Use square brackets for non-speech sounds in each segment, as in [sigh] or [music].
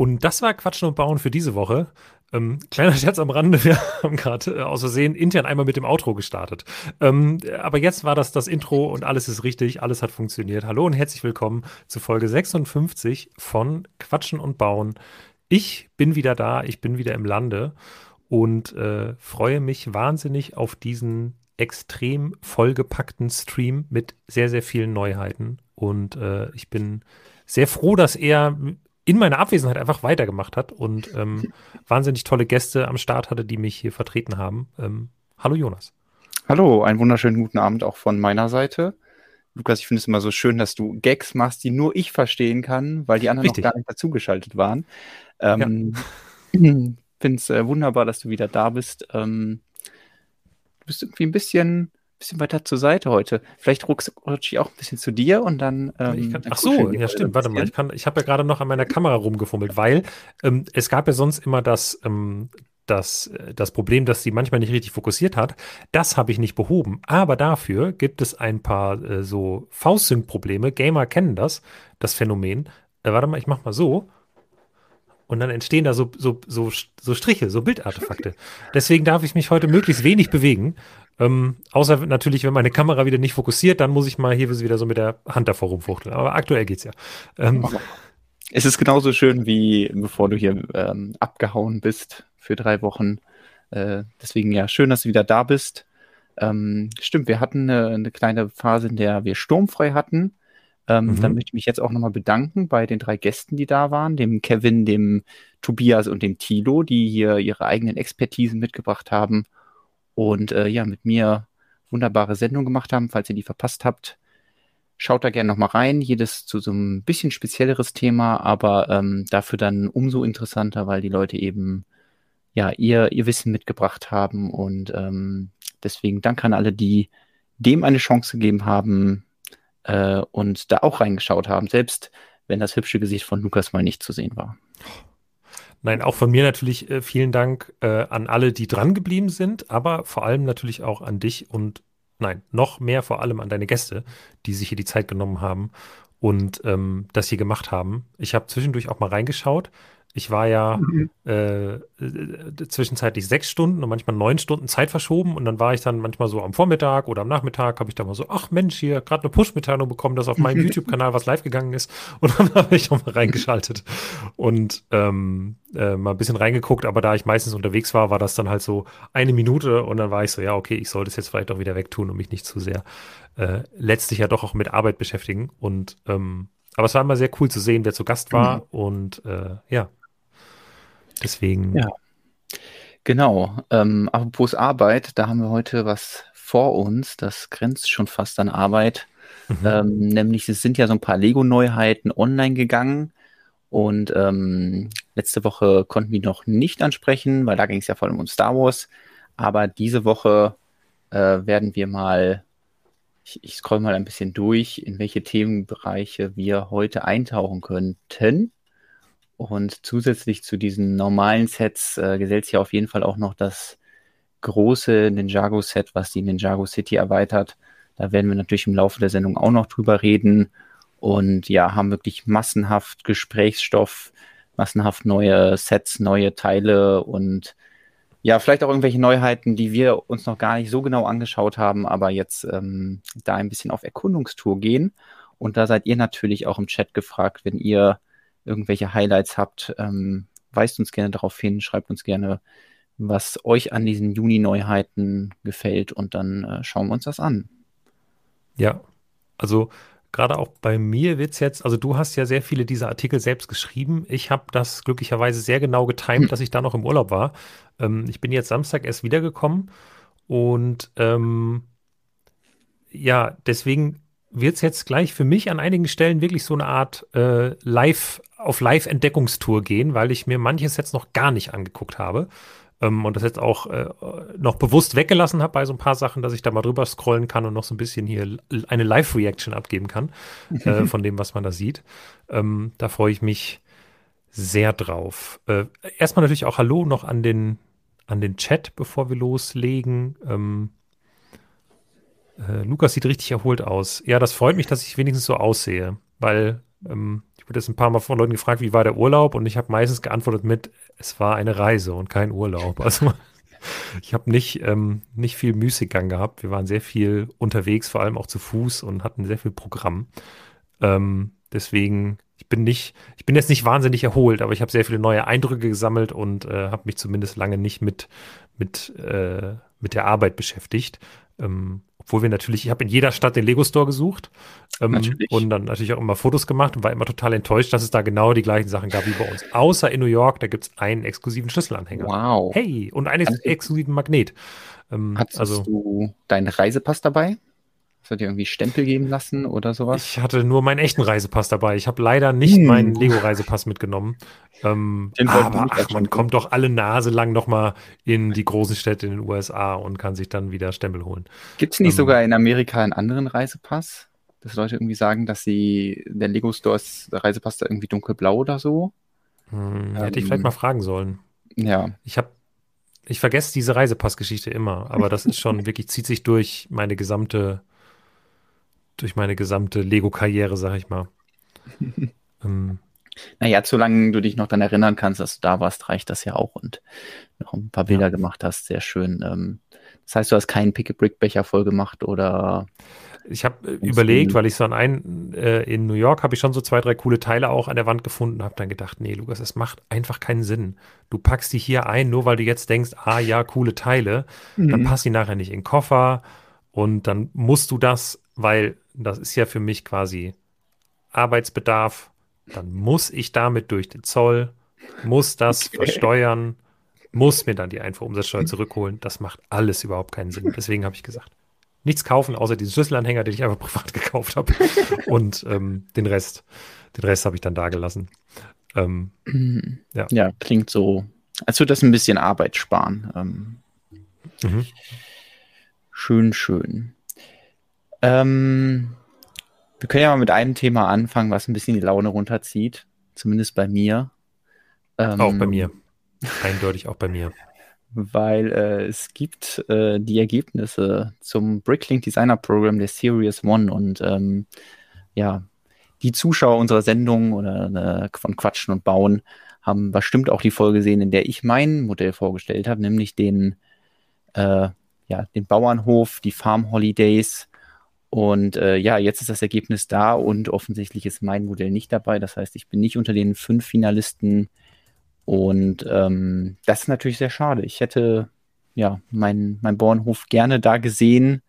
Und das war Quatschen und Bauen für diese Woche. Ähm, kleiner Scherz am Rande, [laughs] wir haben gerade äh, aus Versehen intern einmal mit dem Outro gestartet. Ähm, aber jetzt war das das Intro und alles ist richtig, alles hat funktioniert. Hallo und herzlich willkommen zu Folge 56 von Quatschen und Bauen. Ich bin wieder da, ich bin wieder im Lande und äh, freue mich wahnsinnig auf diesen extrem vollgepackten Stream mit sehr, sehr vielen Neuheiten. Und äh, ich bin sehr froh, dass er in meiner Abwesenheit einfach weitergemacht hat und ähm, [laughs] wahnsinnig tolle Gäste am Start hatte, die mich hier vertreten haben. Ähm, hallo Jonas. Hallo, einen wunderschönen guten Abend auch von meiner Seite. Lukas, ich finde es immer so schön, dass du Gags machst, die nur ich verstehen kann, weil die anderen Richtig. noch gar nicht dazugeschaltet waren. Ähm, ja. [clears throat] finde es äh, wunderbar, dass du wieder da bist. Ähm, du bist irgendwie ein bisschen bisschen weiter zur Seite heute. Vielleicht rutsche ich auch ein bisschen zu dir und dann. Ähm, kann, ach so, ja stimmt. Warte mal, ich, ich habe ja gerade noch an meiner Kamera rumgefummelt, weil ähm, es gab ja sonst immer das, ähm, das, äh, das Problem, dass sie manchmal nicht richtig fokussiert hat. Das habe ich nicht behoben. Aber dafür gibt es ein paar äh, so V-Sync-Probleme. Gamer kennen das, das Phänomen. Äh, warte mal, ich mache mal so. Und dann entstehen da so, so, so, so Striche, so Bildartefakte. Deswegen darf ich mich heute möglichst wenig bewegen. Ähm, außer natürlich, wenn meine Kamera wieder nicht fokussiert, dann muss ich mal hier wieder so mit der Hand davor rumfuchteln. Aber aktuell geht's ja. Ähm, es ist genauso schön, wie bevor du hier ähm, abgehauen bist für drei Wochen. Äh, deswegen ja, schön, dass du wieder da bist. Ähm, stimmt, wir hatten eine, eine, kleine Phase, in der wir sturmfrei hatten. Ähm, mhm. Dann möchte ich mich jetzt auch nochmal bedanken bei den drei Gästen, die da waren, dem Kevin, dem Tobias und dem Tilo, die hier ihre eigenen Expertisen mitgebracht haben und äh, ja, mit mir wunderbare Sendung gemacht haben. Falls ihr die verpasst habt, schaut da gerne nochmal rein. Jedes zu so einem bisschen spezielleres Thema, aber ähm, dafür dann umso interessanter, weil die Leute eben ja ihr, ihr Wissen mitgebracht haben. Und ähm, deswegen danke an alle, die dem eine Chance gegeben haben äh, und da auch reingeschaut haben, selbst wenn das hübsche Gesicht von Lukas mal nicht zu sehen war. Nein, auch von mir natürlich äh, vielen Dank äh, an alle, die dran geblieben sind, aber vor allem natürlich auch an dich und nein, noch mehr vor allem an deine Gäste, die sich hier die Zeit genommen haben und ähm, das hier gemacht haben. Ich habe zwischendurch auch mal reingeschaut. Ich war ja mhm. äh, zwischenzeitlich sechs Stunden und manchmal neun Stunden Zeit verschoben und dann war ich dann manchmal so am Vormittag oder am Nachmittag, habe ich da mal so, ach Mensch, hier gerade eine Push-Mitteilung bekommen, dass auf meinem [laughs] YouTube-Kanal was live gegangen ist [laughs] und dann habe ich auch mal reingeschaltet und ähm, äh, mal ein bisschen reingeguckt, aber da ich meistens unterwegs war, war das dann halt so eine Minute und dann war ich so, ja, okay, ich sollte es jetzt vielleicht auch wieder wegtun und mich nicht zu sehr äh, letztlich ja doch auch mit Arbeit beschäftigen und ähm, aber es war immer sehr cool zu sehen, wer zu Gast war mhm. und äh, ja, Deswegen. Ja. Genau. Ähm, apropos Arbeit, da haben wir heute was vor uns. Das grenzt schon fast an Arbeit. Mhm. Ähm, nämlich, es sind ja so ein paar Lego-Neuheiten online gegangen. Und ähm, letzte Woche konnten wir noch nicht ansprechen, weil da ging es ja vor allem um Star Wars. Aber diese Woche äh, werden wir mal, ich, ich scroll mal ein bisschen durch, in welche Themenbereiche wir heute eintauchen könnten. Und zusätzlich zu diesen normalen Sets äh, gesellt sich auf jeden Fall auch noch das große Ninjago-Set, was die Ninjago City erweitert. Da werden wir natürlich im Laufe der Sendung auch noch drüber reden. Und ja, haben wirklich massenhaft Gesprächsstoff, massenhaft neue Sets, neue Teile und ja, vielleicht auch irgendwelche Neuheiten, die wir uns noch gar nicht so genau angeschaut haben, aber jetzt ähm, da ein bisschen auf Erkundungstour gehen. Und da seid ihr natürlich auch im Chat gefragt, wenn ihr irgendwelche Highlights habt, ähm, weist uns gerne darauf hin, schreibt uns gerne, was euch an diesen Juni-Neuheiten gefällt und dann äh, schauen wir uns das an. Ja, also gerade auch bei mir wird es jetzt, also du hast ja sehr viele dieser Artikel selbst geschrieben. Ich habe das glücklicherweise sehr genau getimt, [laughs] dass ich da noch im Urlaub war. Ähm, ich bin jetzt Samstag erst wiedergekommen und ähm, ja, deswegen wird es jetzt gleich für mich an einigen Stellen wirklich so eine Art äh, Live, auf Live-Entdeckungstour gehen, weil ich mir manches jetzt noch gar nicht angeguckt habe. Ähm, und das jetzt auch äh, noch bewusst weggelassen habe bei so ein paar Sachen, dass ich da mal drüber scrollen kann und noch so ein bisschen hier eine Live-Reaction abgeben kann [laughs] äh, von dem, was man da sieht. Ähm, da freue ich mich sehr drauf. Äh, erstmal natürlich auch Hallo noch an den, an den Chat, bevor wir loslegen. Ähm, äh, Lukas sieht richtig erholt aus. Ja, das freut mich, dass ich wenigstens so aussehe, weil Ähm, ich wurde jetzt ein paar Mal von Leuten gefragt, wie war der Urlaub? Und ich habe meistens geantwortet mit, es war eine Reise und kein Urlaub. [laughs] Also ich habe nicht, ähm, nicht viel Müßiggang gehabt. Wir waren sehr viel unterwegs, vor allem auch zu Fuß und hatten sehr viel Programm. Ähm, deswegen, ich bin nicht, ich bin jetzt nicht wahnsinnig erholt, aber ich habe sehr viele neue Eindrücke gesammelt und äh, habe mich zumindest lange nicht mit, mit, äh, mit der Arbeit beschäftigt. Ähm, obwohl wir natürlich, ich habe in jeder Stadt den Lego Store gesucht ähm, und dann natürlich auch immer Fotos gemacht und war immer total enttäuscht, dass es da genau die gleichen Sachen gab wie bei uns. Außer in New York, da gibt es einen exklusiven Schlüsselanhänger. Wow. Hey, und einen ex exklusiven Magnet. Ähm, Hattest also, du deinen Reisepass dabei? Hast du dir irgendwie Stempel geben lassen oder sowas? Ich hatte nur meinen echten Reisepass dabei. Ich habe leider nicht hm. meinen Lego-Reisepass mitgenommen. Ähm, aber ach, man kommt doch alle Nase lang nochmal in die großen Städte in den USA und kann sich dann wieder Stempel holen. Gibt es nicht ähm, sogar in Amerika einen anderen Reisepass? Dass Leute irgendwie sagen, dass sie der Lego Store ist, der Reisepass da irgendwie dunkelblau oder so? Hm, hätte ich vielleicht ähm, mal fragen sollen. Ja. Ich habe ich vergesse diese Reisepassgeschichte immer, aber das ist schon [laughs] wirklich, zieht sich durch meine gesamte durch meine gesamte Lego-Karriere, sag ich mal. [laughs] ähm, naja, solange du dich noch daran erinnern kannst, dass du da warst, reicht das ja auch und noch ein paar Bilder ja. gemacht hast, sehr schön. Ähm, das heißt, du hast keinen Pick-a-Brick-Becher voll gemacht oder ich habe äh, überlegt, weil ich so an einen äh, in New York habe ich schon so zwei, drei coole Teile auch an der Wand gefunden, habe dann gedacht, nee, Lukas, es macht einfach keinen Sinn. Du packst die hier ein, nur weil du jetzt denkst, ah ja, coole Teile, mhm. dann passt die nachher nicht in den Koffer und dann musst du das, weil das ist ja für mich quasi Arbeitsbedarf, dann muss ich damit durch den Zoll, muss das okay. versteuern, muss mir dann die Einfuhrumsatzsteuer zurückholen. Das macht alles überhaupt keinen Sinn. Deswegen habe ich gesagt, nichts kaufen, außer diesen Schlüsselanhänger, den ich einfach privat gekauft habe. Und ähm, den Rest, den Rest habe ich dann da gelassen. Ähm, ja. ja. klingt so, als würde das ein bisschen Arbeit sparen. Ähm, mhm. Schön, schön. Ähm, wir können ja mal mit einem Thema anfangen, was ein bisschen die Laune runterzieht. Zumindest bei mir. Ähm, auch bei mir. Eindeutig auch bei mir. [laughs] Weil äh, es gibt äh, die Ergebnisse zum Bricklink Designer Program der Series One und ähm, ja, die Zuschauer unserer Sendung oder äh, von Quatschen und Bauen haben bestimmt auch die Folge gesehen, in der ich mein Modell vorgestellt habe, nämlich den, äh, ja, den Bauernhof, die Farm Holidays und äh, ja, jetzt ist das Ergebnis da und offensichtlich ist mein Modell nicht dabei. Das heißt, ich bin nicht unter den fünf Finalisten. Und ähm, das ist natürlich sehr schade. Ich hätte ja meinen mein Bauernhof gerne da gesehen.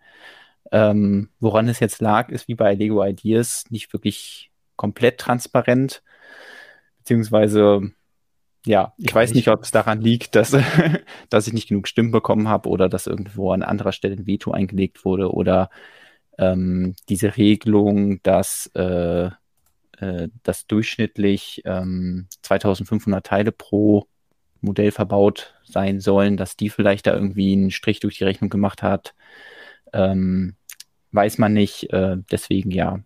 Ähm, woran es jetzt lag, ist wie bei Lego Ideas nicht wirklich komplett transparent. Beziehungsweise, ja, ich weiß nicht, ob es daran liegt, dass, [laughs] dass ich nicht genug Stimmen bekommen habe oder dass irgendwo an anderer Stelle ein Veto eingelegt wurde oder ähm, diese Regelung, dass, äh, äh, dass durchschnittlich ähm, 2500 Teile pro Modell verbaut sein sollen, dass die vielleicht da irgendwie einen Strich durch die Rechnung gemacht hat, ähm, weiß man nicht. Äh, deswegen ja.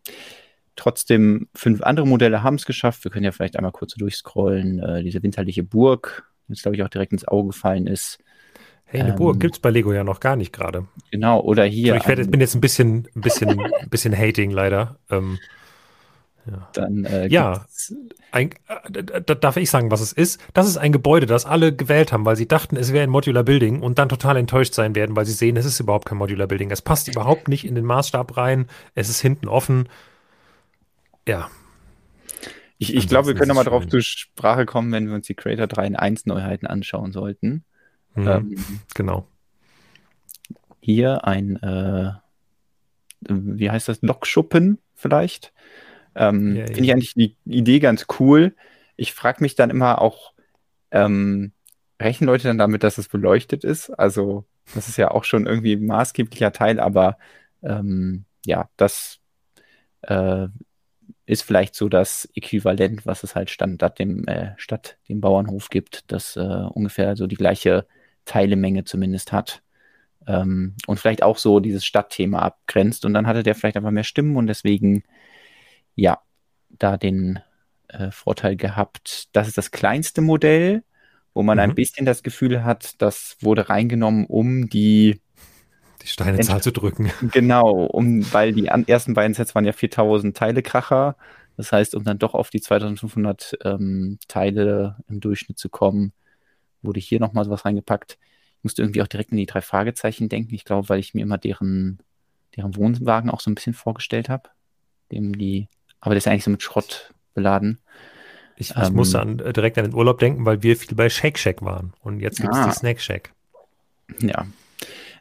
Trotzdem, fünf andere Modelle haben es geschafft. Wir können ja vielleicht einmal kurz durchscrollen. Äh, diese winterliche Burg, die uns, glaube ich, auch direkt ins Auge gefallen ist. Hey, eine ähm, Burg gibt es bei Lego ja noch gar nicht gerade. Genau, oder hier. ich werd, bin jetzt ein bisschen, ein bisschen, ein [laughs] bisschen hating leider. Ähm, ja, Dann, äh, ja ein, äh, darf ich sagen, was es ist? Das ist ein Gebäude, das alle gewählt haben, weil sie dachten, es wäre ein Modular Building und dann total enttäuscht sein werden, weil sie sehen, es ist überhaupt kein Modular Building. Es passt überhaupt nicht in den Maßstab rein. Es ist hinten offen. Ja. Ich, ich glaube, wir können nochmal darauf zur Sprache kommen, wenn wir uns die Creator 3 in 1 Neuheiten anschauen sollten. Mhm, ähm, genau. Hier ein, äh, wie heißt das, Lokschuppen vielleicht. Ähm, ja, Finde ich eigentlich die Idee ganz cool. Ich frage mich dann immer auch, ähm, rechnen Leute dann damit, dass es beleuchtet ist? Also, das ist ja auch schon irgendwie ein maßgeblicher Teil, aber ähm, ja, das äh, ist vielleicht so das Äquivalent, was es halt statt dem, äh, statt dem Bauernhof gibt, das äh, ungefähr so die gleiche Teilemenge zumindest hat. Ähm, und vielleicht auch so dieses Stadtthema abgrenzt. Und dann hatte der vielleicht einfach mehr Stimmen und deswegen, ja, da den äh, Vorteil gehabt. Das ist das kleinste Modell, wo man mhm. ein bisschen das Gefühl hat, das wurde reingenommen, um die die Steinezahl zu drücken. [laughs] Genau, um, weil die ersten beiden Sets waren ja 4000 Teile Kracher. Das heißt, um dann doch auf die 2500 ähm, Teile im Durchschnitt zu kommen, wurde hier nochmal was reingepackt. Ich musste irgendwie auch direkt in die drei Fragezeichen denken. Ich glaube, weil ich mir immer deren, deren Wohnwagen auch so ein bisschen vorgestellt habe. Dem die, aber der ist eigentlich so mit Schrott beladen. Ich, ich ähm, musste an, äh, direkt an den Urlaub denken, weil wir viel bei Shake Shack waren. Und jetzt gibt es ah, die Snack Shack. Ja.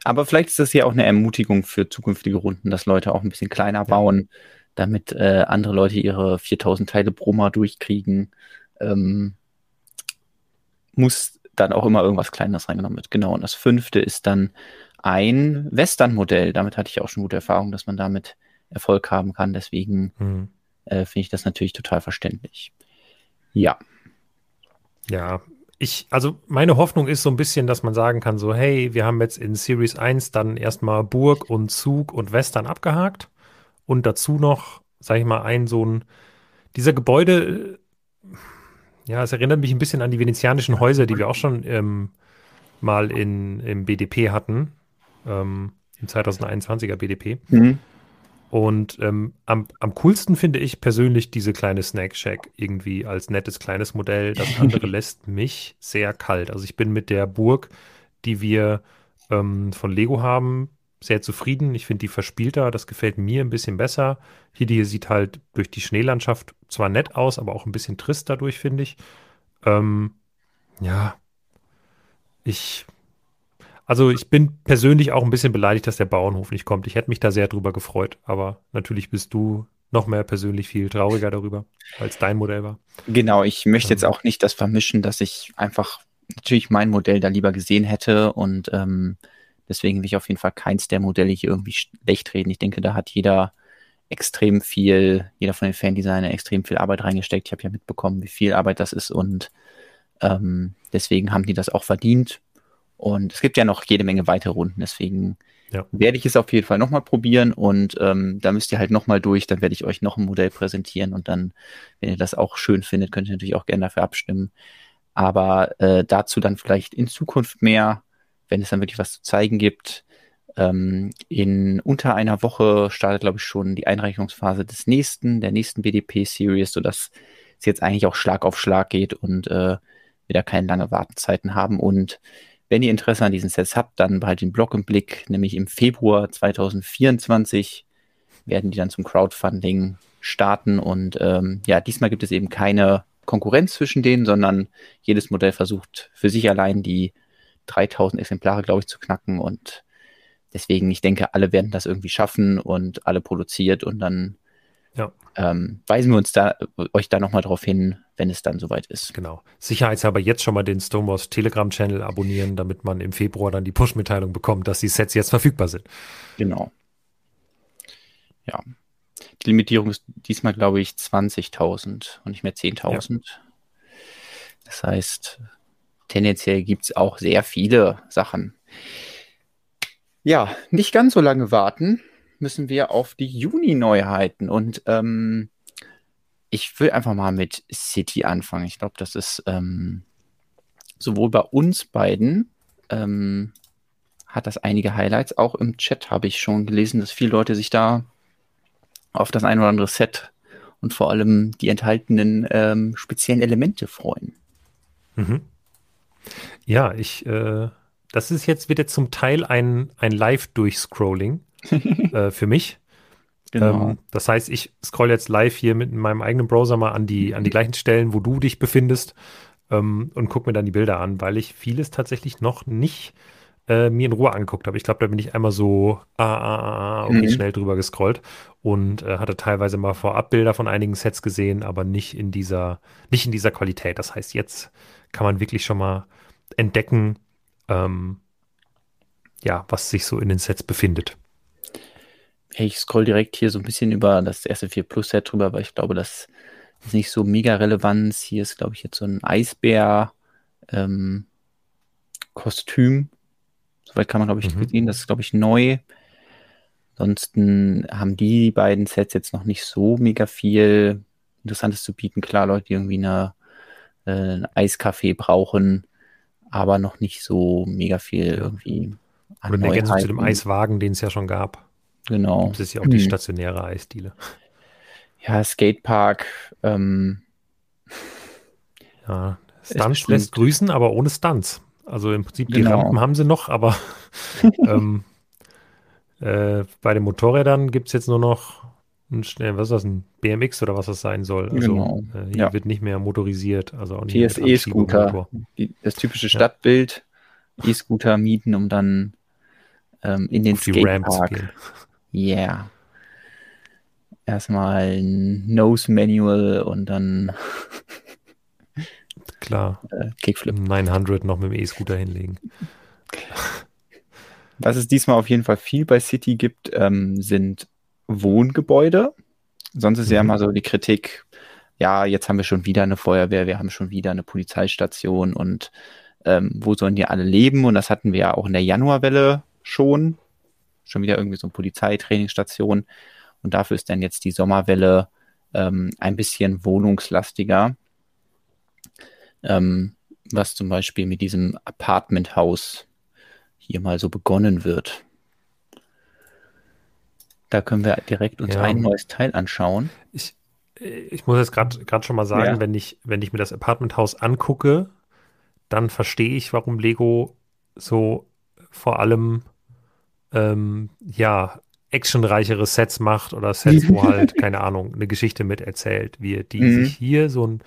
Aber vielleicht ist das ja auch eine Ermutigung für zukünftige Runden, dass Leute auch ein bisschen kleiner ja. bauen, damit äh, andere Leute ihre 4000 Teile pro Mal durchkriegen. Ähm, muss dann auch immer irgendwas Kleines reingenommen wird. Genau. Und das fünfte ist dann ein Western-Modell. Damit hatte ich auch schon gute Erfahrung, dass man damit Erfolg haben kann. Deswegen mhm. äh, finde ich das natürlich total verständlich. Ja. Ja, ich, also meine Hoffnung ist so ein bisschen, dass man sagen kann, so, hey, wir haben jetzt in Series 1 dann erstmal Burg und Zug und Western abgehakt und dazu noch, sag ich mal, ein so ein, dieser Gebäude, ja, es erinnert mich ein bisschen an die venezianischen Häuser, die wir auch schon ähm, mal in, im BDP hatten, ähm, im 2021er BDP. Mhm. Und ähm, am, am coolsten finde ich persönlich diese kleine Snack Shack irgendwie als nettes kleines Modell. Das andere [laughs] lässt mich sehr kalt. Also ich bin mit der Burg, die wir ähm, von Lego haben, sehr zufrieden. Ich finde die verspielter, das gefällt mir ein bisschen besser. Hier, die sieht halt durch die Schneelandschaft zwar nett aus, aber auch ein bisschen trist dadurch, finde ich. Ähm, ja, ich also ich bin persönlich auch ein bisschen beleidigt, dass der Bauernhof nicht kommt. Ich hätte mich da sehr drüber gefreut, aber natürlich bist du noch mehr persönlich viel trauriger darüber, als dein Modell war. Genau, ich möchte jetzt ähm. auch nicht das vermischen, dass ich einfach natürlich mein Modell da lieber gesehen hätte und ähm, deswegen will ich auf jeden Fall keins der Modelle hier irgendwie schlecht reden. Ich denke, da hat jeder extrem viel, jeder von den Fan-Designern extrem viel Arbeit reingesteckt. Ich habe ja mitbekommen, wie viel Arbeit das ist und ähm, deswegen haben die das auch verdient. Und es gibt ja noch jede Menge weitere Runden, deswegen ja. werde ich es auf jeden Fall nochmal probieren und ähm, da müsst ihr halt nochmal durch, dann werde ich euch noch ein Modell präsentieren und dann, wenn ihr das auch schön findet, könnt ihr natürlich auch gerne dafür abstimmen. Aber äh, dazu dann vielleicht in Zukunft mehr, wenn es dann wirklich was zu zeigen gibt. Ähm, in unter einer Woche startet, glaube ich, schon die Einreichungsphase des nächsten, der nächsten BDP-Series, sodass es jetzt eigentlich auch Schlag auf Schlag geht und äh, wir da keine lange Wartezeiten haben und wenn ihr Interesse an diesen Sets habt, dann behaltet den Blog im Blick, nämlich im Februar 2024 werden die dann zum Crowdfunding starten und ähm, ja, diesmal gibt es eben keine Konkurrenz zwischen denen, sondern jedes Modell versucht für sich allein die 3000 Exemplare, glaube ich, zu knacken und deswegen, ich denke, alle werden das irgendwie schaffen und alle produziert und dann ja. ähm, weisen wir uns da, euch da nochmal drauf hin, wenn es dann soweit ist. Genau. Sicherheitshalber jetzt schon mal den Stonewalls Telegram-Channel abonnieren, damit man im Februar dann die Push-Mitteilung bekommt, dass die Sets jetzt verfügbar sind. Genau. Ja. Die Limitierung ist diesmal, glaube ich, 20.000 und nicht mehr 10.000. Ja. Das heißt, tendenziell gibt es auch sehr viele Sachen. Ja, nicht ganz so lange warten müssen wir auf die Juni-Neuheiten und ähm, ich will einfach mal mit City anfangen. Ich glaube, das ist ähm, sowohl bei uns beiden ähm, hat das einige Highlights. Auch im Chat habe ich schon gelesen, dass viele Leute sich da auf das ein oder andere Set und vor allem die enthaltenen ähm, speziellen Elemente freuen. Mhm. Ja, ich, äh, das ist jetzt, wird jetzt zum Teil ein, ein Live-Durchscrolling [laughs] äh, für mich. Genau. Ähm, das heißt, ich scroll jetzt live hier mit meinem eigenen Browser mal an die, an die gleichen Stellen, wo du dich befindest ähm, und gucke mir dann die Bilder an, weil ich vieles tatsächlich noch nicht äh, mir in Ruhe angeguckt habe. Ich glaube, da bin ich einmal so ah, ah, ah, ah, okay, mhm. schnell drüber gescrollt und äh, hatte teilweise mal vorab Bilder von einigen Sets gesehen, aber nicht in dieser, nicht in dieser Qualität. Das heißt, jetzt kann man wirklich schon mal entdecken, ähm, ja, was sich so in den Sets befindet ich scroll direkt hier so ein bisschen über das erste 4 Plus Set drüber, weil ich glaube, das ist nicht so mega relevant. Hier ist, glaube ich, jetzt so ein Eisbär ähm, Kostüm. Soweit kann man, glaube ich, mhm. sehen. Das ist, glaube ich, neu. Ansonsten haben die beiden Sets jetzt noch nicht so mega viel Interessantes zu bieten. Klar, Leute, die irgendwie eine, äh, einen Eiskaffee brauchen, aber noch nicht so mega viel irgendwie. Oder in Ergänzung zu dem Eiswagen, den es ja schon gab. Genau. Das ist ja auch die hm. stationäre Eisdiele. ja, Skatepark. Ähm, ja, Stunts lässt grüßen, aber ohne Stunts. Also im Prinzip die Genau. Rampen haben sie noch, aber [laughs] ähm, äh, bei den Motorrädern gibt es jetzt nur noch ein, äh, was ist das, ein BMX oder was das sein soll. Also Genau, äh, hier ja. wird nicht mehr motorisiert, also auch nicht TSE-Scooter, das typische Stadtbild, E-Scooter mieten, um dann ähm, in den auf die Ramp zu Skatepark. gehen. Yeah. Erstmal ein Nose Manual und dann [laughs] Klar, äh, Kickflip. 900 noch mit dem E-Scooter hinlegen. [laughs] Was es diesmal auf jeden Fall viel bei City gibt, ähm, sind Wohngebäude. Sonst ist ja Mhm. immer so die Kritik, ja, jetzt haben wir schon wieder eine Feuerwehr, wir haben schon wieder eine Polizeistation und ähm, wo sollen die alle leben? Und das hatten wir ja auch in der Januarwelle schon. Schon wieder irgendwie so eine Polizeitrainingsstation. Und dafür ist dann jetzt die Sommerwelle ähm, ein bisschen wohnungslastiger. Ähm, was zum Beispiel mit diesem Apartmenthaus hier mal so begonnen wird. Da können wir direkt uns Ja. ein neues Teil anschauen. Ich, ich muss jetzt gerade schon mal sagen, Ja. wenn ich, wenn ich mir das Apartmenthaus angucke, dann verstehe ich, warum Lego so vor allem ähm, ja actionreichere Sets macht oder Sets, wo [laughs] halt, keine Ahnung, eine Geschichte mit erzählt, wie die Mhm. sich hier so ein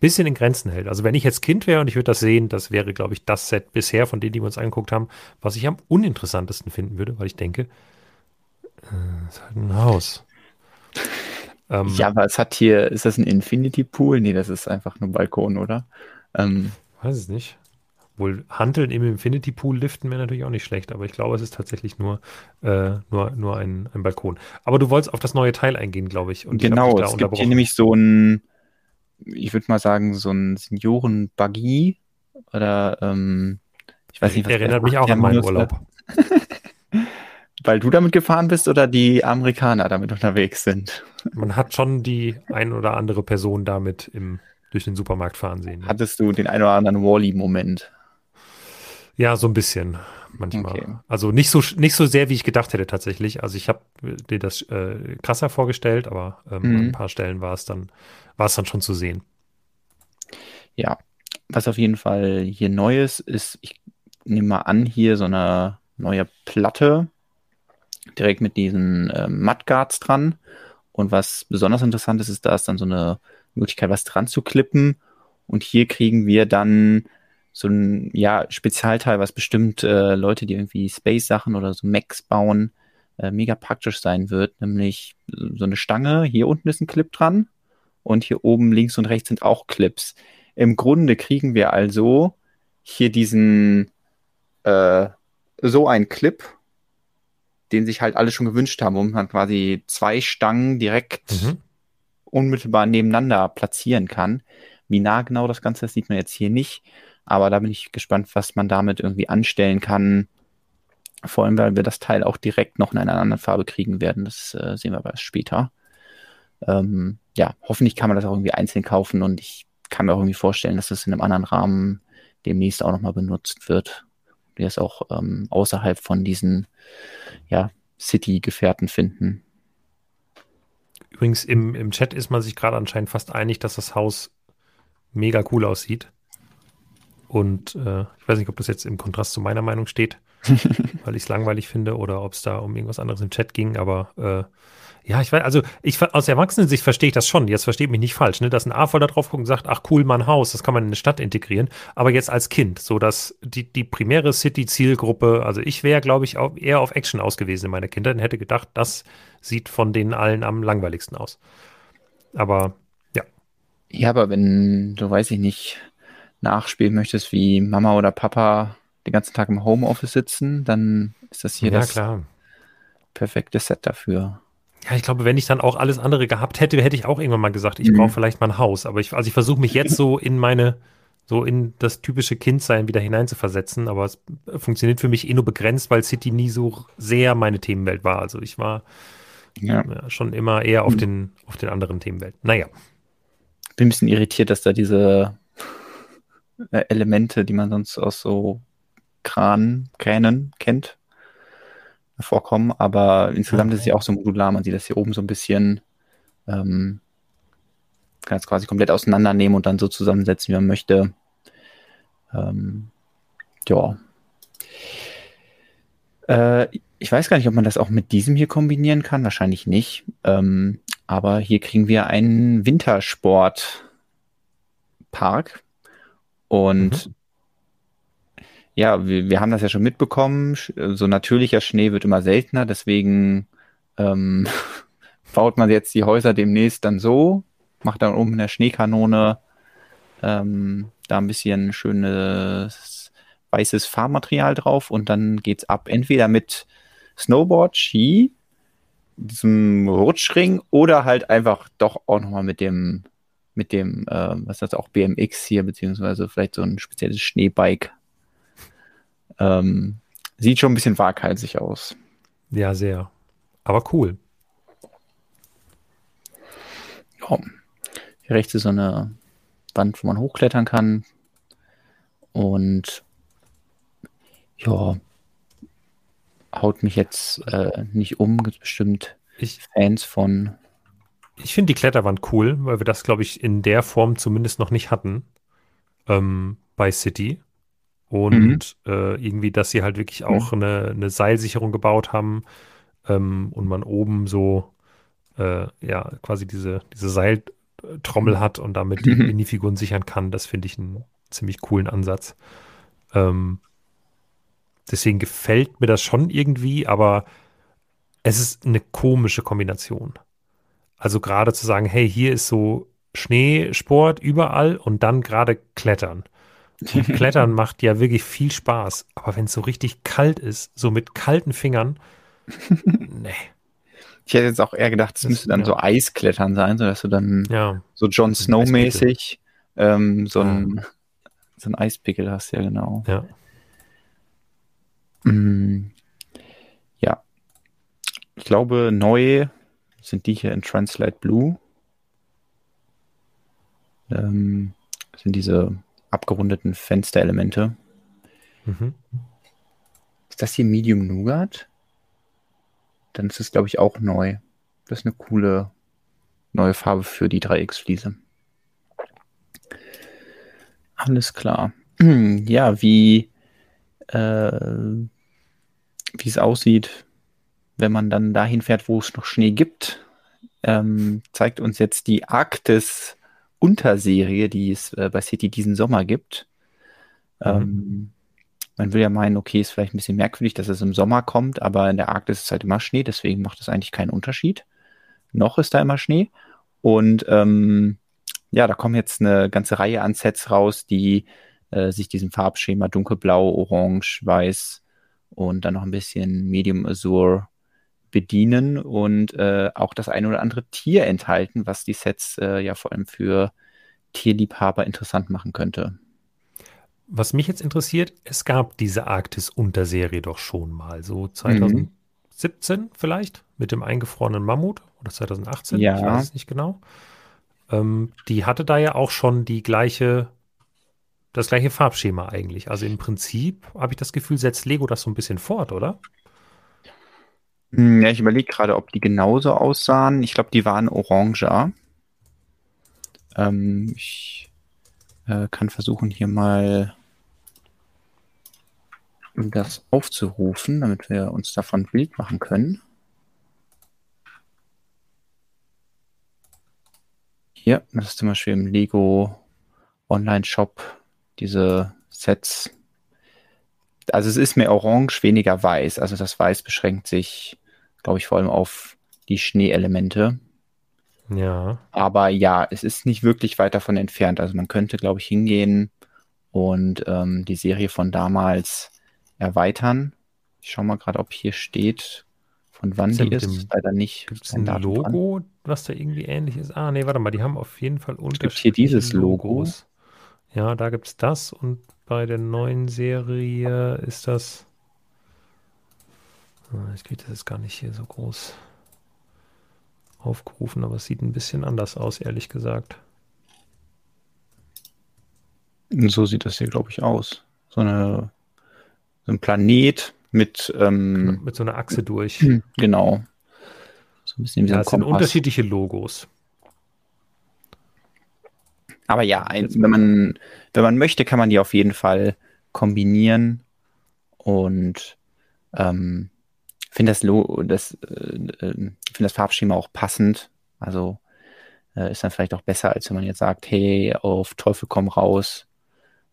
bisschen in Grenzen hält. Also wenn ich jetzt Kind wäre und ich würde das sehen, das wäre, glaube ich, das Set bisher von denen, die wir uns angeguckt haben, was ich am uninteressantesten finden würde, weil ich denke, äh, ist halt ein Haus. [laughs] Ähm, Ja, aber es hat hier, ist das ein Infinity Pool? Nee, das ist einfach nur Balkon, oder? Ähm, Weiß es nicht. Wohl Hanteln im Infinity Pool liften wäre natürlich auch nicht schlecht, aber ich glaube, es ist tatsächlich nur, äh, nur, nur ein, ein Balkon. Aber du wolltest auf das neue Teil eingehen, glaube ich. Ich genau, dich da es gibt hier nämlich so ein, ich würde mal sagen, so ein Senioren-Buggy oder ähm, ich weiß nicht, was Erinnert mich auch an meinen Urlaub. [laughs] Weil du damit gefahren bist oder die Amerikaner damit unterwegs sind. Man hat schon die ein oder andere Person damit im, durch den Supermarkt fahren sehen. Hattest du den ein oder anderen Wally-Moment? Ja, so ein bisschen manchmal. Okay. Also nicht so, nicht so sehr, wie ich gedacht hätte tatsächlich. Also ich habe dir das äh, krasser vorgestellt, aber ähm, Mhm. an ein paar Stellen war es dann, war es dann schon zu sehen. Ja, was auf jeden Fall hier neu ist, ist, ich nehme mal an, hier so eine neue Platte direkt mit diesen ähm, Mudguards dran. Und was besonders interessant ist, ist, da ist dann so eine Möglichkeit, was dran zu klippen. Und hier kriegen wir dann so ein ja, Spezialteil, was bestimmt äh, Leute, die irgendwie Space-Sachen oder so Macs bauen, äh, mega praktisch sein wird. Nämlich so eine Stange, hier unten ist ein Clip dran. Und hier oben links und rechts sind auch Clips. Im Grunde kriegen wir also hier diesen äh, so einen Clip, den sich halt alle schon gewünscht haben, wo man quasi zwei Stangen direkt Mhm. unmittelbar nebeneinander platzieren kann. Wie nah genau das Ganze ist, sieht man jetzt hier nicht. Aber da bin ich gespannt, was man damit irgendwie anstellen kann. Vor allem, weil wir das Teil auch direkt noch in einer anderen Farbe kriegen werden. Das äh, sehen wir aber erst später. Ähm, ja, hoffentlich kann man das auch irgendwie einzeln kaufen und ich kann mir auch irgendwie vorstellen, dass das in einem anderen Rahmen demnächst auch nochmal benutzt wird. Wir es auch ähm, außerhalb von diesen ja, City-Gefährten finden. Übrigens, im, im Chat ist man sich gerade anscheinend fast einig, dass das Haus mega cool aussieht. Und äh, ich weiß nicht, ob das jetzt im Kontrast zu meiner Meinung steht, [laughs] weil ich es langweilig finde oder ob es da um irgendwas anderes im Chat ging, aber äh, ja, ich weiß, also ich aus Erwachsenensicht verstehe ich das schon. Jetzt versteht mich nicht falsch, ne? Dass ein A-Voll da drauf guckt und sagt, ach cool, mein Haus, das kann man in eine Stadt integrieren. Aber jetzt als Kind, so dass die, die primäre City-Zielgruppe, also ich wäre, glaube ich, auch eher auf Action ausgewiesen in meiner Kindheit und hätte gedacht, das sieht von denen allen am langweiligsten aus. Aber ja, aber wenn du, weiß ich nicht, nachspielen möchtest, wie Mama oder Papa den ganzen Tag im Homeoffice sitzen, dann ist das hier ja das klar. perfekte Set dafür. Ja, ich glaube, wenn ich dann auch alles andere gehabt hätte, hätte ich auch irgendwann mal gesagt, ich Mhm. brauche vielleicht mal ein Haus. Aber ich, also ich versuche mich jetzt so in meine, so in das typische Kindsein wieder hineinzuversetzen. Aber es funktioniert für mich eh nur begrenzt, weil City nie so sehr meine Themenwelt war. Also ich war Ja. ja, schon immer eher auf Mhm. den, auf den anderen Themenwelten. Naja, Bin ein bisschen irritiert, dass da diese äh, Elemente, die man sonst aus so Kran, Kränen kennt, vorkommen. Aber insgesamt ist es ja auch so modular. Man sieht das hier oben so ein bisschen. Ähm, kann es quasi komplett auseinandernehmen und dann so zusammensetzen, wie man möchte. Ähm, ja. Äh, ich weiß gar nicht, ob man das auch mit diesem hier kombinieren kann. Wahrscheinlich nicht. Ähm, aber hier kriegen wir einen Wintersportpark. Und mhm. ja, wir, wir haben das ja schon mitbekommen. So natürlicher Schnee wird immer seltener. Deswegen ähm, [laughs] baut man jetzt die Häuser demnächst dann so, macht dann oben eine Schneekanone, ähm, da ein bisschen schönes weißes Fahrmaterial drauf und dann geht's ab. Entweder mit Snowboard, Ski, diesem Rutschring oder halt einfach doch auch nochmal mit dem, mit dem, äh, was ist das auch, BMX hier, beziehungsweise vielleicht so ein spezielles Schneebike. Ähm, sieht schon ein bisschen waghalsig aus. Ja, sehr. Aber cool. Ja. Hier rechts ist so eine Wand, wo man hochklettern kann. Und ja, haut mich jetzt äh, nicht um. Gibt bestimmt ich, Fans von. Ich finde die Kletterwand cool, weil wir das, glaube ich, in der Form zumindest noch nicht hatten ähm, bei City. Und mhm. äh, irgendwie, dass sie halt wirklich auch mhm. eine, eine, Seilsicherung gebaut haben ähm, und man oben so äh, ja quasi diese, diese Seiltrommel hat und damit die mhm. Minifiguren sichern kann. Das finde ich einen ziemlich coolen Ansatz. Ähm, Deswegen gefällt mir das schon irgendwie, aber es ist eine komische Kombination. Also gerade zu sagen, hey, hier ist so Schneesport überall und dann gerade Klettern. Und [laughs] Klettern macht ja wirklich viel Spaß, aber wenn es so richtig kalt ist, so mit kalten Fingern, [laughs] nee. Ich hätte jetzt auch eher gedacht, es müsste dann ja. so Eisklettern sein, sodass du dann ja. so Jon Snow-mäßig ähm, so, ein, so ein Eispickel hast, ja genau. Ja. Mm, ja. Ich glaube, neu sind die hier in Translate Blue. Ähm, sind diese abgerundeten Fensterelemente. Mhm. Ist das hier Medium Nougat? Dann ist es, glaube ich, auch neu. Das ist eine coole neue Farbe für die 3X-Fliese. Alles klar. [clears throat] Ja, wie äh, wie es aussieht, wenn man dann dahin fährt, wo es noch Schnee gibt, ähm, zeigt uns jetzt die Arktis Unterserie, die es äh, bei City diesen Sommer gibt. Mhm. Ähm, man will ja meinen, okay, ist vielleicht ein bisschen merkwürdig, dass es im Sommer kommt, aber in der Arktis ist halt immer Schnee, deswegen macht es eigentlich keinen Unterschied. Noch ist da immer Schnee. Und ähm, ja, da kommen jetzt eine ganze Reihe an Sets raus, die äh, sich diesem Farbschema dunkelblau, orange, weiß und dann noch ein bisschen Medium Azure bedienen und äh, auch das eine oder andere Tier enthalten, was die Sets äh, ja vor allem für Tierliebhaber interessant machen könnte. Was mich jetzt interessiert, es gab diese Arktis-Unterserie doch schon mal, so 2017 mhm. vielleicht, mit dem eingefrorenen Mammut oder 2018, ja. ich weiß es nicht genau. Ähm, die hatte da ja auch schon die gleiche das gleiche Farbschema eigentlich. Also im Prinzip habe ich das Gefühl, setzt Lego das so ein bisschen fort, oder? Hm, ja, ich überlege gerade, ob die genauso aussahen. Ich glaube, die waren oranger. Ähm, ich äh, kann versuchen, hier mal das aufzurufen, damit wir uns davon ein Bild machen können. Hier, das ist zum Beispiel im Lego Online-Shop diese Sets. Also es ist mehr orange, weniger weiß. Also das Weiß beschränkt sich, glaube ich, vor allem auf die Schneeelemente. Ja. Aber ja, es ist nicht wirklich weit davon entfernt. Also man könnte, glaube ich, hingehen und ähm, die Serie von damals erweitern. Ich schaue mal gerade, ob hier steht, von wann die ist. Dem, Leider nicht. Gibt es ein Logo, dran. was da irgendwie ähnlich ist? Ah, nee, warte mal, die haben auf jeden Fall unterschiedliche es gibt hier dieses Logo. Logos. Ja, da gibt es das und bei der neuen Serie ist das. Ah, ich kriege das jetzt gar nicht hier so groß aufgerufen, aber es sieht ein bisschen anders aus, ehrlich gesagt. So sieht das hier, glaube ich, aus. So, eine, so ein Planet mit. Ähm, mit so einer Achse durch. Genau. So ein bisschen wie ja, es sind unterschiedliche Logos. Aber ja, wenn man, wenn man möchte, kann man die auf jeden Fall kombinieren und ähm, finde das, das, äh, äh, find das Farbschema auch passend. Also äh, ist dann vielleicht auch besser, als wenn man jetzt sagt, hey, auf Teufel komm raus,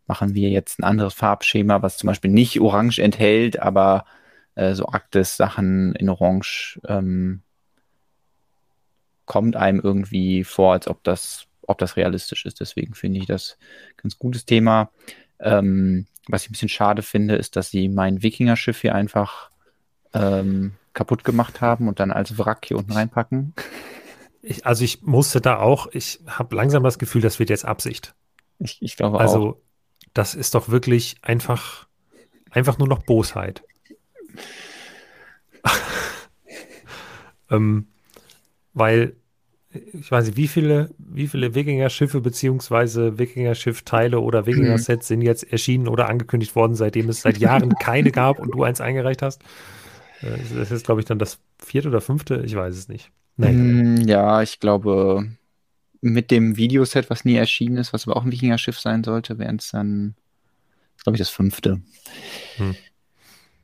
machen wir jetzt ein anderes Farbschema, was zum Beispiel nicht Orange enthält, aber äh, so Arktis-Sachen in Orange ähm, kommt einem irgendwie vor, als ob das, ob das realistisch ist. Deswegen finde ich das ganz gutes Thema. Ähm, was ich ein bisschen schade finde, ist, dass sie mein Wikinger-Schiff hier einfach ähm, kaputt gemacht haben und dann als Wrack hier unten reinpacken. Ich, also ich musste da auch, ich habe langsam das Gefühl, das wird jetzt Absicht. Ich, ich glaube also, auch. Also das ist doch wirklich einfach, einfach nur noch Bosheit. [laughs] ähm, weil ich weiß nicht, wie viele, wie viele Wikinger-Schiffe beziehungsweise Wikinger-Schiff-Teile oder Wikinger-Sets sind jetzt erschienen oder angekündigt worden, seitdem es seit Jahren [laughs] keine gab und du eins eingereicht hast? Äh, das ist, glaube ich, dann das vierte oder fünfte, ich weiß es nicht. Nein. Mm, ja, ich glaube, mit dem Videoset, was nie erschienen ist, was aber auch ein Wikinger-Schiff sein sollte, wären es dann, glaube ich, das fünfte. Hm.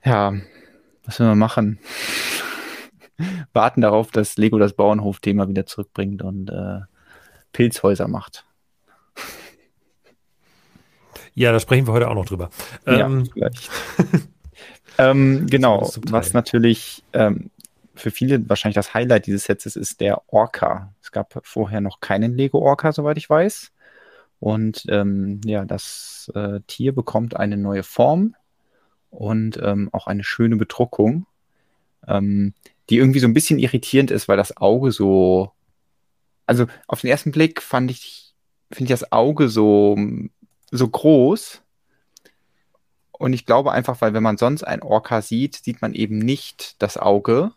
Ja, was will man machen? [laughs] Warten darauf, dass Lego das Bauernhof-Thema wieder zurückbringt und äh, Pilzhäuser macht. [laughs] Ja, da sprechen wir heute auch noch drüber. Ja, ähm, vielleicht. [laughs] ähm, genau, was natürlich ähm, für viele wahrscheinlich das Highlight dieses Sets ist, ist der Orca. Es gab vorher noch keinen Lego Orca, soweit ich weiß. Und ähm, ja, das äh, Tier bekommt eine neue Form und ähm, auch eine schöne Bedruckung, ähm, die irgendwie so ein bisschen irritierend ist, weil das Auge so, also auf den ersten Blick fand ich, finde ich das Auge so, so groß. Und ich glaube einfach, weil wenn man sonst ein Orca sieht, sieht man eben nicht das Auge,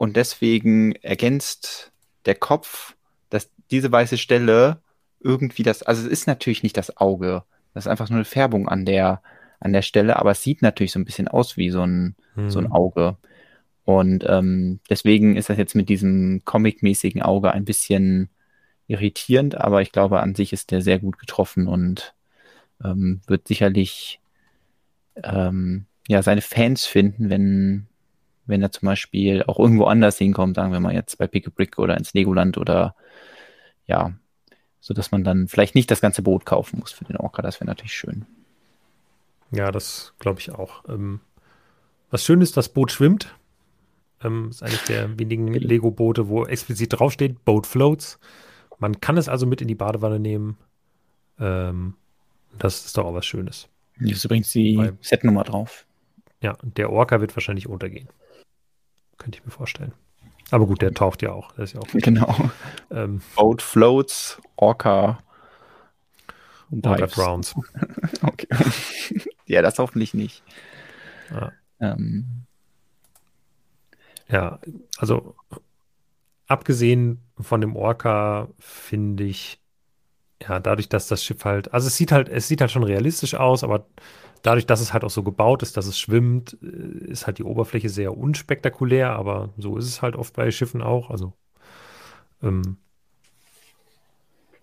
und deswegen ergänzt der Kopf, dass diese weiße Stelle irgendwie das, also es ist natürlich nicht das Auge, das ist einfach nur eine Färbung an der, an der Stelle, aber es sieht natürlich so ein bisschen aus wie so ein, hm. so ein mhm. Auge. Und ähm, deswegen ist das jetzt mit diesem comic-mäßigen Auge ein bisschen irritierend, aber ich glaube, an sich ist der sehr gut getroffen und ähm, wird sicherlich ähm, ja seine Fans finden, wenn wenn er zum Beispiel auch irgendwo anders hinkommt, sagen wir mal jetzt bei Pick a Brick oder ins Legoland oder ja, so dass man dann vielleicht nicht das ganze Boot kaufen muss für den Orca. Das wäre natürlich schön. Ja, das glaube ich auch. Ähm, was schön ist, das Boot schwimmt. Ähm, ist eines der [laughs] wenigen Lego-Boote, wo explizit draufsteht, Boat Floats. Man kann es also mit in die Badewanne nehmen. Ähm, das ist doch auch was Schönes. Hier ist übrigens die Setnummer drauf. Ja, der Orca wird wahrscheinlich untergehen. Könnte ich mir vorstellen. Aber gut, der taucht ja auch. Ja auch [laughs] genau. Ähm, Boat Floats, Orca. Orca Browns. [laughs] okay. ja, das hoffentlich nicht. Ja. Ähm. Ja, also abgesehen von dem Orca finde ich, ja, dadurch, dass das Schiff halt, also es sieht halt, es sieht halt schon realistisch aus, aber dadurch, dass es halt auch so gebaut ist, dass es schwimmt, äh, ist halt die Oberfläche sehr unspektakulär, aber so ist es halt oft bei Schiffen auch. Also, ähm,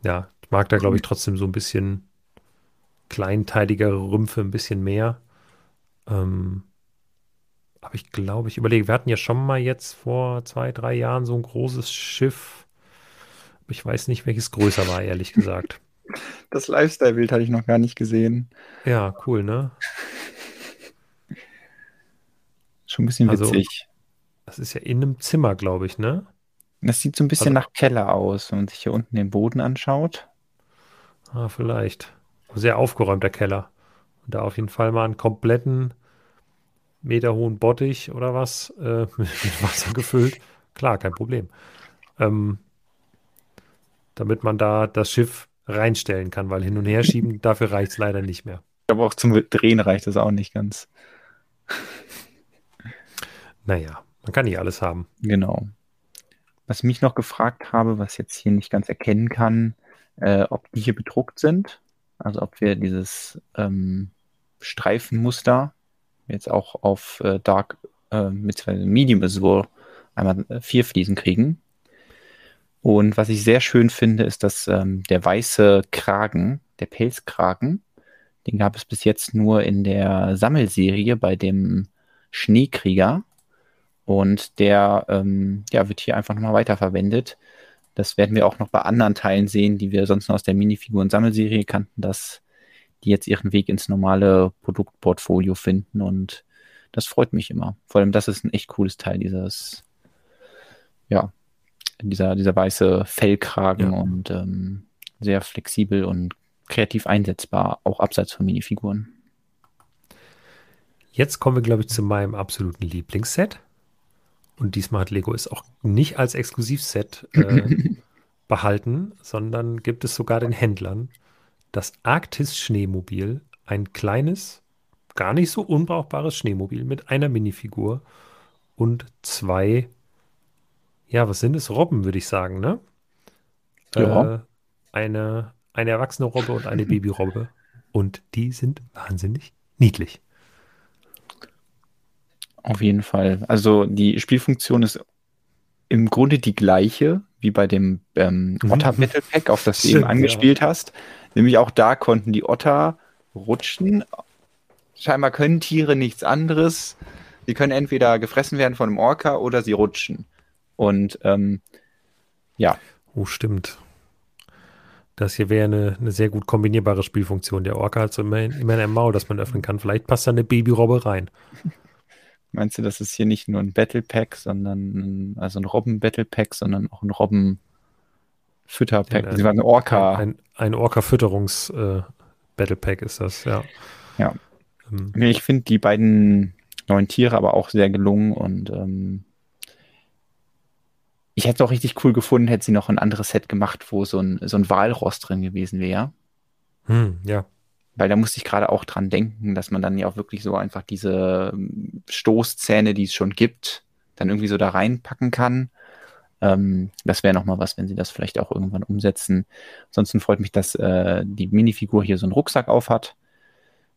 ja, ich mag da, glaube ich, trotzdem so ein bisschen kleinteiligere Rümpfe, ein bisschen mehr. Ähm, aber ich glaube, ich überlege, wir hatten ja schon mal jetzt vor zwei, drei Jahren so ein großes Schiff. Ich weiß nicht, welches größer war, ehrlich gesagt. [laughs] Das Lifestyle-Bild hatte ich noch gar nicht gesehen. Ja, cool, ne? Schon ein bisschen also, witzig. Das ist ja in einem Zimmer, glaube ich, ne? Das sieht so ein bisschen also, nach Keller aus, wenn man sich hier unten den Boden anschaut. Ah, vielleicht. Sehr aufgeräumter Keller. Und da auf jeden Fall mal einen kompletten meterhohen Bottich oder was äh, [laughs] mit Wasser gefüllt. Klar, kein Problem. Ähm, damit man da das Schiff reinstellen kann, weil hin und her schieben, [laughs] dafür reicht es leider nicht mehr. Aber auch zum Drehen reicht das auch nicht ganz. Naja, man kann nicht alles haben. Genau. Was ich mich noch gefragt habe, was jetzt hier nicht ganz erkennen kann, äh, ob die hier bedruckt sind. Also ob wir dieses ähm, Streifenmuster jetzt auch auf äh, Dark äh, mit Medium Azure einmal äh, vier Fliesen kriegen. Und was ich sehr schön finde, ist, dass ähm, der weiße Kragen, der Pelzkragen, den gab es bis jetzt nur in der Sammelserie bei dem Schneekrieger. Und der ähm, ja, wird hier einfach nochmal weiterverwendet. Das werden wir auch noch bei anderen Teilen sehen, die wir sonst noch aus der Minifiguren-Sammelserie kannten, dass die jetzt ihren Weg ins normale Produktportfolio finden. Und das freut mich immer. Vor allem, das ist ein echt cooles Teil, dieses, ja, dieser, dieser weiße Fellkragen ja. und ähm, sehr flexibel und kreativ einsetzbar, auch abseits von Minifiguren. Jetzt kommen wir, glaube ich, zu meinem absoluten Lieblingsset. Und diesmal hat Lego es auch nicht als Exklusivset äh, [laughs] behalten, sondern gibt es sogar den Händlern das Arktis Schneemobil, ein kleines, gar nicht so unbrauchbares Schneemobil mit einer Minifigur und zwei, ja, was sind es? Robben, würde ich sagen, ne? Ja. Äh, eine, eine erwachsene Robbe und eine [laughs] Babyrobbe. Und die sind wahnsinnig niedlich. Auf jeden Fall. Also die Spielfunktion ist im Grunde die gleiche wie bei dem ähm, mhm. Otter Battle Pack, auf das du eben angespielt ja. hast. Nämlich auch da konnten die Otter rutschen. Scheinbar können Tiere nichts anderes. Sie können entweder gefressen werden von einem Orca oder sie rutschen. Und ähm, ja. Oh, stimmt. Das hier wäre eine, eine, sehr gut kombinierbare Spielfunktion. Der Orca hat so immer, immer ein Maul, das man öffnen kann. Vielleicht passt da eine Babyrobbe rein. [laughs] Meinst du, das ist hier nicht nur ein Battle Pack, sondern also ein Robben Battle Pack, sondern auch ein Robben Fütterpack? Sie waren ein Orca. Ein, ein Orca-Fütterungs äh, ist das, ja. Ja. Ähm. Ich finde die beiden neuen Tiere aber auch sehr gelungen und ähm, ich hätte es auch richtig cool gefunden, hätte sie noch ein anderes Set gemacht, wo so ein, so ein Walross drin gewesen wäre. Hm, ja. Weil da musste ich gerade auch dran denken, dass man dann ja auch wirklich so einfach diese ähm, Stoßzähne, die es schon gibt, dann irgendwie so da reinpacken kann. Ähm, das wäre nochmal was, wenn sie das vielleicht auch irgendwann umsetzen. Ansonsten freut mich, dass äh, die Minifigur hier so einen Rucksack auf hat.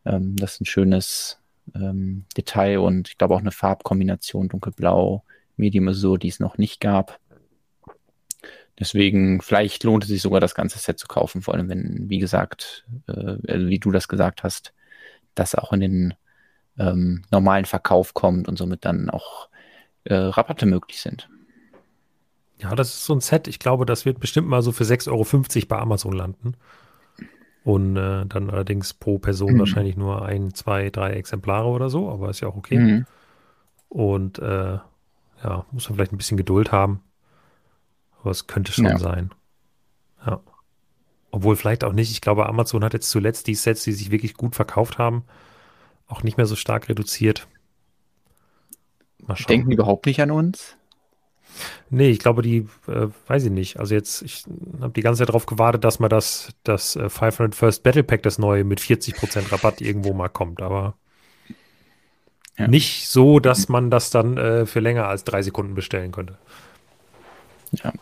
Ähm, das ist ein schönes ähm, Detail und ich glaube auch eine Farbkombination dunkelblau, Medium Azur, die es noch nicht gab. Deswegen, vielleicht lohnt es sich sogar, das ganze Set zu kaufen, vor allem wenn, wie gesagt, äh, also wie du das gesagt hast, das auch in den ähm, normalen Verkauf kommt und somit dann auch äh, Rabatte möglich sind. Ja, das ist so ein Set. Ich glaube, das wird bestimmt mal so für 6,50 Euro bei Amazon landen. Und äh, dann allerdings pro Person mhm. wahrscheinlich nur ein, zwei, drei Exemplare oder so, aber ist ja auch okay. Mhm. Und äh, ja, muss man vielleicht ein bisschen Geduld haben. Aber es könnte schon ja. sein. Ja. Obwohl vielleicht auch nicht. Ich glaube, Amazon hat jetzt zuletzt die Sets, die sich wirklich gut verkauft haben, auch nicht mehr so stark reduziert. Denken überhaupt nicht an uns? Nee, ich glaube, die, äh, weiß ich nicht. Also jetzt, ich habe die ganze Zeit darauf gewartet, dass mal das, das äh, 500 First Battle Pack, das neue, mit 40% Rabatt irgendwo mal kommt, aber ja. nicht so, dass man das dann äh, für länger als drei Sekunden bestellen könnte. Ja,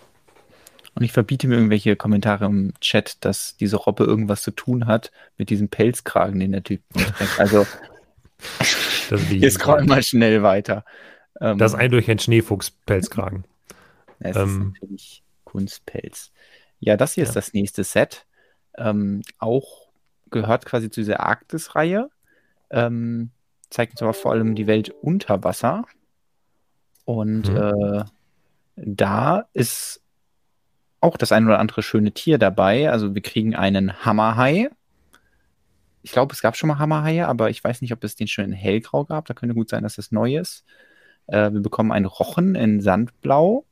und ich verbiete mir irgendwelche Kommentare im Chat, dass diese Robbe irgendwas zu tun hat mit diesem Pelzkragen, den der Typ [laughs] trägt. Also, wir [laughs] scrollen mal schnell weiter. Ähm, das ist ein durch ein Schneefuchs-Pelzkragen. [laughs] Es ähm, ist natürlich Kunstpelz. Ja, das hier ja. ist das nächste Set. Ähm, auch gehört quasi zu dieser Arktis-Reihe. Ähm, zeigt uns aber vor allem die Welt unter Wasser. Und mhm. äh, da ist auch das ein oder andere schöne Tier dabei. Also wir kriegen einen Hammerhai. Ich glaube, es gab schon mal Hammerhaie, aber ich weiß nicht, ob es den schon in hellgrau gab. Da könnte gut sein, dass es neu ist. Äh, wir bekommen einen Rochen in Sandblau.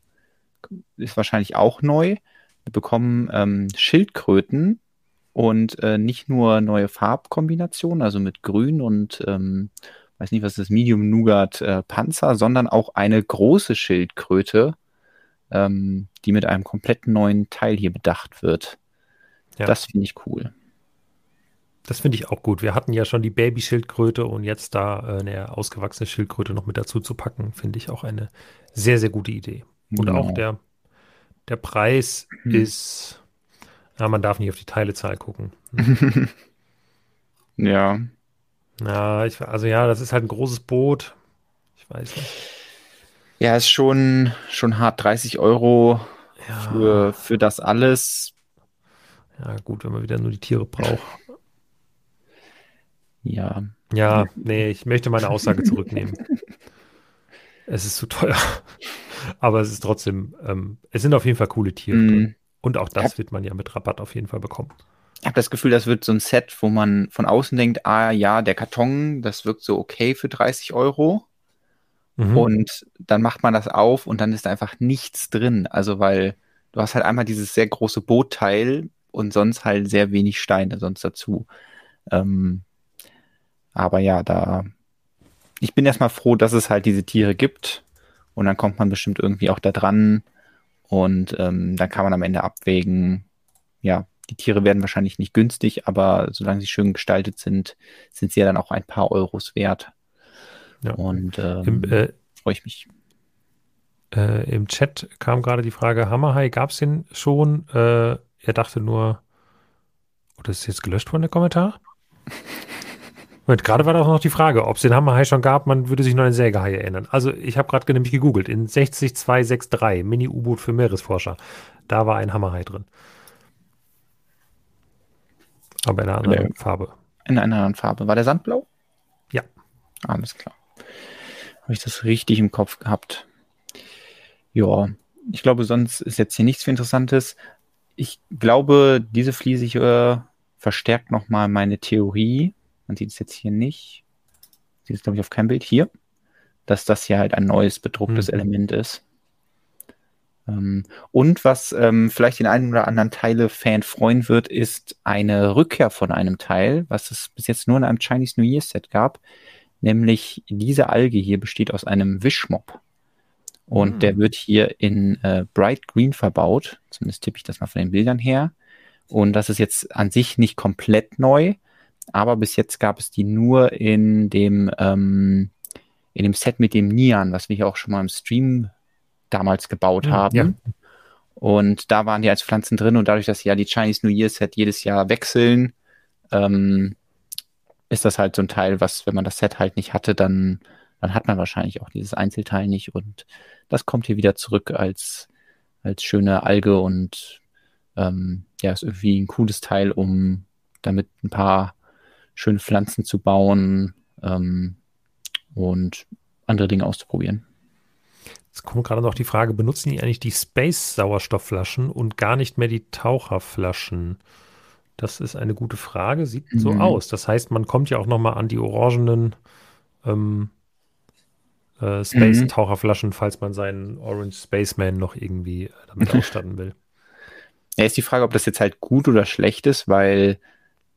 Ist wahrscheinlich auch neu. Wir bekommen ähm, Schildkröten und äh, nicht nur neue Farbkombinationen, also mit Grün und ähm, weiß nicht, was ist, Medium Nougat äh, Panzer, sondern auch eine große Schildkröte ähm, die mit einem komplett neuen Teil hier bedacht wird. Ja. Das finde ich cool. Das finde ich auch gut. Wir hatten ja schon die Baby-Schildkröte und jetzt da äh, eine ausgewachsene Schildkröte noch mit dazu zu packen, finde ich auch eine sehr, sehr gute Idee. Und genau. auch der, der Preis hm. ist, ja, man darf nicht auf die Teilezahl gucken. [laughs] ja. Ja, ich, also ja, das ist halt ein großes Boot. Ich weiß nicht. Ja, ist schon, schon hart. 30 Euro ja. für, für das alles. Ja, gut, wenn man wieder nur die Tiere braucht. Ja. Ja, nee, ich möchte meine Aussage zurücknehmen. [laughs] es ist zu teuer. [laughs] Aber es ist trotzdem, ähm, es sind auf jeden Fall coole Tiere mm. drin. Und auch das wird man ja mit Rabatt auf jeden Fall bekommen. Ich habe das Gefühl, das wird so ein Set, wo man von außen denkt, ah ja, der Karton, das wirkt so okay für 30 Euro. Mhm. Und dann macht man das auf und dann ist einfach nichts drin. Also weil du hast halt einmal dieses sehr große Bootteil und sonst halt sehr wenig Steine sonst dazu. Ähm, aber ja, da ich bin erstmal froh, dass es halt diese Tiere gibt und dann kommt man bestimmt irgendwie auch da dran und ähm, dann kann man am Ende abwägen, ja, die Tiere werden wahrscheinlich nicht günstig, aber solange sie schön gestaltet sind, sind sie ja dann auch ein paar Euros wert. Ja. Und ähm, äh, freue ich mich. Äh, Im Chat kam gerade die Frage, Hammerhai gab es den schon? Äh, er dachte nur, oder oh, ist jetzt gelöscht worden, der Kommentar? [laughs] Moment, gerade war doch noch die Frage, ob es den Hammerhai schon gab, man würde sich nur an den Sägehai erinnern. Also ich habe gerade nämlich gegoogelt, in 60263, Mini-U-Boot für Meeresforscher, da war ein Hammerhai drin. Aber in einer anderen der, Farbe. In einer anderen Farbe. War der Sandblau? Ja. Alles klar. Habe ich das richtig im Kopf gehabt? Ja, ich glaube, sonst ist jetzt hier nichts für Interessantes. Ich glaube, diese Fliese hier verstärkt nochmal meine Theorie. Man sieht es jetzt hier nicht. Sieht es, glaube ich, auf keinem Bild. Hier. Dass das hier halt ein neues bedrucktes mhm. Element ist. Ähm, und was ähm, vielleicht den einen oder anderen Teile-Fan freuen wird, ist eine Rückkehr von einem Teil, was es bis jetzt nur in einem Chinese New Year Set gab. Nämlich diese Alge hier besteht aus einem Wischmob. Und mhm. der wird hier in äh, Bright Green verbaut. Zumindest tippe ich das mal von den Bildern her. Und das ist jetzt an sich nicht komplett neu, aber bis jetzt gab es die nur in dem, ähm, in dem Set mit dem Nian, was wir hier auch schon mal im Stream damals gebaut mhm, haben. Ja. Und da waren die als Pflanzen drin und dadurch, dass sie ja die Chinese New Year Set jedes Jahr wechseln, ähm, ist das halt so ein Teil, was, wenn man das Set halt nicht hatte, dann, dann hat man wahrscheinlich auch dieses Einzelteil nicht und das kommt hier wieder zurück als, als schöne Alge und ähm, ja, ist irgendwie ein cooles Teil, um damit ein paar schöne Pflanzen zu bauen ähm, und andere Dinge auszuprobieren. Jetzt kommt gerade noch die Frage, benutzen die eigentlich die Space-Sauerstoffflaschen und gar nicht mehr die Taucherflaschen? Das ist eine gute Frage, sieht mhm. so aus. Das heißt, man kommt ja auch noch mal an die orangenen ähm, äh, Space-Taucherflaschen, mhm. falls man seinen Orange Spaceman noch irgendwie äh, damit [laughs] ausstatten will. Ja, ist die Frage, ob das jetzt halt gut oder schlecht ist, weil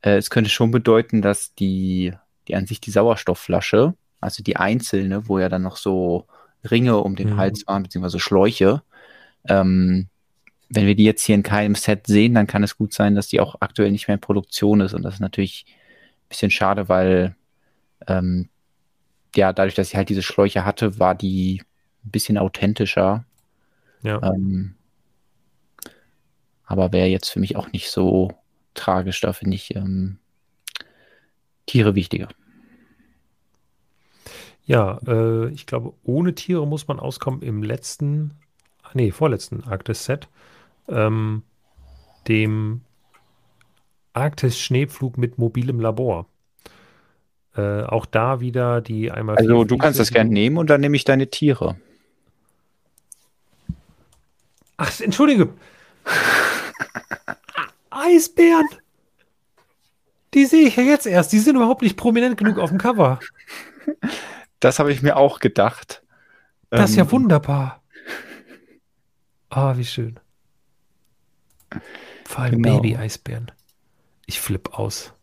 äh, es könnte schon bedeuten, dass die, die an sich die Sauerstoffflasche, also die einzelne, wo ja dann noch so Ringe um den mhm. Hals waren, beziehungsweise Schläuche. Ähm, wenn wir die jetzt hier in keinem Set sehen, dann kann es gut sein, dass die auch aktuell nicht mehr in Produktion ist. Und das ist natürlich ein bisschen schade, weil ähm, ja, dadurch, dass sie halt diese Schläuche hatte, war die ein bisschen authentischer. Ja. Ähm, aber wäre jetzt für mich auch nicht so tragisch. Da finde ich ähm, Tiere wichtiger. Ja, äh, ich glaube, ohne Tiere muss man auskommen im letzten, ah, nee, vorletzten Arktis-Set, ähm, dem Arktis-Schneepflug mit mobilem Labor. Äh, auch da wieder die einmal. Also, du kannst das gerne nehmen und dann nehme ich deine Tiere. Ach, entschuldige. [laughs] Eisbären! Die sehe ich ja jetzt erst. Die sind überhaupt nicht prominent genug auf dem Cover. Das habe ich mir auch gedacht. Das ist ähm, ja wunderbar. Ah, oh, wie schön. Vor allem genau. Baby-Eisbären. Ich flipp aus.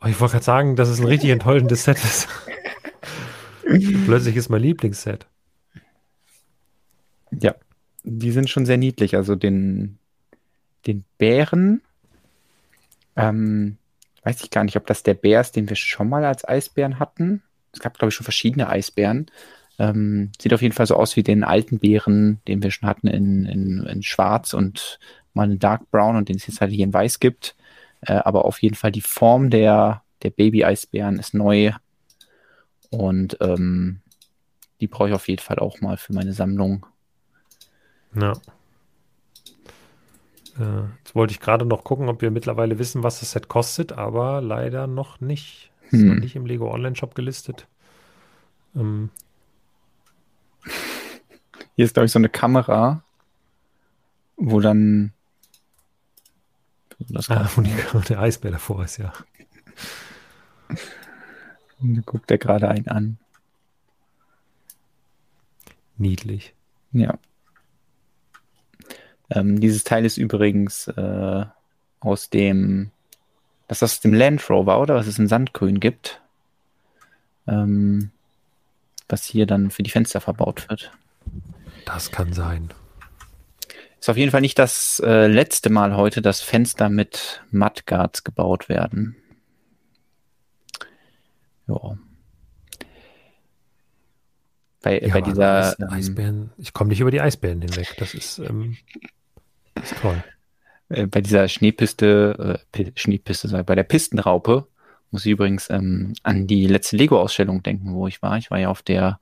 Oh, ich wollte gerade sagen, dass es ein richtig enttäuschendes Set ist. [laughs] Plötzlich ist mein Lieblingsset. Ja, die sind schon sehr niedlich. Also den, den Bären, ähm, weiß ich gar nicht, ob das der Bär ist, den wir schon mal als Eisbären hatten. Es gab, glaube ich, schon verschiedene Eisbären. Ähm, sieht auf jeden Fall so aus wie den alten Bären, den wir schon hatten in, in, in Schwarz und mal in Dark Brown und den es jetzt halt hier in Weiß gibt. Äh, aber auf jeden Fall die Form der, der Baby-Eisbären ist neu. Und ähm, die brauche ich auf jeden Fall auch mal für meine Sammlung. Ja. Äh, jetzt wollte ich gerade noch gucken, ob wir mittlerweile wissen, was das Set kostet, aber leider noch nicht. Ist Hm. noch nicht im Lego Online Shop gelistet. Ähm, Hier ist, glaube ich, so eine Kamera, wo dann das [laughs] ah, wo die, der Eisbär davor ist, ja. [laughs] guckt er gerade einen an. Niedlich. Ja. Ähm, dieses Teil ist übrigens äh, aus dem, das ist aus dem Land Rover, oder? Was es in Sandgrün gibt. Ähm, was hier dann für die Fenster verbaut wird. Das kann sein. Ist auf jeden Fall nicht das äh, letzte Mal heute, dass Fenster mit Mudguards gebaut werden. Ja. Bei, Ja, bei dieser. Ähm, Eisbären, ich komme nicht über die Eisbären hinweg. Das ist, ähm, das ist toll. äh, bei dieser Schneepiste, äh, Pi- Schneepiste, bei der Pistenraupe muss ich übrigens ähm, an die letzte Lego-Ausstellung denken, wo ich war. Ich war ja auf der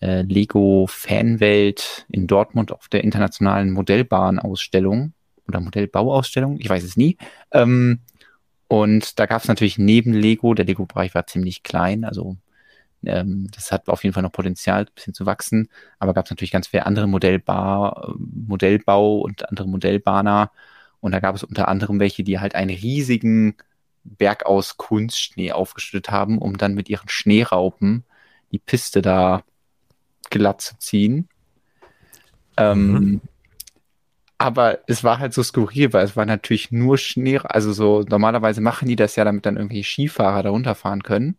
äh, Lego Fanwelt in Dortmund auf der internationalen Modellbahn-Ausstellung oder Modellbauausstellung, ich weiß es nie. Ähm, und da gab es natürlich neben Lego, der Lego-Bereich war ziemlich klein, also ähm, das hat auf jeden Fall noch Potenzial, ein bisschen zu wachsen. Aber gab es natürlich ganz viele andere Modellbar, Modellbau und andere Modellbahner. Und da gab es unter anderem welche, die halt einen riesigen Berg aus Kunstschnee aufgeschüttet haben, um dann mit ihren Schneeraupen die Piste da glatt zu ziehen. Ähm, Mhm. Aber es war halt so skurril, weil es war natürlich nur Schnee, also so normalerweise machen die das ja, damit dann irgendwelche Skifahrer da runterfahren können.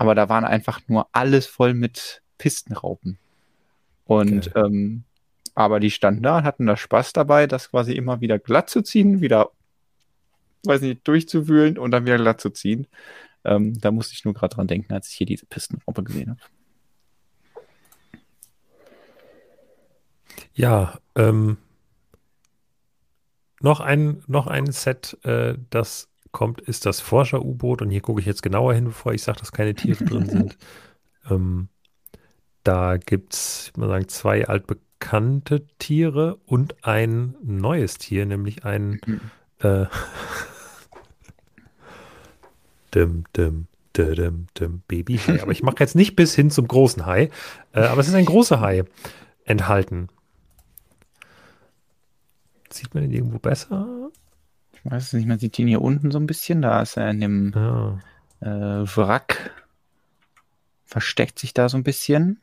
Aber da waren einfach nur alles voll mit Pistenraupen. Und ähm, aber die standen da und hatten da Spaß dabei, das quasi immer wieder glatt zu ziehen, wieder, weiß nicht, durchzuwühlen und dann wieder glatt zu ziehen. Ähm, da musste ich nur gerade dran denken, als ich hier diese Pistenraupe gesehen habe. Ja, ähm, noch ein, noch ein Set, äh, das kommt, ist das Forscher-U-Boot. Und hier gucke ich jetzt genauer hin, bevor ich sage, dass keine Tiere drin [laughs] sind. Ähm, da gibt es, ich würde sagen, zwei altbekannte Tiere und ein neues Tier, nämlich ein äh, [laughs] dim, dim, dim, dim, Babyhai. Aber ich mache jetzt nicht bis hin zum großen Hai, äh, aber es ist ein großer Hai enthalten. Sieht man ihn irgendwo besser? Ich weiß es nicht, man sieht ihn hier unten so ein bisschen, da ist er in dem Ja. äh, Wrack, versteckt sich da so ein bisschen.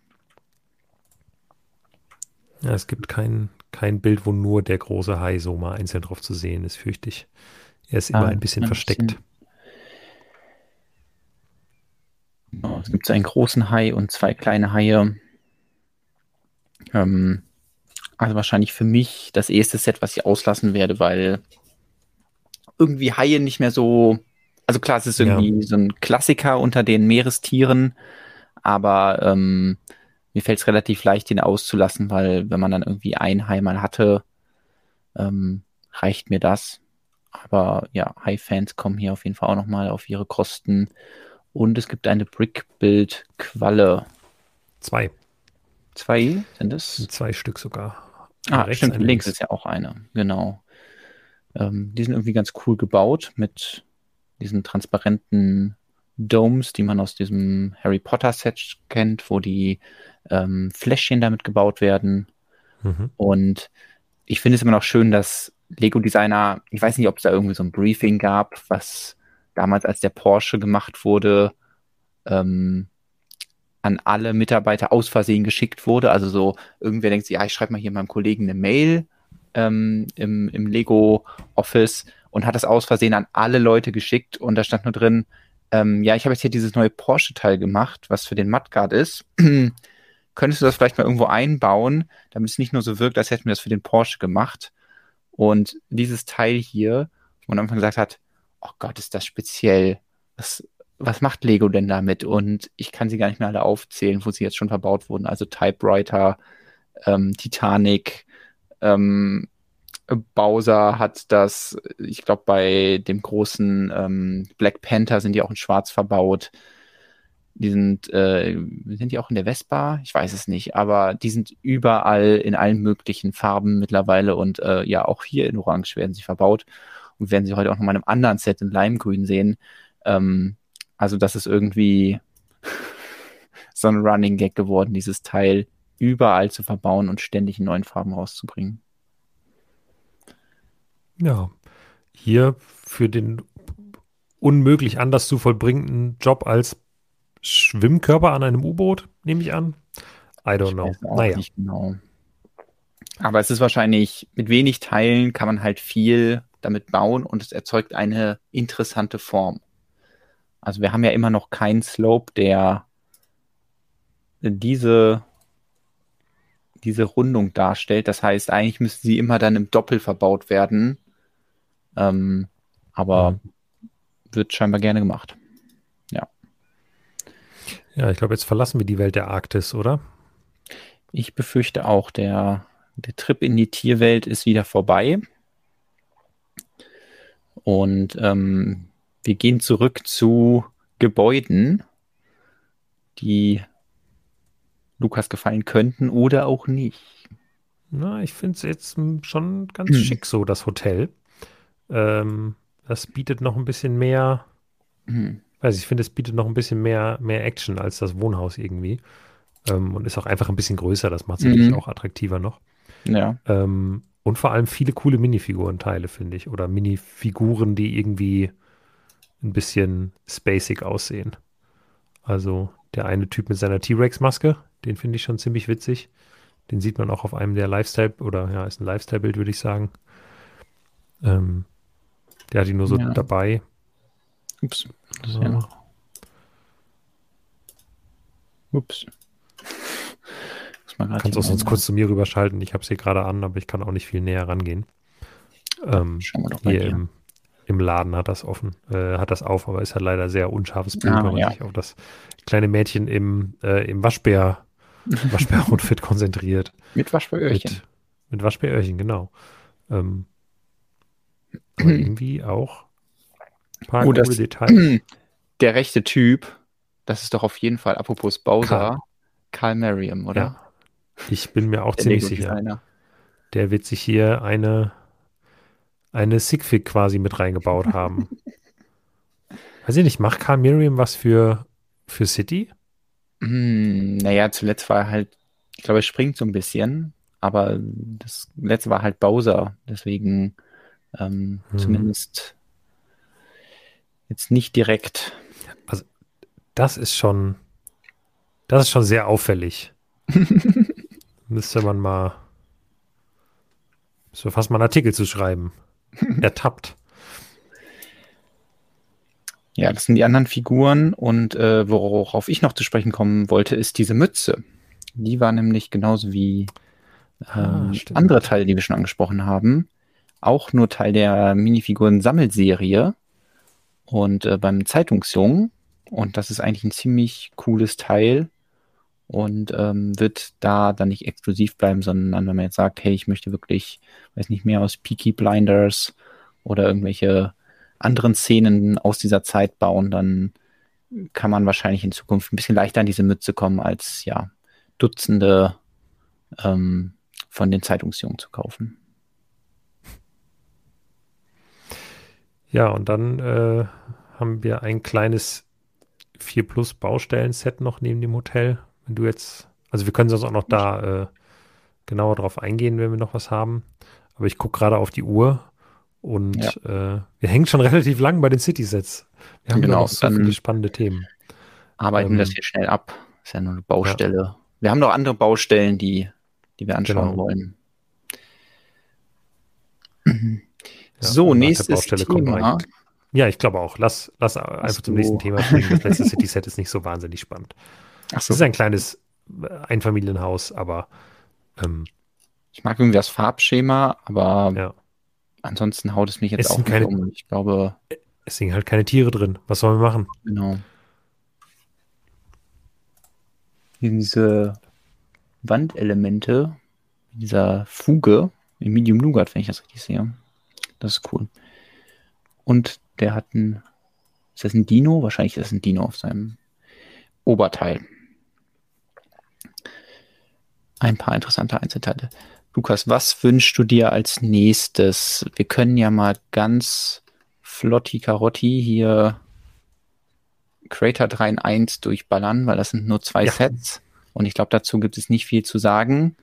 ja, es gibt kein, kein Bild, wo nur der große Hai so mal einzeln drauf zu sehen ist, fürchte ich. Er ist immer Ah, ein bisschen ein versteckt. bisschen. Genau, es gibt so einen großen Hai und zwei kleine Haie. Ähm, also wahrscheinlich für mich das erste Set, was ich auslassen werde, weil irgendwie Haie nicht mehr so. Also klar, es ist Ja. irgendwie so ein Klassiker unter den Meerestieren, aber ähm, mir fällt es relativ leicht, den auszulassen, weil wenn man dann irgendwie ein Hai mal hatte, ähm, reicht mir das. Aber ja, Hai-Fans kommen hier auf jeden Fall auch nochmal auf ihre Kosten. Und es gibt eine Brick-Build-Qualle. Zwei. Zwei sind es? Zwei Stück sogar. Ah, Rechts, stimmt, eine links ist ja auch eine, genau. Ähm, die sind irgendwie ganz cool gebaut mit diesen transparenten Domes, die man aus diesem Harry Potter Set kennt, wo die ähm, Fläschchen damit gebaut werden. Mhm. Und ich finde es immer noch schön, dass Lego-Designer, ich weiß nicht, ob es da irgendwie so ein Briefing gab, was damals, als der Porsche gemacht wurde, ähm, an alle Mitarbeiter aus Versehen geschickt wurde. Also so, irgendwer denkt sich, ja, ich schreibe mal hier meinem Kollegen eine Mail ähm, im, im Lego-Office und hat das aus Versehen an alle Leute geschickt und da stand nur drin, ähm, ja, ich habe jetzt hier dieses neue Porsche-Teil gemacht, was für den Mudguard ist. [clears throat] Könntest du das vielleicht mal irgendwo einbauen, damit es nicht nur so wirkt, als hätten wir das für den Porsche gemacht. Und dieses Teil hier, wo man am Anfang gesagt hat, oh Gott, ist das speziell. Was, was macht Lego denn damit? Und ich kann sie gar nicht mehr alle aufzählen, wo sie jetzt schon verbaut wurden. Also Typewriter, ähm, Titanic, ähm, Bowser hat das, ich glaube, bei dem großen ähm, Black Panther sind die auch in Schwarz verbaut. Die sind, äh, sind die auch in der Vespa? Ich weiß es nicht, aber die sind überall in allen möglichen Farben mittlerweile und äh, ja, auch hier in Orange werden sie verbaut und werden sie heute auch noch mal in einem anderen Set in Limegrün sehen. Ähm, also das ist irgendwie [laughs] so ein Running Gag geworden, dieses Teil überall zu verbauen und ständig in neuen Farben rauszubringen. Ja, hier für den unmöglich anders zu vollbringenden Job als Schwimmkörper an einem U-Boot, nehme ich an. I don't know. Naja. Genau. Aber es ist wahrscheinlich, mit wenig Teilen kann man halt viel damit bauen und es erzeugt eine interessante Form. Also wir haben ja immer noch keinen Slope, der diese, diese Rundung darstellt. Das heißt, eigentlich müssten sie immer dann im Doppel verbaut werden. Ähm, aber mhm. wird scheinbar gerne gemacht. Ja. Ja, ich glaube, jetzt verlassen wir die Welt der Arktis, oder? Ich befürchte auch, der, der Trip in die Tierwelt ist wieder vorbei. Und ähm, wir gehen zurück zu Gebäuden, die Lukas gefallen könnten oder auch nicht. Na, ich finde es jetzt schon ganz hm. schick so, das Hotel. Ähm, das bietet noch ein bisschen mehr, hm. weiß ich, finde, es bietet noch ein bisschen mehr, mehr Action als das Wohnhaus irgendwie. Ähm, und ist auch einfach ein bisschen größer, das macht es mhm. auch attraktiver noch. Ja. Ähm, und vor allem viele coole Minifigurenteile, finde ich. Oder Minifiguren, die irgendwie ein bisschen spacig aussehen. Also der eine Typ mit seiner T-Rex-Maske, den finde ich schon ziemlich witzig. Den sieht man auch auf einem der Lifestyle, oder ja, ist ein Lifestyle-Bild, würde ich sagen. Ähm, der hat ihn nur so ja. dabei. Ups. So. Ja. Ups. Man Kannst auch sonst kurz zu mir rüberschalten. Ich habe es hier gerade an, aber ich kann auch nicht viel näher rangehen. Ähm, Schauen wir doch mal hier dir. im, im Laden hat das offen, äh, hat das auf, aber ist halt leider sehr unscharfes Bild, ah, wenn man ja. sich auf das kleine Mädchen im, äh, im Waschbär, [laughs] Waschbär-Outfit konzentriert. Mit Waschbäröhrchen. Mit, mit Waschbäröhrchen, genau. Ähm, [clears throat] irgendwie auch ein paar oh, coole das, Details. [clears throat] Der rechte Typ, das ist doch auf jeden Fall, apropos Bowser, Karl, Karl Merriam, oder? Ja. Ich bin mir auch ziemlich sicher. Der wird sich hier eine, eine Sigfig quasi mit reingebaut haben. Weiß ich nicht, macht Karl Merriam was für, für City? Hm, naja, zuletzt war er halt, ich glaube, er springt so ein bisschen, aber das letzte war halt Bowser, deswegen ähm, hm. zumindest jetzt nicht direkt. Also, das ist schon, das ist schon sehr auffällig. [laughs] Müsste man mal, müsste fast mal einen Artikel zu schreiben. [laughs] Ertappt. Ja, das sind die anderen Figuren und äh, worauf ich noch zu sprechen kommen wollte, ist diese Mütze. Die war nämlich genauso wie ah, ähm, ah, andere Teile, die wir schon angesprochen haben, auch nur Teil der Minifiguren-Sammelserie und äh, beim Zeitungsjungen. Und das ist eigentlich ein ziemlich cooles Teil und ähm, wird da dann nicht exklusiv bleiben, sondern wenn man jetzt sagt, hey, ich möchte wirklich, weiß nicht mehr, aus Peaky Blinders oder irgendwelche anderen Szenen aus dieser Zeit bauen, dann kann man wahrscheinlich in Zukunft ein bisschen leichter an diese Mütze kommen, als ja Dutzende ähm, von den Zeitungsjungen zu kaufen. Ja, und dann äh, haben wir ein kleines 4 Plus Baustellen-Set noch neben dem Hotel, wenn du jetzt, also wir können sonst auch noch da äh, genauer drauf eingehen, wenn wir noch was haben. Aber ich gucke gerade auf die Uhr und ja. äh, wir hängen schon [laughs] relativ lang bei den City-Sets. Wir haben genau, noch so viele spannende Themen. Arbeiten ähm, das hier schnell ab. Ist ja nur eine Baustelle. Ja. Wir haben noch andere Baustellen, die, die wir anschauen genau. wollen. Ja, so, nächstes Thema. Ja, ich glaube auch. Lass, lass einfach so. zum nächsten Thema springen. Das letzte [laughs] City-Set ist nicht so wahnsinnig spannend. Ach so. Es ist ein kleines äh, Einfamilienhaus, aber ähm, ich mag irgendwie das Farbschema, aber ja. ansonsten haut es mich jetzt es auch nicht keine, um. Ich glaube. Es sind halt keine Tiere drin. Was sollen wir machen? Genau. Diese Wandelemente, dieser Fuge, im Medium Nougat, wenn ich das richtig sehe. Das ist cool. Und der hat ein, ist das ein Dino? Wahrscheinlich ist das ein Dino auf seinem Oberteil. Ein paar interessante Einzelteile. Lukas, was wünschst du dir als nächstes? Wir können ja mal ganz flotti Karotti hier Creator 3 in 1 durchballern, weil das sind nur zwei ja. Sets. Und ich glaube, dazu gibt es nicht viel zu sagen.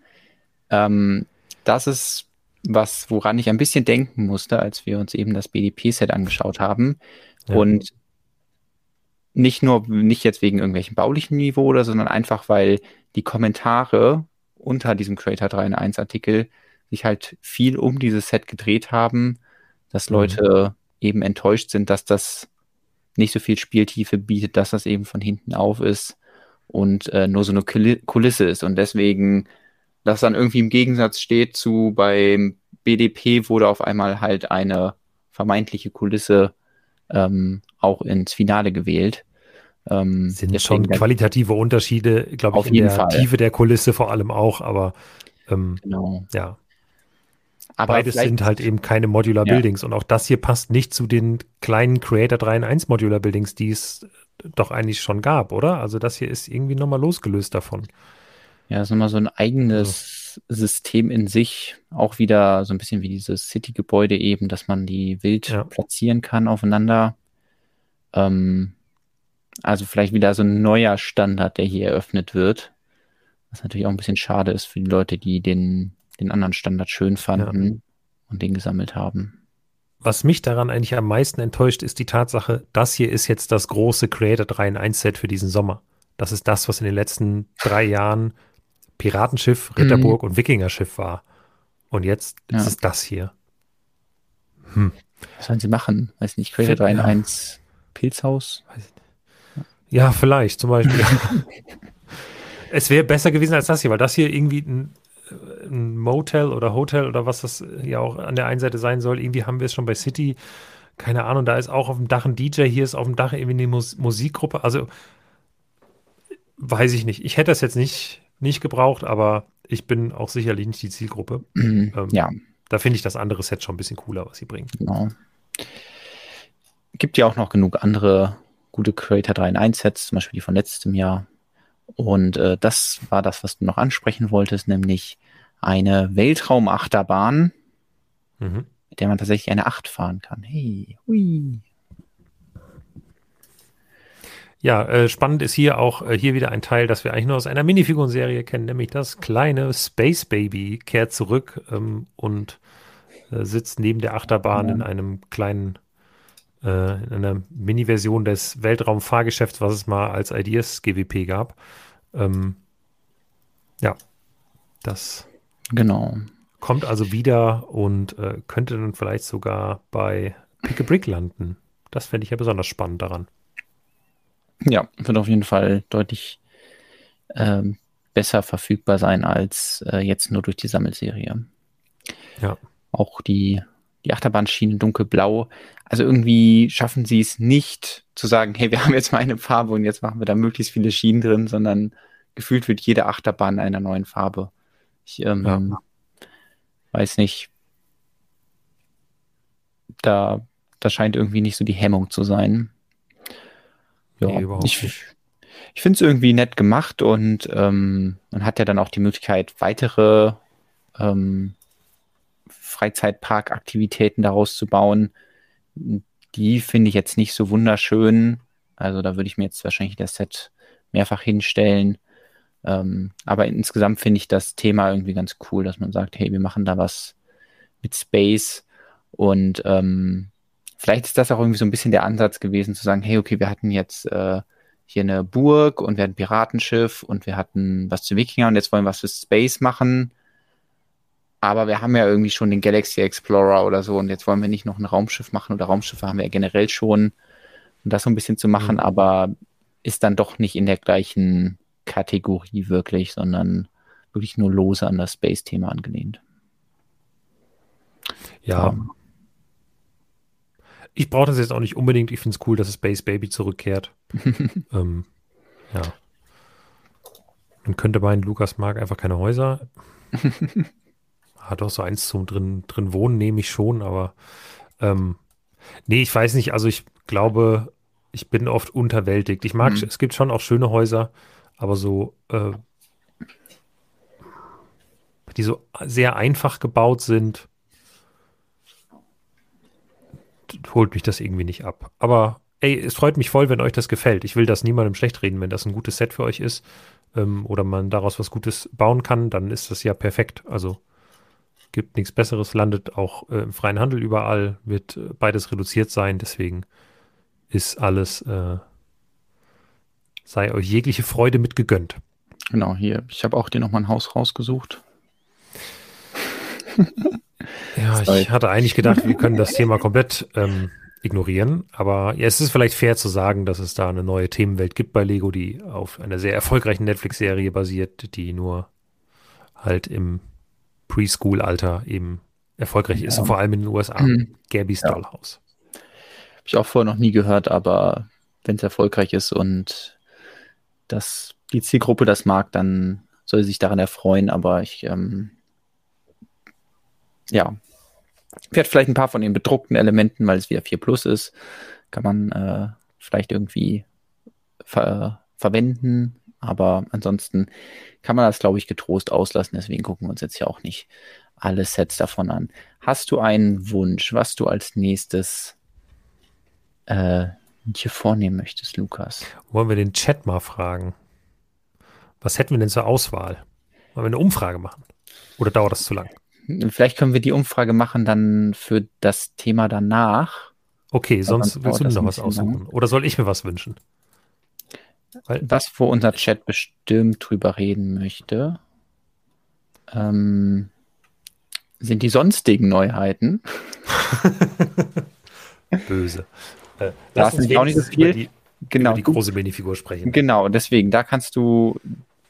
Ähm, das ist was, woran ich ein bisschen denken musste, als wir uns eben das BDP-Set angeschaut haben. Ja. Und nicht nur, nicht jetzt wegen irgendwelchen baulichen Niveau oder, sondern einfach, weil die Kommentare unter diesem Creator 3 in 1 Artikel sich halt viel um dieses Set gedreht haben, dass mhm. Leute mhm. eben enttäuscht sind, dass das nicht so viel Spieltiefe bietet, dass das eben von hinten auf ist und äh, nur so eine Kulisse ist und deswegen das dann irgendwie im Gegensatz steht zu beim BDP wurde auf einmal halt eine vermeintliche Kulisse ähm, auch ins Finale gewählt. Ähm, Sind schon qualitative Unterschiede, glaube ich, in der Fall. Tiefe der Kulisse vor allem auch, aber ähm, genau. ja. Aber Beides sind halt eben keine Modular ja. Buildings und auch das hier passt nicht zu den kleinen Creator 3 in 1 Modular Buildings, die es doch eigentlich schon gab, oder? Also das hier ist irgendwie nochmal losgelöst davon. Ja, das ist nochmal so ein eigenes also. System in sich, auch wieder so ein bisschen wie dieses City-Gebäude eben, dass man die wild ja. platzieren kann aufeinander. Ähm, also vielleicht wieder so ein neuer Standard, der hier eröffnet wird. Was natürlich auch ein bisschen schade ist für die Leute, die den, den anderen Standard schön fanden ja. und den gesammelt haben. Was mich daran eigentlich am meisten enttäuscht, ist die Tatsache, das hier ist jetzt das große Creator 3 in 1 Set für diesen Sommer. Das ist das, was in den letzten drei Jahren Piratenschiff, Ritterburg mhm. und Wikingerschiff war. Und jetzt ja. ist es das hier. Hm. Was sollen sie machen? Weiß nicht, Creator 3 in 1 Pilzhaus? Weiß ich ja, vielleicht zum Beispiel. [laughs] es wäre besser gewesen als das hier, weil das hier irgendwie ein, ein, Motel oder Hotel oder was das ja auch an der einen Seite sein soll. Irgendwie haben wir es schon bei City. Keine Ahnung, da ist auch auf dem Dach ein DJ, hier ist auf dem Dach irgendwie eine Mus Musikgruppe. Also weiß ich nicht. Ich hätte das jetzt nicht, nicht gebraucht, aber ich bin auch sicherlich nicht die Zielgruppe. Mhm, ähm, ja. Da finde ich das andere Set schon ein bisschen cooler, was sie bringen. Genau. Gibt ja auch noch genug andere gute Creator 3 in 1 Sets, zum Beispiel die von letztem Jahr. Und äh, das war das, was du noch ansprechen wolltest, nämlich eine Weltraumachterbahn, mhm. mit der man tatsächlich eine 8 fahren kann. Hey, hui. Ja, äh, spannend ist hier auch äh, hier wieder ein Teil, das wir eigentlich nur aus einer Minifigurenserie kennen, nämlich das kleine Space Baby kehrt zurück ähm, und äh, sitzt neben der Achterbahn ja. in einem kleinen äh, in einer Mini-Version des Weltraumfahrgeschäfts, was es mal als Ideas GWP gab. Ähm, ja, das genau. kommt also wieder und äh, könnte dann vielleicht sogar bei Pick a Brick landen. Das fände ich ja besonders spannend daran. Ja, wird auf jeden Fall deutlich ähm, besser verfügbar sein als äh, jetzt nur durch die Sammelserie. Ja. Auch die die Achterbahnschiene dunkelblau. Also irgendwie schaffen sie es nicht zu sagen, hey, wir [laughs] haben jetzt mal eine Farbe und jetzt machen wir da möglichst viele Schienen drin, sondern gefühlt wird jede Achterbahn einer neuen Farbe. Ich ähm, ja. weiß nicht. Da, da scheint irgendwie nicht so die Hemmung zu sein. Ja, nee, ich, ich finde es irgendwie nett gemacht und ähm, man hat ja dann auch die Möglichkeit, weitere ähm, Freizeitparkaktivitäten daraus zu bauen. Die finde ich jetzt nicht so wunderschön. Also da würde ich mir jetzt wahrscheinlich das Set mehrfach hinstellen. Ähm, aber insgesamt finde ich das Thema irgendwie ganz cool, dass man sagt, hey, wir machen da was mit Space. Und ähm, vielleicht ist das auch irgendwie so ein bisschen der Ansatz gewesen, zu sagen, hey, okay, wir hatten jetzt äh, hier eine Burg und wir hatten ein Piratenschiff und wir hatten was zu Wikinger und jetzt wollen wir was für Space machen. Aber wir haben ja irgendwie schon den Galaxy Explorer oder so und jetzt wollen wir nicht noch ein Raumschiff machen oder Raumschiffe haben wir ja generell schon, um das so ein bisschen zu machen, mhm. aber ist dann doch nicht in der gleichen Kategorie wirklich, sondern wirklich nur lose an das Space-Thema angelehnt. Ja. Um. Ich brauche das jetzt auch nicht unbedingt. Ich finde es cool, dass Space Baby zurückkehrt. [laughs] ähm, ja. Dann könnte mein Lukas mag einfach keine Häuser. [laughs] hat auch so eins zum drin, drin wohnen, nehme ich schon, aber ähm, nee, ich weiß nicht, also ich glaube, ich bin oft unterwältigt. Ich mag, Mhm. es gibt schon auch schöne Häuser, aber so, äh, die so sehr einfach gebaut sind, holt mich das irgendwie nicht ab. Aber ey, es freut mich voll, wenn euch das gefällt. Ich will das niemandem schlecht reden, wenn das ein gutes Set für euch ist ähm, oder man daraus was Gutes bauen kann, dann ist das ja perfekt. Also gibt nichts Besseres, landet auch äh, im freien Handel überall, wird äh, beides reduziert sein, deswegen ist alles, äh, sei euch jegliche Freude mit gegönnt. Genau, hier. Ich habe auch dir nochmal ein Haus rausgesucht. Ja, [laughs] Sorry. ich hatte eigentlich gedacht, wir können das Thema komplett ähm, ignorieren, aber ja, es ist vielleicht fair zu sagen, dass es da eine neue Themenwelt gibt bei Lego, die auf einer sehr erfolgreichen Netflix-Serie basiert, die nur halt im Preschool-Alter eben erfolgreich ist Ja. und vor allem in den USA. Mhm. Gabby's Ja. Dollhouse. Habe ich auch vorher noch nie gehört, aber wenn es erfolgreich ist und dass die Zielgruppe das mag, dann soll sie sich daran erfreuen. Aber ich, ähm, ja, werde vielleicht ein paar von den bedruckten Elementen, weil es wieder 4 Plus ist, kann man äh, vielleicht irgendwie ver verwenden. Aber ansonsten kann man das, glaube ich, getrost auslassen. Deswegen gucken wir uns jetzt ja auch nicht alle Sets davon an. Hast du einen Wunsch, was du als nächstes äh, dir vornehmen möchtest, Lukas? Wollen wir den Chat mal fragen? Was hätten wir denn zur Auswahl? Wollen wir eine Umfrage machen? Oder dauert das zu lang? Vielleicht können wir die Umfrage machen dann für das Thema danach. Okay, sonst willst du dir noch was aussuchen? Oder soll ich mir was wünschen? Was, wo unser Chat bestimmt drüber reden möchte, ähm, sind die sonstigen Neuheiten. [laughs] böse. Äh, Da lass uns auch nicht so viel. Über die, Genau, über die große Minifigur sprechen. Genau, deswegen, da kannst du,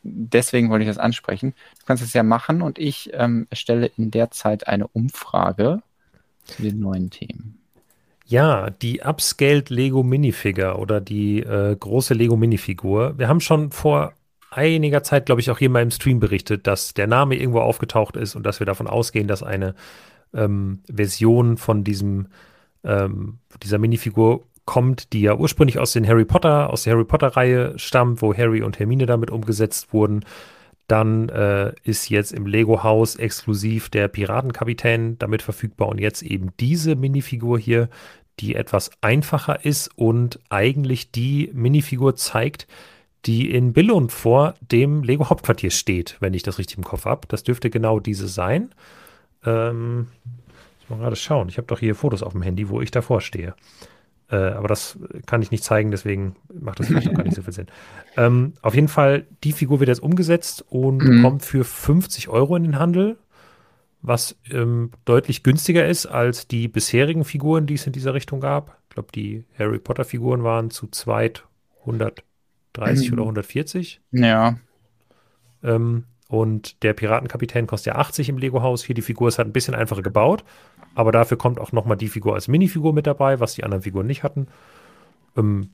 deswegen wollte ich das ansprechen. Du kannst es ja machen und ich ähm, erstelle in der Zeit eine Umfrage zu den neuen Themen. Ja, die Upscaled Lego Minifigure oder die äh, große Lego Minifigur. Wir haben schon vor einiger Zeit, glaube ich, auch hier mal im Stream berichtet, dass der Name irgendwo aufgetaucht ist und dass wir davon ausgehen, dass eine ähm, Version von diesem ähm, dieser Minifigur kommt, die ja ursprünglich aus den Harry Potter, aus der Harry Potter Reihe stammt, wo Harry und Hermine damit umgesetzt wurden. Dann äh, ist jetzt im Lego-Haus exklusiv der Piratenkapitän damit verfügbar und jetzt eben diese Minifigur hier, die etwas einfacher ist und eigentlich die Minifigur zeigt, die in Billund vor dem Lego-Hauptquartier steht, wenn ich das richtig im Kopf habe. Das dürfte genau diese sein. Ähm, muss mal gerade schauen. Ich habe doch hier Fotos auf dem Handy, wo ich davor stehe. Äh, aber das kann ich nicht zeigen, deswegen macht das vielleicht auch gar nicht so viel Sinn. [laughs] Ähm, auf jeden Fall, die Figur wird jetzt umgesetzt und Mhm. kommt für 50 Euro in den Handel, was ähm, deutlich günstiger ist als die bisherigen Figuren, die es in dieser Richtung gab. Ich glaube, die Harry Potter-Figuren waren zu zweit 130 Mhm. oder 140. Ja, Ähm, und der Piratenkapitän kostet ja 80 im Lego-Haus. Hier die Figur ist halt ein bisschen einfacher gebaut, aber dafür kommt auch noch mal die Figur als Minifigur mit dabei, was die anderen Figuren nicht hatten. Ähm,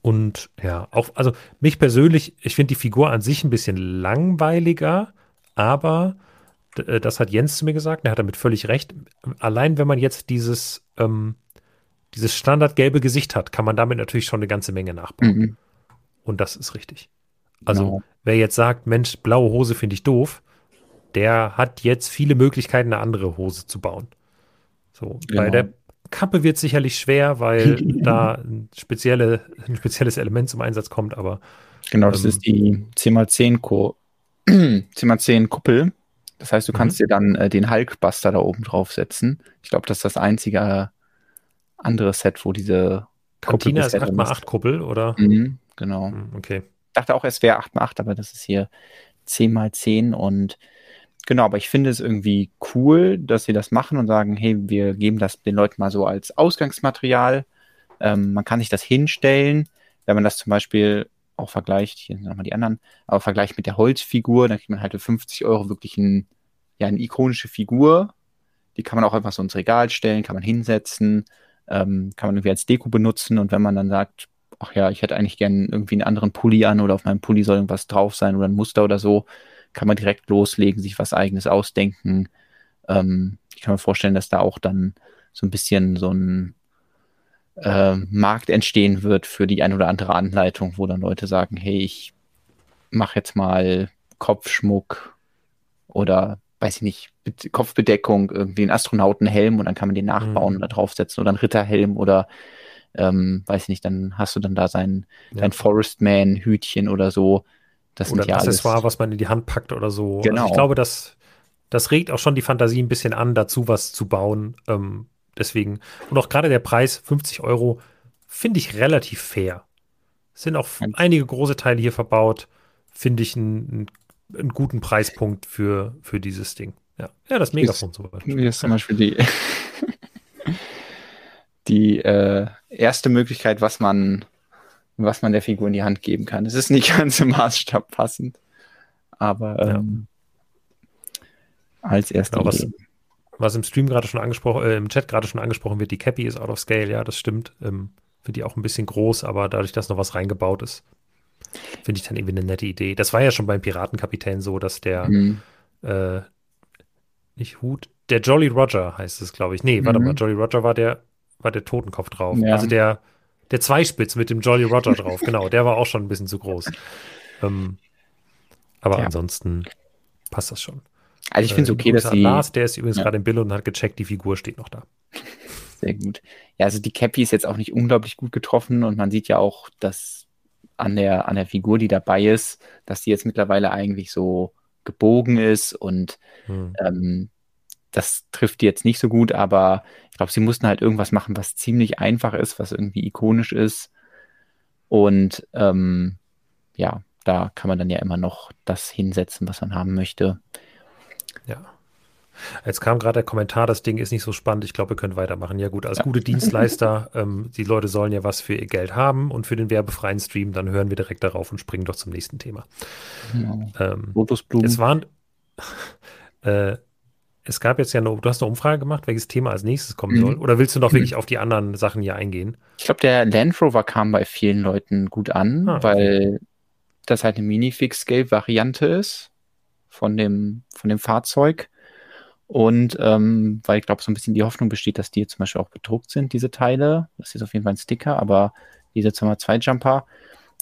und ja, auch, also mich persönlich, ich finde die Figur an sich ein bisschen langweiliger, aber äh, das hat Jens zu mir gesagt, der hat damit völlig recht. Allein wenn man jetzt dieses, ähm, dieses standardgelbe Gesicht hat, kann man damit natürlich schon eine ganze Menge nachbauen. mhm. Und das ist richtig. Also, Genau. wer jetzt sagt, Mensch, blaue Hose finde ich doof, der hat jetzt viele Möglichkeiten, eine andere Hose zu bauen. So, bei Genau. der Kappe wird sicherlich schwer, weil [laughs] da ein, spezielle, ein spezielles Element zum Einsatz kommt, aber Genau, das Ähm, ist die 10x10 Ko [clears throat] 10x10 Kuppel. Das heißt, du Mhm. kannst dir dann äh, den Hulkbuster da oben draufsetzen. Ich glaube, das ist das einzige äh, andere Set, wo diese Cantina ist bisher drin 8x8 Kuppel, oder? Mhm, genau. Hm, Okay. Dachte auch, es wäre 8x8, aber das ist hier 10x10 und genau, aber ich finde es irgendwie cool, dass sie das machen und sagen, hey, wir geben das den Leuten mal so als Ausgangsmaterial. Ähm, man kann sich das hinstellen, wenn man das zum Beispiel auch vergleicht, hier sind nochmal die anderen, aber vergleicht mit der Holzfigur, dann kriegt man halt für 50 Euro wirklich ein, ja, eine ikonische Figur. Die kann man auch einfach so ins Regal stellen, kann man hinsetzen, ähm, kann man irgendwie als Deko benutzen und wenn man dann sagt, ach ja, ich hätte eigentlich gern irgendwie einen anderen Pulli an oder auf meinem Pulli soll irgendwas drauf sein oder ein Muster oder so, kann man direkt loslegen, sich was eigenes ausdenken. Ähm, ich kann mir vorstellen, dass da auch dann so ein bisschen so ein äh, Markt entstehen wird für die ein oder andere Anleitung, wo dann Leute sagen, hey, ich mache jetzt mal Kopfschmuck oder weiß ich nicht, Kopfbedeckung, irgendwie einen Astronautenhelm und dann kann man den nachbauen mhm. oder draufsetzen oder einen Ritterhelm oder ähm, weiß ich nicht, dann hast du dann da sein, ja. dein Forestman-Hütchen oder so. Das oder ein ja Accessoire, was man in die Hand packt oder so. Genau. Also ich glaube, das, das regt auch schon die Fantasie ein bisschen an, dazu was zu bauen. Ähm, deswegen, und auch gerade der Preis, 50 Euro, finde ich relativ fair. Es sind auch einige große Teile hier verbaut, finde ich einen, einen, guten Preispunkt für, für dieses Ding. Ja, ja das Megafon zum Beispiel. Hier ist zum Beispiel die, [laughs] die äh, erste Möglichkeit, was man, was man der Figur in die Hand geben kann. Es ist nicht [laughs] ganz im Maßstab passend, aber ähm, ja. als erste genau, was, was, im Stream gerade schon angesprochen, äh, im Chat gerade schon angesprochen wird, die Cappy ist out of scale, ja, das stimmt. Ähm, Finde ich auch ein bisschen groß, aber dadurch, dass noch was reingebaut ist, finde ich dann irgendwie eine nette Idee. Das war ja schon beim Piratenkapitän so, dass der mhm. äh, nicht Hut, der Jolly Roger heißt es, glaube ich. Nee, warte mhm. mal, Jolly Roger war der, war der Totenkopf drauf. Ja. Also der, der Zweispitz mit dem Jolly Roger drauf, genau, der war auch schon ein bisschen zu groß. Ähm, aber ja. ansonsten passt das schon. Also ich finde es äh, okay, dass die... Lars, der ist übrigens ja. gerade im Bild und hat gecheckt, die Figur steht noch da. [laughs] Sehr gut. Ja, also die Cappy ist jetzt auch nicht unglaublich gut getroffen und man sieht ja auch, dass an der, an der Figur, die dabei ist, dass die jetzt mittlerweile eigentlich so gebogen ist und hm. ähm, das trifft die jetzt nicht so gut, aber ich glaube, sie mussten halt irgendwas machen, was ziemlich einfach ist, was irgendwie ikonisch ist. Und ähm, ja, da kann man dann ja immer noch das hinsetzen, was man haben möchte. Ja. Jetzt kam gerade der Kommentar, das Ding ist nicht so spannend, ich glaube, wir können weitermachen. Ja gut, als ja. gute [laughs] Dienstleister, ähm, die Leute sollen ja was für ihr Geld haben und für den werbefreien Stream, dann hören wir direkt darauf und springen doch zum nächsten Thema. Genau. Ähm, Lotusblumen. Es waren, [laughs] äh, es gab jetzt ja eine, du hast eine Umfrage gemacht, welches Thema als nächstes kommen mhm. soll. Oder willst du noch mhm. wirklich auf die anderen Sachen hier eingehen? Ich glaube, der Land Rover kam bei vielen Leuten gut an, ah, okay. weil das halt eine Mini-Fix-Scale-Variante ist von dem, von dem Fahrzeug. Und ähm, weil ich glaube, so ein bisschen die Hoffnung besteht, dass die jetzt zum Beispiel auch bedruckt sind, diese Teile. Das ist auf jeden Fall ein Sticker, aber diese 2x2 Jumper.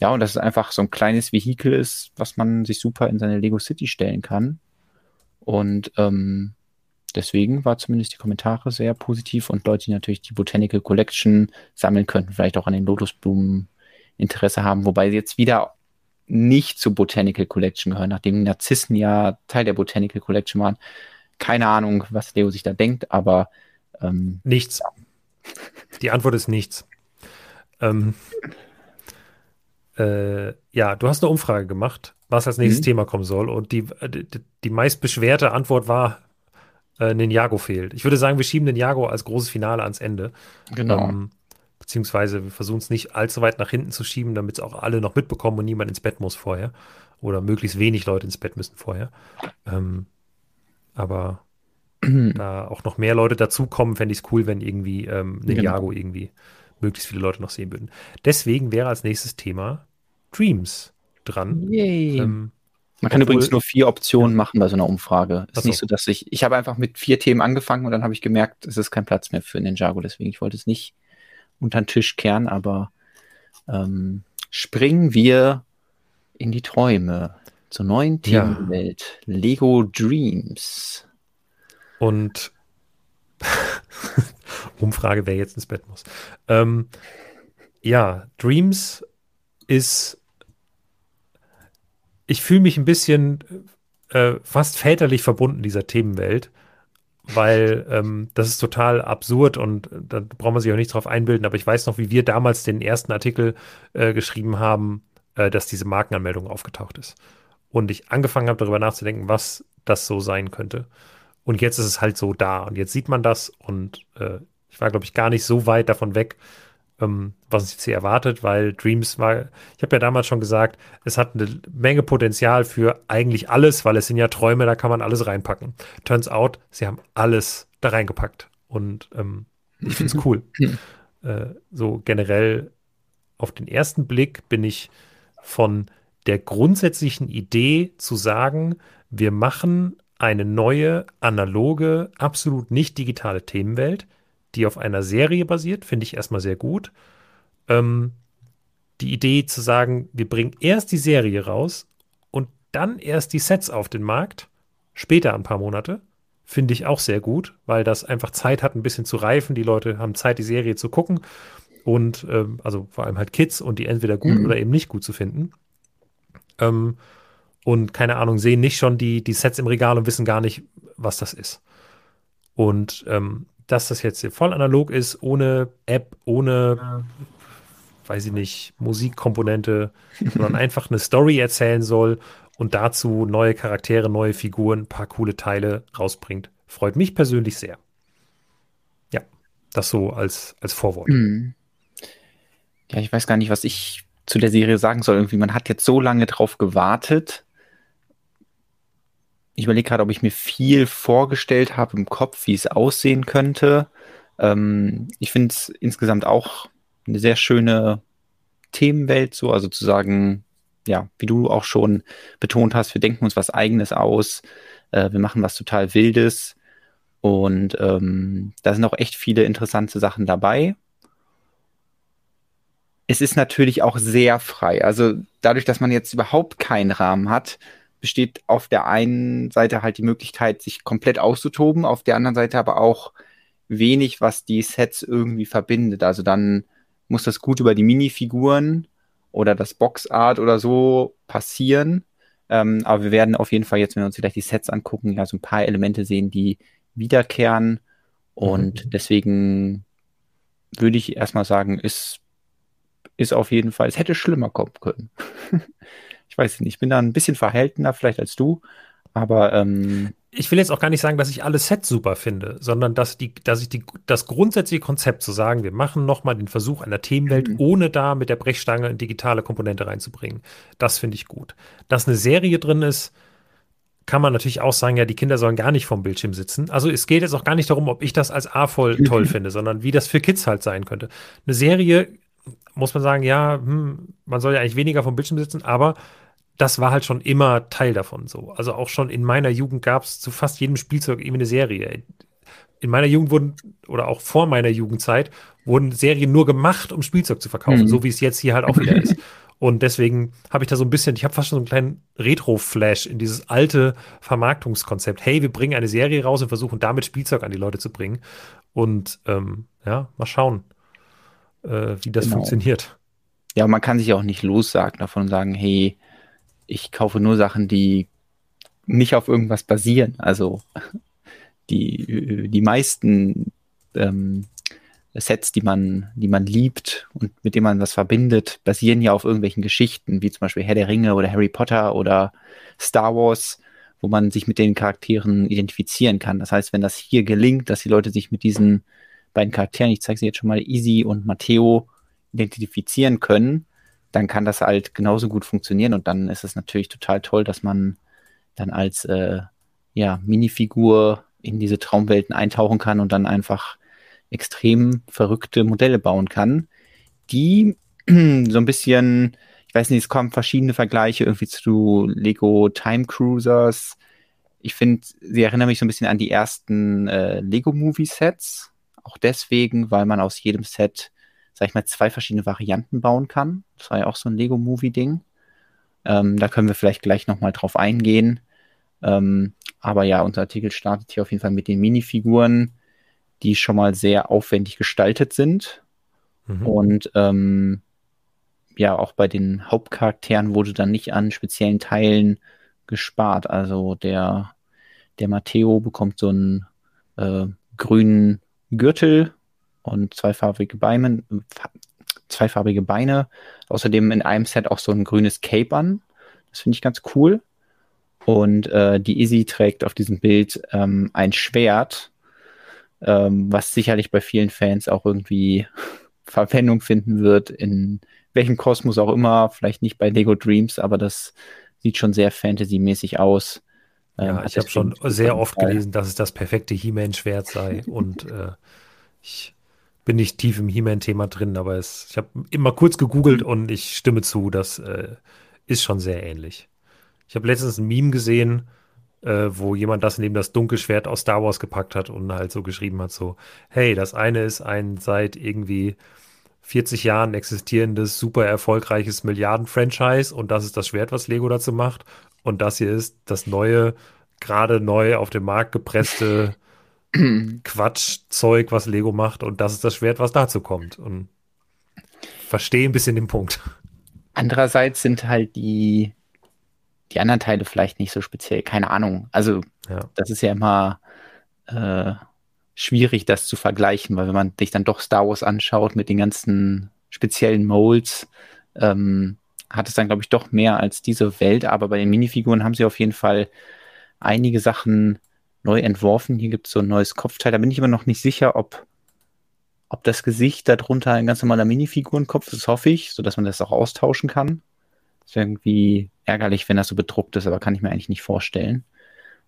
Ja, und das ist einfach so ein kleines Vehikel ist, was man sich super in seine Lego City stellen kann. Und ähm, deswegen war zumindest die Kommentare sehr positiv und Leute, die natürlich die Botanical Collection sammeln könnten, vielleicht auch an den Lotusblumen Interesse haben, wobei sie jetzt wieder nicht zur Botanical Collection gehören, nachdem Narzissen ja Teil der Botanical Collection waren keine Ahnung, was Leo sich da denkt, aber ähm, nichts. Die Antwort ist nichts. Ähm, äh, ja, du hast eine Umfrage gemacht, was als nächstes mhm. Thema kommen soll. Und die, die, die meist beschwerte Antwort war, äh, Ninjago fehlt. Ich würde sagen, wir schieben Ninjago als großes Finale ans Ende. Genau. Ähm, beziehungsweise wir versuchen es nicht allzu weit nach hinten zu schieben, damit es auch alle noch mitbekommen und niemand ins Bett muss vorher. Oder möglichst wenig Leute ins Bett müssen vorher. Ähm, aber [clears throat] da auch noch mehr Leute dazukommen, fände ich es cool, wenn irgendwie ähm, Ninjago genau. irgendwie möglichst viele Leute noch sehen würden. Deswegen wäre als nächstes Thema Dreams dran. Ähm, man kann übrigens nur vier Optionen machen bei so einer Umfrage. Ist so. nicht so, dass ich, ich habe einfach mit vier Themen angefangen und dann habe ich gemerkt, es ist kein Platz mehr für Ninjago, deswegen ich wollte es nicht unter den Tisch kehren, aber ähm, springen wir in die Träume zur neuen Themenwelt. Ja. Lego Dreams. Und [laughs] Umfrage, wer jetzt ins Bett muss. Ähm, ja, Dreams ist. Ich fühle mich ein bisschen äh, fast väterlich verbunden dieser Themenwelt, weil ähm, das ist total absurd und äh, da braucht man sich auch nicht drauf einbilden. Aber ich weiß noch, wie wir damals den ersten Artikel äh, geschrieben haben, äh, dass diese Markenanmeldung aufgetaucht ist und ich angefangen habe, darüber nachzudenken, was das so sein könnte. Und jetzt ist es halt so da. Und jetzt sieht man das und äh, ich war, glaube ich, gar nicht so weit davon weg, ähm, was uns jetzt hier erwartet, weil Dreams war, ich habe ja damals schon gesagt, es hat eine Menge Potenzial für eigentlich alles, weil es sind ja Träume, da kann man alles reinpacken. Turns out, sie haben alles da reingepackt. Und ähm, ich finde es cool. [laughs] äh, so generell auf den ersten Blick bin ich von der grundsätzlichen Idee zu sagen, wir machen eine neue, analoge, absolut nicht digitale Themenwelt, die auf einer Serie basiert, finde ich erstmal sehr gut. Ähm, die Idee zu sagen, wir bringen erst die Serie raus und dann erst die Sets auf den Markt, später ein paar Monate, finde ich auch sehr gut, weil das einfach Zeit hat, ein bisschen zu reifen. Die Leute haben Zeit, die Serie zu gucken und ähm, also vor allem halt Kids und die entweder gut mhm. oder eben nicht gut zu finden. Ähm, und keine Ahnung, sehen nicht schon die, die Sets im Regal und wissen gar nicht, was das ist. Und ähm, dass das jetzt voll analog ist, ohne App, ohne, weiß ich nicht, Musikkomponente, sondern [laughs] einfach eine Story erzählen soll und dazu neue Charaktere, neue Figuren, ein paar coole Teile rausbringt. Freut mich persönlich sehr. Ja, das so als, als Vorwort. Mhm. Ja, ich weiß gar nicht, was ich zu der Serie sagen soll. Irgendwie, man hat jetzt so lange drauf gewartet ich überlege gerade, ob ich mir viel vorgestellt habe im Kopf, wie es aussehen könnte. Ähm, ich finde es insgesamt auch eine sehr schöne Themenwelt, so, also zu sagen, ja, wie du auch schon betont hast, wir denken uns was Eigenes aus, äh, wir machen was total Wildes und ähm, da sind auch echt viele interessante Sachen dabei. Es ist natürlich auch sehr frei. Also dadurch, dass man jetzt überhaupt keinen Rahmen hat, besteht auf der einen Seite halt die Möglichkeit, sich komplett auszutoben, auf der anderen Seite aber auch wenig, was die Sets irgendwie verbindet. Also dann muss das gut über die Minifiguren oder das Boxart oder so passieren. Ähm, aber wir werden auf jeden Fall jetzt, wenn wir uns vielleicht die Sets angucken, ja so ein paar Elemente sehen, die wiederkehren. Und mhm. deswegen würde ich erstmal sagen, ist, ist auf jeden Fall, es hätte schlimmer kommen können. [laughs] Ich weiß nicht, ich bin da ein bisschen verhaltener vielleicht als du, aber ähm, ich will jetzt auch gar nicht sagen, dass ich alle Sets super finde, sondern dass, die, dass ich die, das grundsätzliche Konzept zu sagen, wir machen nochmal den Versuch einer Themenwelt, mhm. ohne da mit der Brechstange eine digitale Komponente reinzubringen. Das finde ich gut. Dass eine Serie drin ist, kann man natürlich auch sagen, ja, die Kinder sollen gar nicht vom Bildschirm sitzen. Also es geht jetzt auch gar nicht darum, ob ich das als A voll [laughs] toll finde, sondern wie das für Kids halt sein könnte. Eine Serie muss man sagen, ja, hm, man soll ja eigentlich weniger vom Bildschirm sitzen, aber das war halt schon immer Teil davon so. Also auch schon in meiner Jugend gab es zu fast jedem Spielzeug irgendwie eine Serie. In meiner Jugend wurden, oder auch vor meiner Jugendzeit, wurden Serien nur gemacht, um Spielzeug zu verkaufen, mhm. so wie es jetzt hier halt auch wieder ist. [laughs] Und deswegen habe ich da so ein bisschen, ich habe fast schon so einen kleinen Retro-Flash in dieses alte Vermarktungskonzept. Hey, wir bringen eine Serie raus und versuchen damit Spielzeug an die Leute zu bringen. Und ähm, ja, mal schauen, äh, wie das genau. funktioniert. Ja, man kann sich auch nicht lossagen davon und sagen, hey, ich kaufe nur Sachen, die nicht auf irgendwas basieren. Also die, die meisten ähm, Sets, die man, die man liebt und mit denen man was verbindet, basieren ja auf irgendwelchen Geschichten, wie zum Beispiel Herr der Ringe oder Harry Potter oder Star Wars, wo man sich mit den Charakteren identifizieren kann. Das heißt, wenn das hier gelingt, dass die Leute sich mit diesen beiden Charakteren, ich zeige sie jetzt schon mal, Easy und Matteo, identifizieren können, dann kann das halt genauso gut funktionieren und dann ist es natürlich total toll, dass man dann als äh, ja, Minifigur in diese Traumwelten eintauchen kann und dann einfach extrem verrückte Modelle bauen kann, die [clears throat] so ein bisschen, ich weiß nicht, es kommen verschiedene Vergleiche irgendwie zu Lego Time Cruisers. Ich finde, sie erinnern mich so ein bisschen an die ersten äh, Lego Movie Sets. Auch deswegen, weil man aus jedem Set sag ich mal, zwei verschiedene Varianten bauen kann. Das war ja auch so ein Lego-Movie-Ding. Ähm, da können wir vielleicht gleich nochmal drauf eingehen. Ähm, aber ja, unser Artikel startet hier auf jeden Fall mit den Minifiguren, die schon mal sehr aufwendig gestaltet sind. Mhm. Und ähm, ja, auch bei den Hauptcharakteren wurde dann nicht an speziellen Teilen gespart. Also der, der Matteo bekommt so einen äh, grünen Gürtel und zweifarbige Beine, zweifarbige Beine. Außerdem in einem Set auch so ein grünes Cape an. Das finde ich ganz cool. Und äh, die Izzy trägt auf diesem Bild ähm, ein Schwert, ähm, was sicherlich bei vielen Fans auch irgendwie [laughs] Verwendung finden wird, in welchem Kosmos auch immer. Vielleicht nicht bei Lego Dreams, aber das sieht schon sehr fantasymäßig aus. Ähm, ja, ich habe schon sehr oft gelesen, dass es das perfekte He-Man-Schwert sei. und äh, ich bin nicht tief im He-Man-Thema drin, aber es, ich habe immer kurz gegoogelt und ich stimme zu, das äh, ist schon sehr ähnlich. Ich habe letztens ein Meme gesehen, äh, wo jemand das neben das Dunkelschwert aus Star Wars gepackt hat und halt so geschrieben hat, so, hey, das eine ist ein seit irgendwie 40 Jahren existierendes, super erfolgreiches Milliarden-Franchise und das ist das Schwert, was Lego dazu macht. Und das hier ist das neue, gerade neu auf den Markt gepresste [laughs] [clears throat] Quatschzeug, was Lego macht. Und das ist das Schwert, was dazu kommt. Und verstehe ein bisschen den Punkt. Andererseits sind halt die, die anderen Teile vielleicht nicht so speziell. Keine Ahnung. Also, ja. das ist ja immer äh, schwierig, das zu vergleichen, weil wenn man sich dann doch Star Wars anschaut mit den ganzen speziellen Molds, ähm, hat es dann, glaube ich, doch mehr als diese Welt. Aber bei den Minifiguren haben sie auf jeden Fall einige Sachen neu entworfen. Hier gibt es so ein neues Kopfteil. Da bin ich immer noch nicht sicher, ob, ob das Gesicht darunter ein ganz normaler Minifigurenkopf ist, hoffe ich, sodass man das auch austauschen kann. Ist irgendwie ärgerlich, wenn das so bedruckt ist, aber kann ich mir eigentlich nicht vorstellen.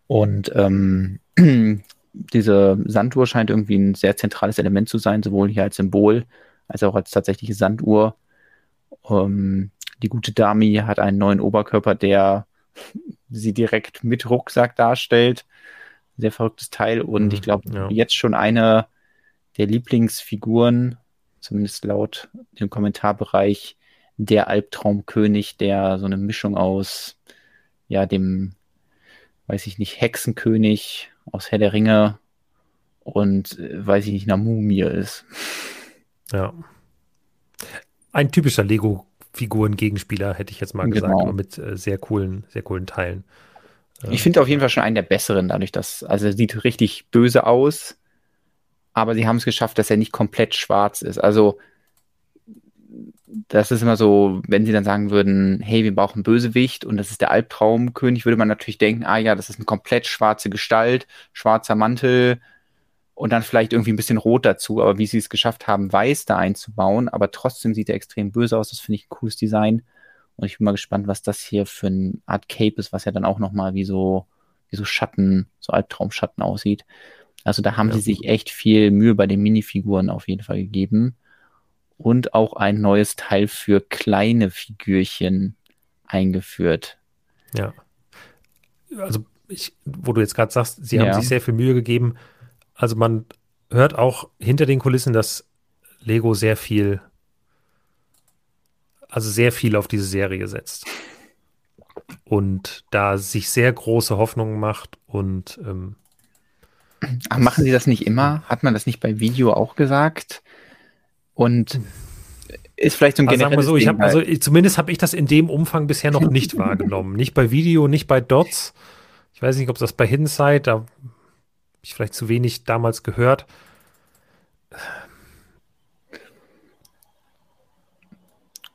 Und ähm, [clears throat] diese Sanduhr scheint irgendwie ein sehr zentrales Element zu sein, sowohl hier als Symbol als auch als tatsächliche Sanduhr. Ähm, die gute Dami hat einen neuen Oberkörper, der sie direkt mit Rucksack darstellt. Sehr verrücktes Teil und mhm, ich glaube, ja. jetzt schon eine der Lieblingsfiguren, zumindest laut dem Kommentarbereich, der Albtraumkönig, der so eine Mischung aus, ja, dem, weiß ich nicht, Hexenkönig aus Herr der Ringe und, äh, weiß ich nicht, einer Mumie ist. Ja. Ein typischer Lego-Figuren-Gegenspieler, hätte ich jetzt mal gesagt, genau. mit äh, sehr coolen, sehr coolen Teilen. Ich finde auf jeden Fall schon einen der besseren, dadurch, dass, also er sieht richtig böse aus, aber sie haben es geschafft, dass er nicht komplett schwarz ist. Also, das ist immer so, wenn sie dann sagen würden, hey, wir brauchen Bösewicht und das ist der Albtraumkönig, würde man natürlich denken, ah ja, das ist eine komplett schwarze Gestalt, schwarzer Mantel und dann vielleicht irgendwie ein bisschen rot dazu, aber wie sie es geschafft haben, weiß da einzubauen, aber trotzdem sieht er extrem böse aus, das finde ich ein cooles Design und ich bin mal gespannt, was das hier für eine Art Cape ist, was ja dann auch nochmal wie so, wie so Schatten, so Albtraumschatten aussieht. Also da haben ja. sie sich echt viel Mühe bei den Minifiguren auf jeden Fall gegeben und auch ein neues Teil für kleine Figürchen eingeführt. Ja. Also, ich, wo du jetzt gerade sagst, sie haben sich sehr viel Mühe gegeben. Also, man hört auch hinter den Kulissen, dass Lego sehr viel, also sehr viel auf diese Serie setzt. Und da sich sehr große Hoffnungen macht und. Ähm, Ach, machen sie das nicht immer? Hat man das nicht bei Video auch gesagt? Und ist vielleicht so ein also generelles so, ich hab, also zumindest habe ich das in dem Umfang bisher noch nicht [laughs] wahrgenommen. Nicht bei Video, nicht bei Dots. Ich weiß nicht, ob das bei Hidden Side, da habe ich vielleicht zu wenig damals gehört.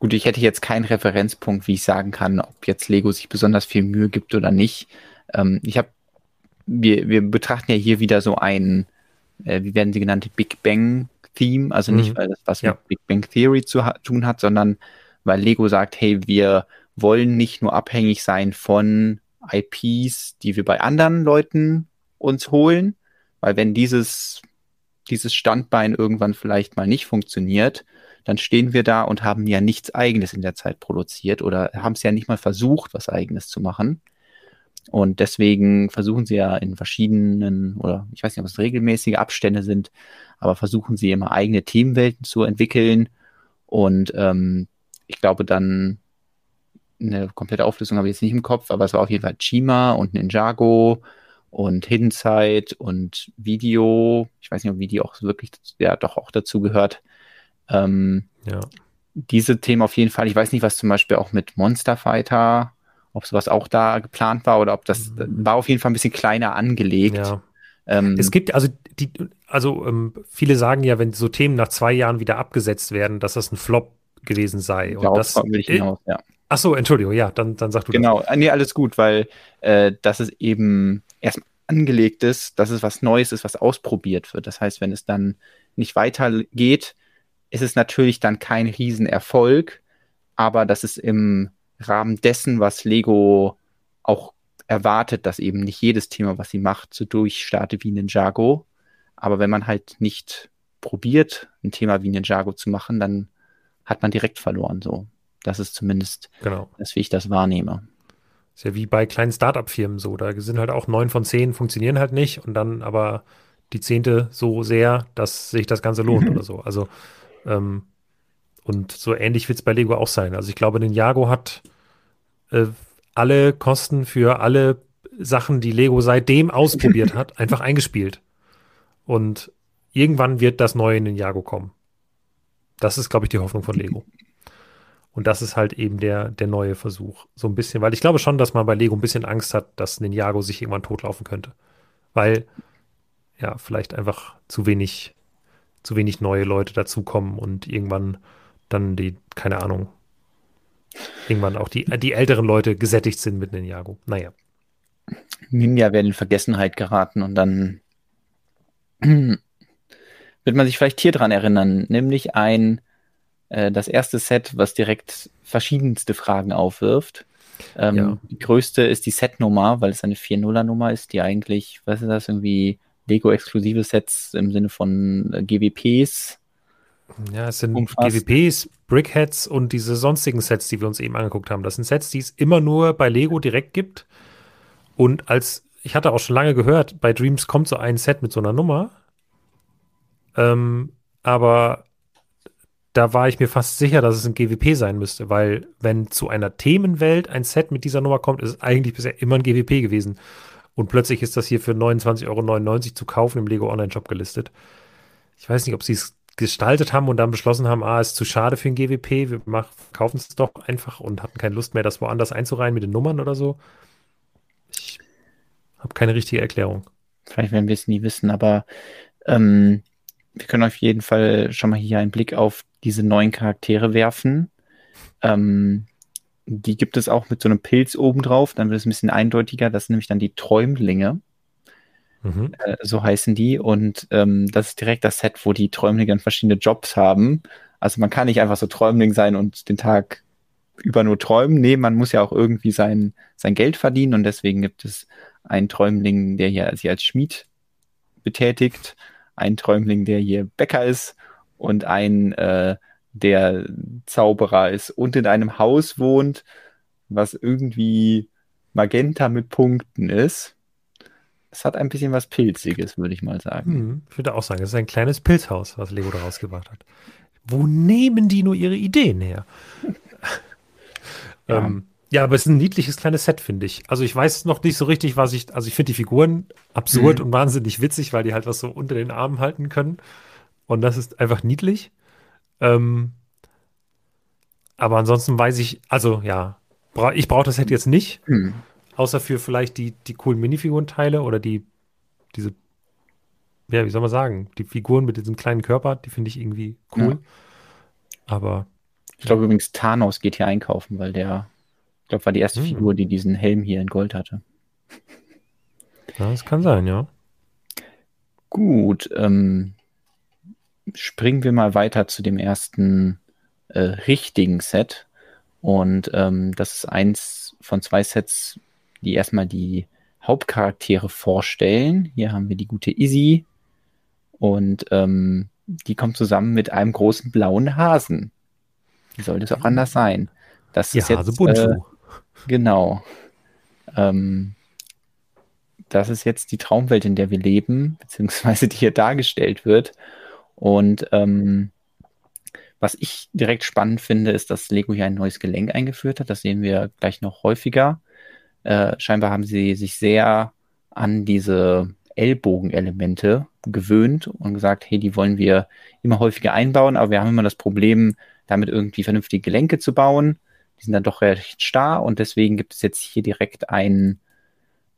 Gut, ich hätte jetzt keinen Referenzpunkt, wie ich sagen kann, ob jetzt Lego sich besonders viel Mühe gibt oder nicht. Ähm, ich habe, wir, wir betrachten ja hier wieder so ein, äh, wie werden sie genannt, Big Bang Theme, also nicht, mhm. weil das was ja. mit Big Bang Theory zu tun hat, sondern weil Lego sagt, hey, wir wollen nicht nur abhängig sein von IPs, die wir bei anderen Leuten uns holen, weil wenn dieses, dieses Standbein irgendwann vielleicht mal nicht funktioniert, dann stehen wir da und haben ja nichts eigenes in der Zeit produziert oder haben es ja nicht mal versucht, was eigenes zu machen. Und deswegen versuchen sie ja in verschiedenen, oder ich weiß nicht, ob es regelmäßige Abstände sind, aber versuchen sie immer eigene Themenwelten zu entwickeln. Und ähm, ich glaube dann, eine komplette Auflösung habe ich jetzt nicht im Kopf, aber es war auf jeden Fall Chima und Ninjago und Hidden Side und Video. Ich weiß nicht, ob Video auch wirklich, ja, doch auch dazu gehört. Ähm, ja. Diese Themen auf jeden Fall. Ich weiß nicht, was zum Beispiel auch mit Monster Fighter ob sowas auch da geplant war oder ob das mhm. war auf jeden Fall ein bisschen kleiner angelegt. Ja. Ähm, es gibt also die, also ähm, viele sagen ja, wenn so Themen nach zwei Jahren wieder abgesetzt werden, dass das ein Flop gewesen sei. Und das will ich hinaus, ja. Ach so, Entschuldigung, ja, dann, dann sag du genau. das. Genau, nee, alles gut, weil äh, das ist eben erst angelegt ist, dass es was Neues ist, was ausprobiert wird. Das heißt, wenn es dann nicht weitergeht, ist es natürlich dann kein Riesenerfolg, aber das ist im Rahmen dessen, was Lego auch erwartet, dass eben nicht jedes Thema, was sie macht, so durchstartet wie Ninjago. Aber wenn man halt nicht probiert, ein Thema wie Ninjago zu machen, dann hat man direkt verloren. So, das ist zumindest genau. das, wie ich das wahrnehme. Ist ja wie bei kleinen Start-up-Firmen so. Da sind halt auch neun von zehn funktionieren halt nicht und dann aber die zehnte so sehr, dass sich das Ganze lohnt [laughs] oder so. Also, ähm, und so ähnlich wird es bei Lego auch sein. Also ich glaube, Ninjago hat äh, alle Kosten für alle Sachen, die Lego seitdem [laughs] ausprobiert hat, einfach eingespielt. Und irgendwann wird das neue Ninjago kommen. Das ist, glaube ich, die Hoffnung von Lego. Und das ist halt eben der, der neue Versuch. So ein bisschen, weil ich glaube schon, dass man bei Lego ein bisschen Angst hat, dass Ninjago sich irgendwann totlaufen könnte. Weil, ja, vielleicht einfach zu wenig, zu wenig neue Leute dazukommen und irgendwann dann die, keine Ahnung, irgendwann auch die, die älteren Leute gesättigt sind mit Ninjago. Naja. Ninja werden in Vergessenheit geraten und dann [clears throat] wird man sich vielleicht hier dran erinnern, nämlich ein äh, das erste Set, was direkt verschiedenste Fragen aufwirft. Ähm, ja. Die größte ist die Setnummer, weil es eine 4-0er-Nummer ist, die eigentlich, was ist das, irgendwie Lego-exklusive Sets im Sinne von äh, GWPs. Ja, es sind umfasst. GWPs, Brickheads und diese sonstigen Sets, die wir uns eben angeguckt haben. Das sind Sets, die es immer nur bei Lego direkt gibt. Und als, ich hatte auch schon lange gehört, bei Dreams kommt so ein Set mit so einer Nummer. Ähm, aber da war ich mir fast sicher, dass es ein GWP sein müsste, weil wenn zu einer Themenwelt ein Set mit dieser Nummer kommt, ist es eigentlich bisher immer ein GWP gewesen. Und plötzlich ist das hier für 29,99 Euro zu kaufen im Lego Online-Shop gelistet. Ich weiß nicht, ob sie es gestaltet haben und dann beschlossen haben, ah, ist zu schade für ein GWP, wir kaufen es doch einfach und hatten keine Lust mehr, das woanders einzureihen mit den Nummern oder so. Ich habe keine richtige Erklärung. Vielleicht werden wir es nie wissen, aber ähm, wir können auf jeden Fall schon mal hier einen Blick auf diese neuen Charaktere werfen. Ähm, die gibt es auch mit so einem Pilz obendrauf, dann wird es ein bisschen eindeutiger. Das sind nämlich dann die Träumlinge. Mhm. Äh, so heißen die. Und ähm, das ist direkt das Set, wo die Träumlinge dann verschiedene Jobs haben. Also man kann nicht einfach so Träumling sein und den Tag über nur träumen. Nee, man muss ja auch irgendwie sein, sein Geld verdienen und deswegen gibt es einen Träumling, der hier sich als Schmied betätigt, einen Träumling, der hier Bäcker ist und ein, äh, der Zauberer ist und in einem Haus wohnt, was irgendwie magenta mit Punkten ist. Es hat ein bisschen was Pilziges, würde ich mal sagen. Hm, ich würde auch sagen, es ist ein kleines Pilzhaus, was Lego daraus gemacht hat. Wo nehmen die nur ihre Ideen her? ja. Ähm, ja, aber es ist ein niedliches kleines Set, finde ich. Also ich weiß noch nicht so richtig, was ich, also ich finde die Figuren absurd mhm. und wahnsinnig witzig, weil die halt was so unter den Armen halten können. Und das ist einfach niedlich. Ähm, aber ansonsten weiß ich, also ja, bra ich brauche das Set jetzt nicht. Mhm. Außer für vielleicht die, die coolen Minifigurenteile oder die, diese, ja, wie soll man sagen, die Figuren mit diesem kleinen Körper, die finde ich irgendwie cool. Ja. Aber. Ich glaube übrigens, Thanos geht hier einkaufen, weil der, ich glaube, war die erste mhm. Figur, die diesen Helm hier in Gold hatte. Ja, das kann sein, ja. Gut, ähm, springen wir mal weiter zu dem ersten äh, richtigen Set. Und ähm, das ist eins von zwei Sets, die erstmal die Hauptcharaktere vorstellen. Hier haben wir die gute Izzy und ähm, die kommt zusammen mit einem großen blauen Hasen. Wie soll das auch anders sein? Das ist Hase jetzt äh, genau. Ähm, das ist jetzt die Traumwelt, in der wir leben, beziehungsweise die hier dargestellt wird. Und ähm, was ich direkt spannend finde, ist, dass Lego hier ein neues Gelenk eingeführt hat. Das sehen wir gleich noch häufiger. Äh, scheinbar haben sie sich sehr an diese Ellbogenelemente gewöhnt und gesagt, hey, die wollen wir immer häufiger einbauen, aber wir haben immer das Problem, damit irgendwie vernünftige Gelenke zu bauen. Die sind dann doch recht starr und deswegen gibt es jetzt hier direkt einen,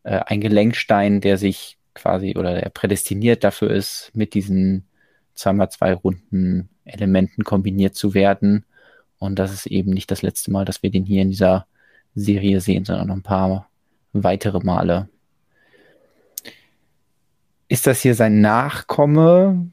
äh, einen Gelenkstein, der sich quasi oder der prädestiniert dafür ist, mit diesen zweimal zwei Runden Elementen kombiniert zu werden. Und das ist eben nicht das letzte Mal, dass wir den hier in dieser Serie sehen, sondern noch ein paar weitere Male. Ist das hier sein Nachkomme?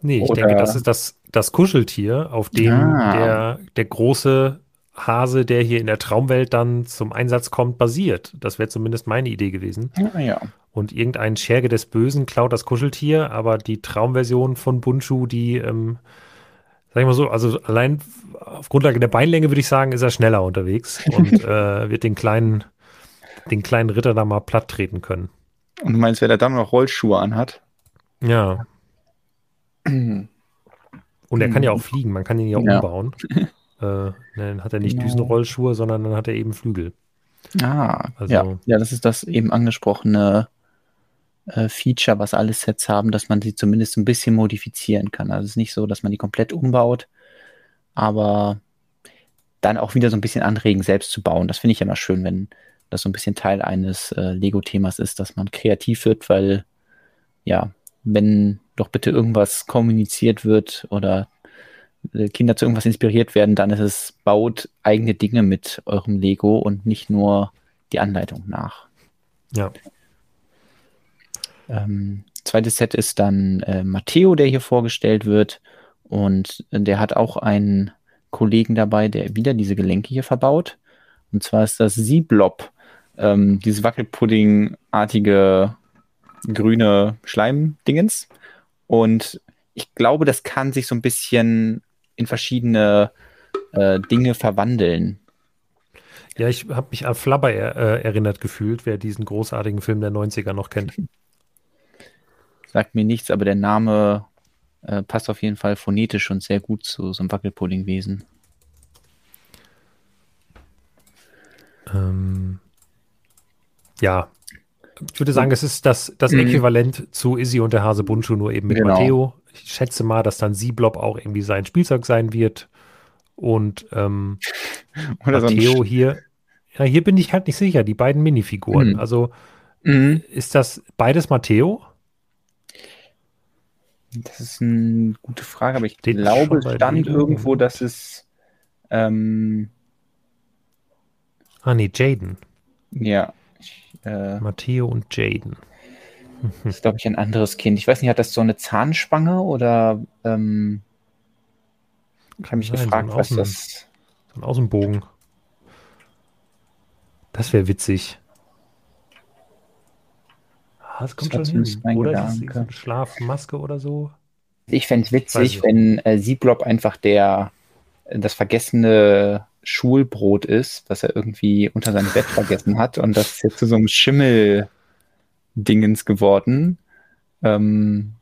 Nee, ich Oder? denke, das ist das, das Kuscheltier, auf dem ah. der, der große Hase, der hier in der Traumwelt dann zum Einsatz kommt, basiert. Das wäre zumindest meine Idee gewesen. Ah, ja und irgendein Scherge des Bösen klaut das Kuscheltier, aber die Traumversion von Bunchu, die, ähm, sag ich mal so, also allein auf Grundlage der Beinlänge würde ich sagen, ist er schneller unterwegs [laughs] und äh, wird den kleinen den kleinen Ritter da mal platt treten können. Und du meinst, wer da dann noch Rollschuhe anhat? Ja. [clears throat] Und er kann ja auch fliegen, man kann ihn ja, ja. umbauen. [laughs] äh, dann hat er nicht genau. Düsenrollschuhe, sondern dann hat er eben Flügel. Ah, also, ja. ja, das ist das eben angesprochene äh, Feature, was alle Sets haben, dass man sie zumindest ein bisschen modifizieren kann. Also es ist nicht so, dass man die komplett umbaut, aber dann auch wieder so ein bisschen anregen, selbst zu bauen. Das finde ich immer schön, wenn das so ein bisschen Teil eines äh, Lego-Themas ist, dass man kreativ wird, weil ja, wenn doch bitte irgendwas kommuniziert wird oder Kinder zu irgendwas inspiriert werden, dann ist es, baut eigene Dinge mit eurem Lego und nicht nur die Anleitung nach. Ja. Ähm, zweites Set ist dann äh, Matteo, der hier vorgestellt wird. Und der hat auch einen Kollegen dabei, der wieder diese Gelenke hier verbaut. Und zwar ist das Sieblob, ähm, dieses Wackelpudding-artige grüne Schleimdingens. Und ich glaube, das kann sich so ein bisschen in verschiedene äh, Dinge verwandeln. Ja, ich habe mich an Flubber er, äh, erinnert gefühlt, wer diesen großartigen Film der 90er noch kennt. [laughs] Sagt mir nichts, aber der Name äh, passt auf jeden Fall phonetisch und sehr gut zu so einem Wackelpuddingwesen. Ähm, ja, ich würde sagen, es ist das, das mhm. Äquivalent zu Izzy und der Hase Bundschuh, nur eben mit genau. Matteo. Ich schätze mal, dass dann Sieblob auch irgendwie sein Spielzeug sein wird. Und ähm, [laughs] Matteo so hier, ja, hier bin ich halt nicht sicher, die beiden Minifiguren. Mhm. Also mhm. ist das beides Matteo? Das ist eine gute Frage, aber ich Steht glaube, es stand irgendwo, dass es. Ähm, ah, nee, Jaden. Ja. Äh, Matteo und Jaden. Das [laughs] ist, glaube ich, ein anderes Kind. Ich weiß nicht, hat das so eine Zahnspange oder. Ähm, ich habe mich Nein, gefragt, so was Außen, das. So ein Außenbogen. Das wäre witzig. Ah, das kommt das schon hin. Oder ist es eine Schlafmaske oder so? Ich fände es witzig, wenn äh, Sieblob einfach der das vergessene Schulbrot ist, was er irgendwie unter seinem Bett vergessen hat und das ist jetzt zu so einem Schimmel-Dingens geworden. Ähm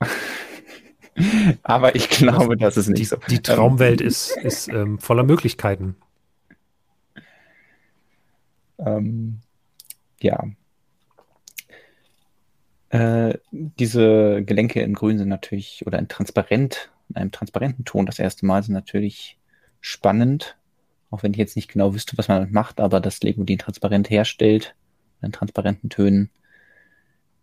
[laughs] Aber ich glaube, das ist nicht die, so. Die Traumwelt ähm, ist, ist ähm, voller Möglichkeiten. Ähm, ja, äh, diese Gelenke in Grün sind natürlich, oder in transparent, in einem transparenten Ton das erste Mal sind natürlich spannend. Auch wenn ich jetzt nicht genau wüsste, was man damit macht, aber dass Lego die transparent herstellt, in transparenten Tönen,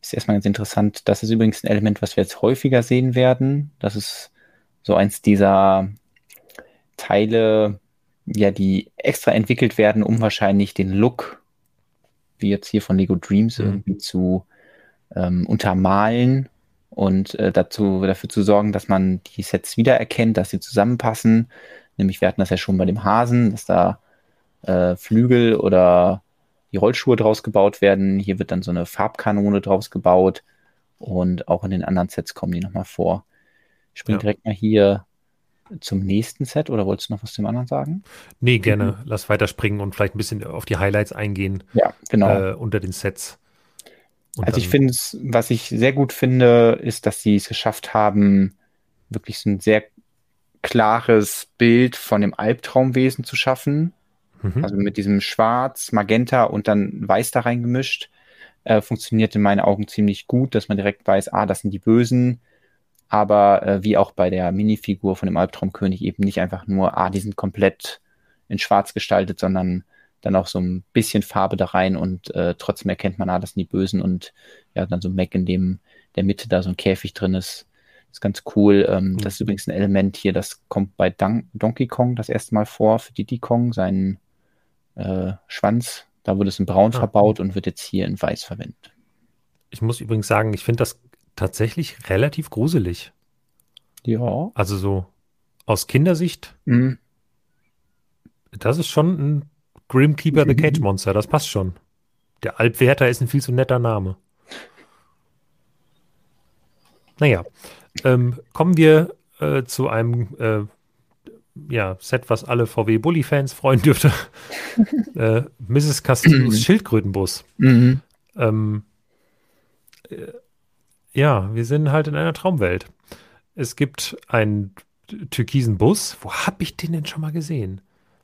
ist erstmal ganz interessant. Das ist übrigens ein Element, was wir jetzt häufiger sehen werden. Das ist so eins dieser Teile, ja, die extra entwickelt werden, um wahrscheinlich den Look, wie jetzt hier von Lego Dreams, mhm. irgendwie zu ähm, untermalen und äh, dazu, dafür zu sorgen, dass man die Sets wiedererkennt, dass sie zusammenpassen. Nämlich, wir hatten das ja schon bei dem Hasen, dass da äh, Flügel oder die Rollschuhe draus gebaut werden. Hier wird dann so eine Farbkanone draus gebaut und auch in den anderen Sets kommen die nochmal vor. Ich springe ja. direkt mal hier zum nächsten Set oder wolltest du noch was zum anderen sagen? Nee, gerne. Mhm. Lass weiterspringen und vielleicht ein bisschen auf die Highlights eingehen. Ja, genau. Äh, unter den Sets. Und also ich finde es, was ich sehr gut finde, ist, dass sie es geschafft haben, wirklich so ein sehr klares Bild von dem Albtraumwesen zu schaffen. Mhm. Also mit diesem Schwarz, Magenta und dann Weiß da reingemischt. Äh, funktioniert in meinen Augen ziemlich gut, dass man direkt weiß, ah, das sind die Bösen. Aber äh, wie auch bei der Minifigur von dem Albtraumkönig eben nicht einfach nur, ah, die sind komplett in Schwarz gestaltet, sondern dann auch so ein bisschen Farbe da rein und äh, trotzdem erkennt man, ah, das sind die Bösen und ja, dann so ein Mac, in dem der Mitte da so ein Käfig drin ist. Ist ganz cool. Ähm, mhm. Das ist übrigens ein Element hier, das kommt bei Don Donkey Kong das erste Mal vor, für Diddy Kong, seinen äh, Schwanz. Da wurde es in Braun ah. verbaut und wird jetzt hier in Weiß verwendet. Ich muss übrigens sagen, ich finde das tatsächlich relativ gruselig. Ja. Also so aus Kindersicht. Mhm. Das ist schon ein Grimkeeper the Cage Monster, das passt schon. Der Albwärter ist ein viel zu netter Name. Naja, ähm, kommen wir äh, zu einem äh, ja, Set, was alle VW Bully-Fans freuen dürfte. [laughs] äh, Mrs. Castillos Schildkrötenbus. Mhm. Ähm, äh, ja, wir sind halt in einer Traumwelt. Es gibt einen türkisen Bus. Wo habe ich den denn schon mal gesehen?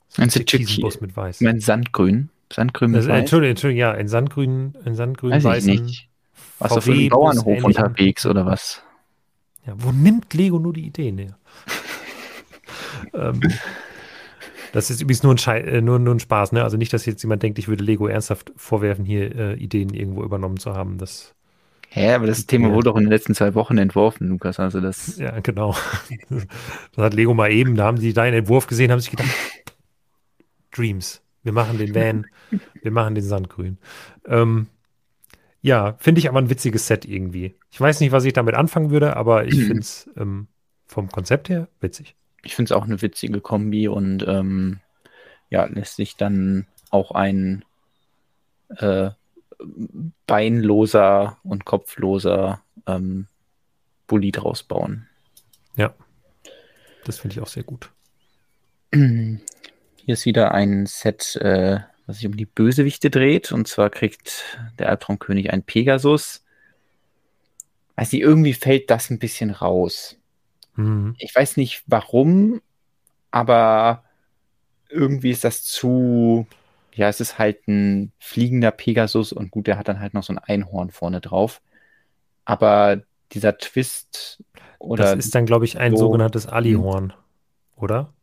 So ein türkisen Bus mit weiß. Mein Sandgrün. Sandgrün mit also, weiß. Entschuldigung, Entschuldigung, ja, in Sandgrün, in Sandgrün Weiß. Ich nicht. Warst du für den Bauernhof unterwegs oder was? Ja, wo nimmt Lego nur die Ideen her? [laughs] ähm, das ist übrigens nur ein, äh, nur, nur ein Spaß, ne? Also nicht, dass jetzt jemand denkt, ich würde Lego ernsthaft vorwerfen, hier äh, Ideen irgendwo übernommen zu haben. Das Hä, aber das Thema wurde doch in den letzten zwei Wochen entworfen, Lukas. Also das. Ja, genau. [laughs] Das hat Lego mal eben, da haben sie deinen Entwurf gesehen, haben sich gedacht, Dreams. Wir machen den Van, wir machen den Sandgrün. Ähm, ja, finde ich aber ein witziges Set irgendwie. Ich weiß nicht, was ich damit anfangen würde, aber ich [clears throat] finde es ähm, vom Konzept her witzig. Ich finde es auch eine witzige Kombi und ähm, ja, lässt sich dann auch ein äh, beinloser und kopfloser ähm, Bulli draus bauen. Ja, das finde ich auch sehr gut. [clears throat] Hier ist wieder ein Set, äh, was sich um die Bösewichte dreht. Und zwar kriegt der Albtraumkönig einen Pegasus. Also irgendwie fällt das ein bisschen raus. Mhm. Ich weiß nicht warum, aber irgendwie ist das zu ja, es ist halt ein fliegender Pegasus und gut, der hat dann halt noch so ein Einhorn vorne drauf. Aber dieser Twist oder. Das ist dann, glaube ich, ein so, sogenanntes Alihorn, mhm. oder?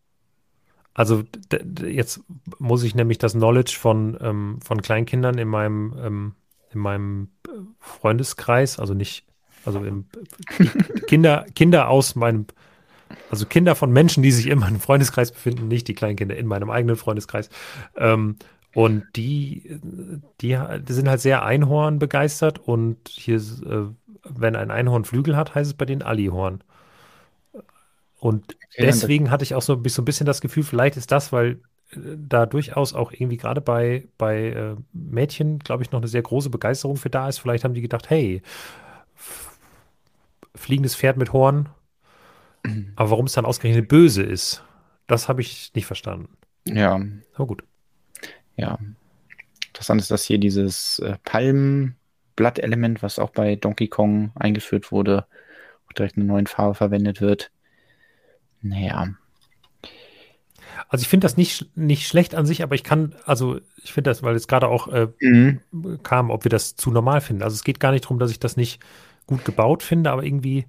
Also jetzt muss ich nämlich das Knowledge von, ähm, von Kleinkindern in meinem, ähm, in meinem äh, Freundeskreis, also nicht, also im, Kinder, Kinder aus meinem, also Kinder von Menschen, die sich in meinem Freundeskreis befinden, nicht die Kleinkinder in meinem eigenen Freundeskreis, ähm, und die, die, die sind halt sehr Einhorn begeistert und hier, äh, wenn ein Einhorn Flügel hat, heißt es bei denen Allihorn. Und okay, deswegen hatte ich auch so, so ein bisschen das Gefühl, vielleicht ist das, weil äh, da durchaus auch irgendwie gerade bei, bei äh, Mädchen, glaube ich, noch eine sehr große Begeisterung für da ist. Vielleicht haben die gedacht, hey, fliegendes Pferd mit Horn. Aber warum es dann ausgerechnet böse ist, das habe ich nicht verstanden. Ja. Aber gut ja, interessant ist, dass hier dieses äh, Palmblatt-Element, was auch bei Donkey Kong eingeführt wurde, direkt in einer neuen Farbe verwendet wird. Naja. Also ich finde das nicht, nicht schlecht an sich, aber ich kann, also ich finde das, weil es gerade auch äh, mhm. kam, ob wir das zu normal finden. Also es geht gar nicht darum, dass ich das nicht gut gebaut finde, aber irgendwie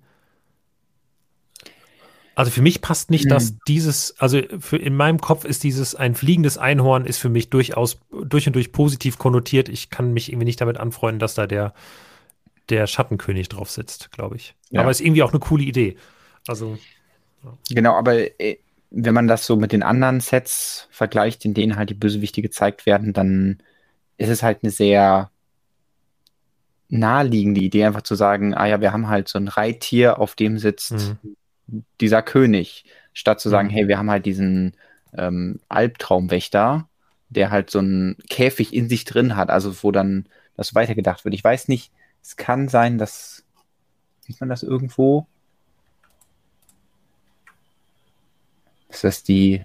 also für mich passt nicht, dass hm. dieses, also für, in meinem Kopf ist dieses ein fliegendes Einhorn ist für mich durchaus durch und durch positiv konnotiert. Ich kann mich irgendwie nicht damit anfreunden, dass da der, der Schattenkönig drauf sitzt, glaube ich. Ja. Aber ist irgendwie auch eine coole Idee. Also. Genau, aber äh, wenn man das so mit den anderen Sets vergleicht, in denen halt die Bösewichte gezeigt werden, dann ist es halt eine sehr naheliegende Idee, einfach zu sagen, ah ja, wir haben halt so ein Reittier, auf dem sitzt mhm dieser König, statt zu sagen, mhm. hey, wir haben halt diesen ähm, Albtraumwächter, der halt so einen Käfig in sich drin hat, also wo dann das weitergedacht wird. Ich weiß nicht, es kann sein, dass, sieht man das irgendwo? Ist das die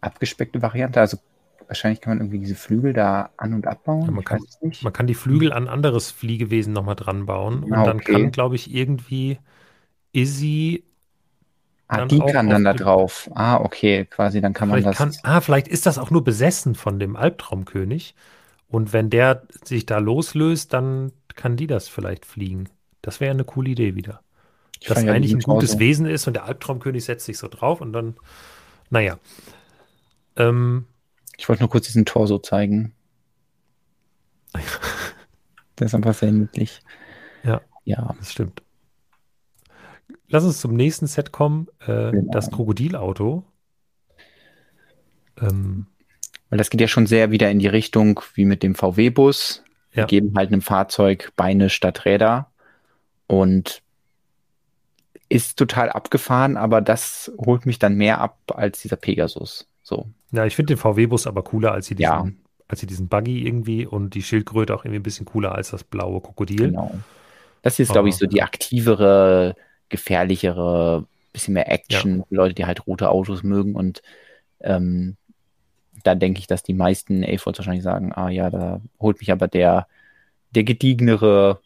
abgespeckte Variante? Also wahrscheinlich kann man irgendwie diese Flügel da an- und abbauen. Ja, man, kann, man, kann, die Flügel an anderes Fliegewesen nochmal dran bauen. Ah, und dann okay. kann, glaube ich, irgendwie Izzy Ah, die kann dann da drauf. Ah, okay, quasi, dann kann man das. Kann, ah, vielleicht ist das auch nur besessen von dem Albtraumkönig. Und wenn der sich da loslöst, dann kann die das vielleicht fliegen. Das wäre eine coole Idee wieder. Ich Dass eigentlich ein gutes Torso. Wesen ist und der Albtraumkönig setzt sich so drauf und dann, naja. Ähm, ich wollte nur kurz diesen Torso zeigen. [laughs] der ist einfach sehr niedlich. Ja, ja, das stimmt. Lass uns zum nächsten Set kommen. Äh, genau. Das Krokodilauto. Ähm, Weil das geht ja schon sehr wieder in die Richtung wie mit dem VW-Bus. Ja. Wir geben halt einem Fahrzeug Beine statt Räder. Und ist total abgefahren, aber das holt mich dann mehr ab als dieser Pegasus. So. Ja, ich finde den VW-Bus aber cooler als sie diesen, ja. als sie diesen Buggy irgendwie und die Schildkröte auch irgendwie ein bisschen cooler als das blaue Krokodil. Genau. Das ist, glaube ich, so die aktivere gefährlichere bisschen mehr Action ja. für Leute, die halt rote Autos mögen und ähm, da denke ich, dass die meisten A-Folds wahrscheinlich sagen, ah ja, da holt mich aber der, der gediegenere,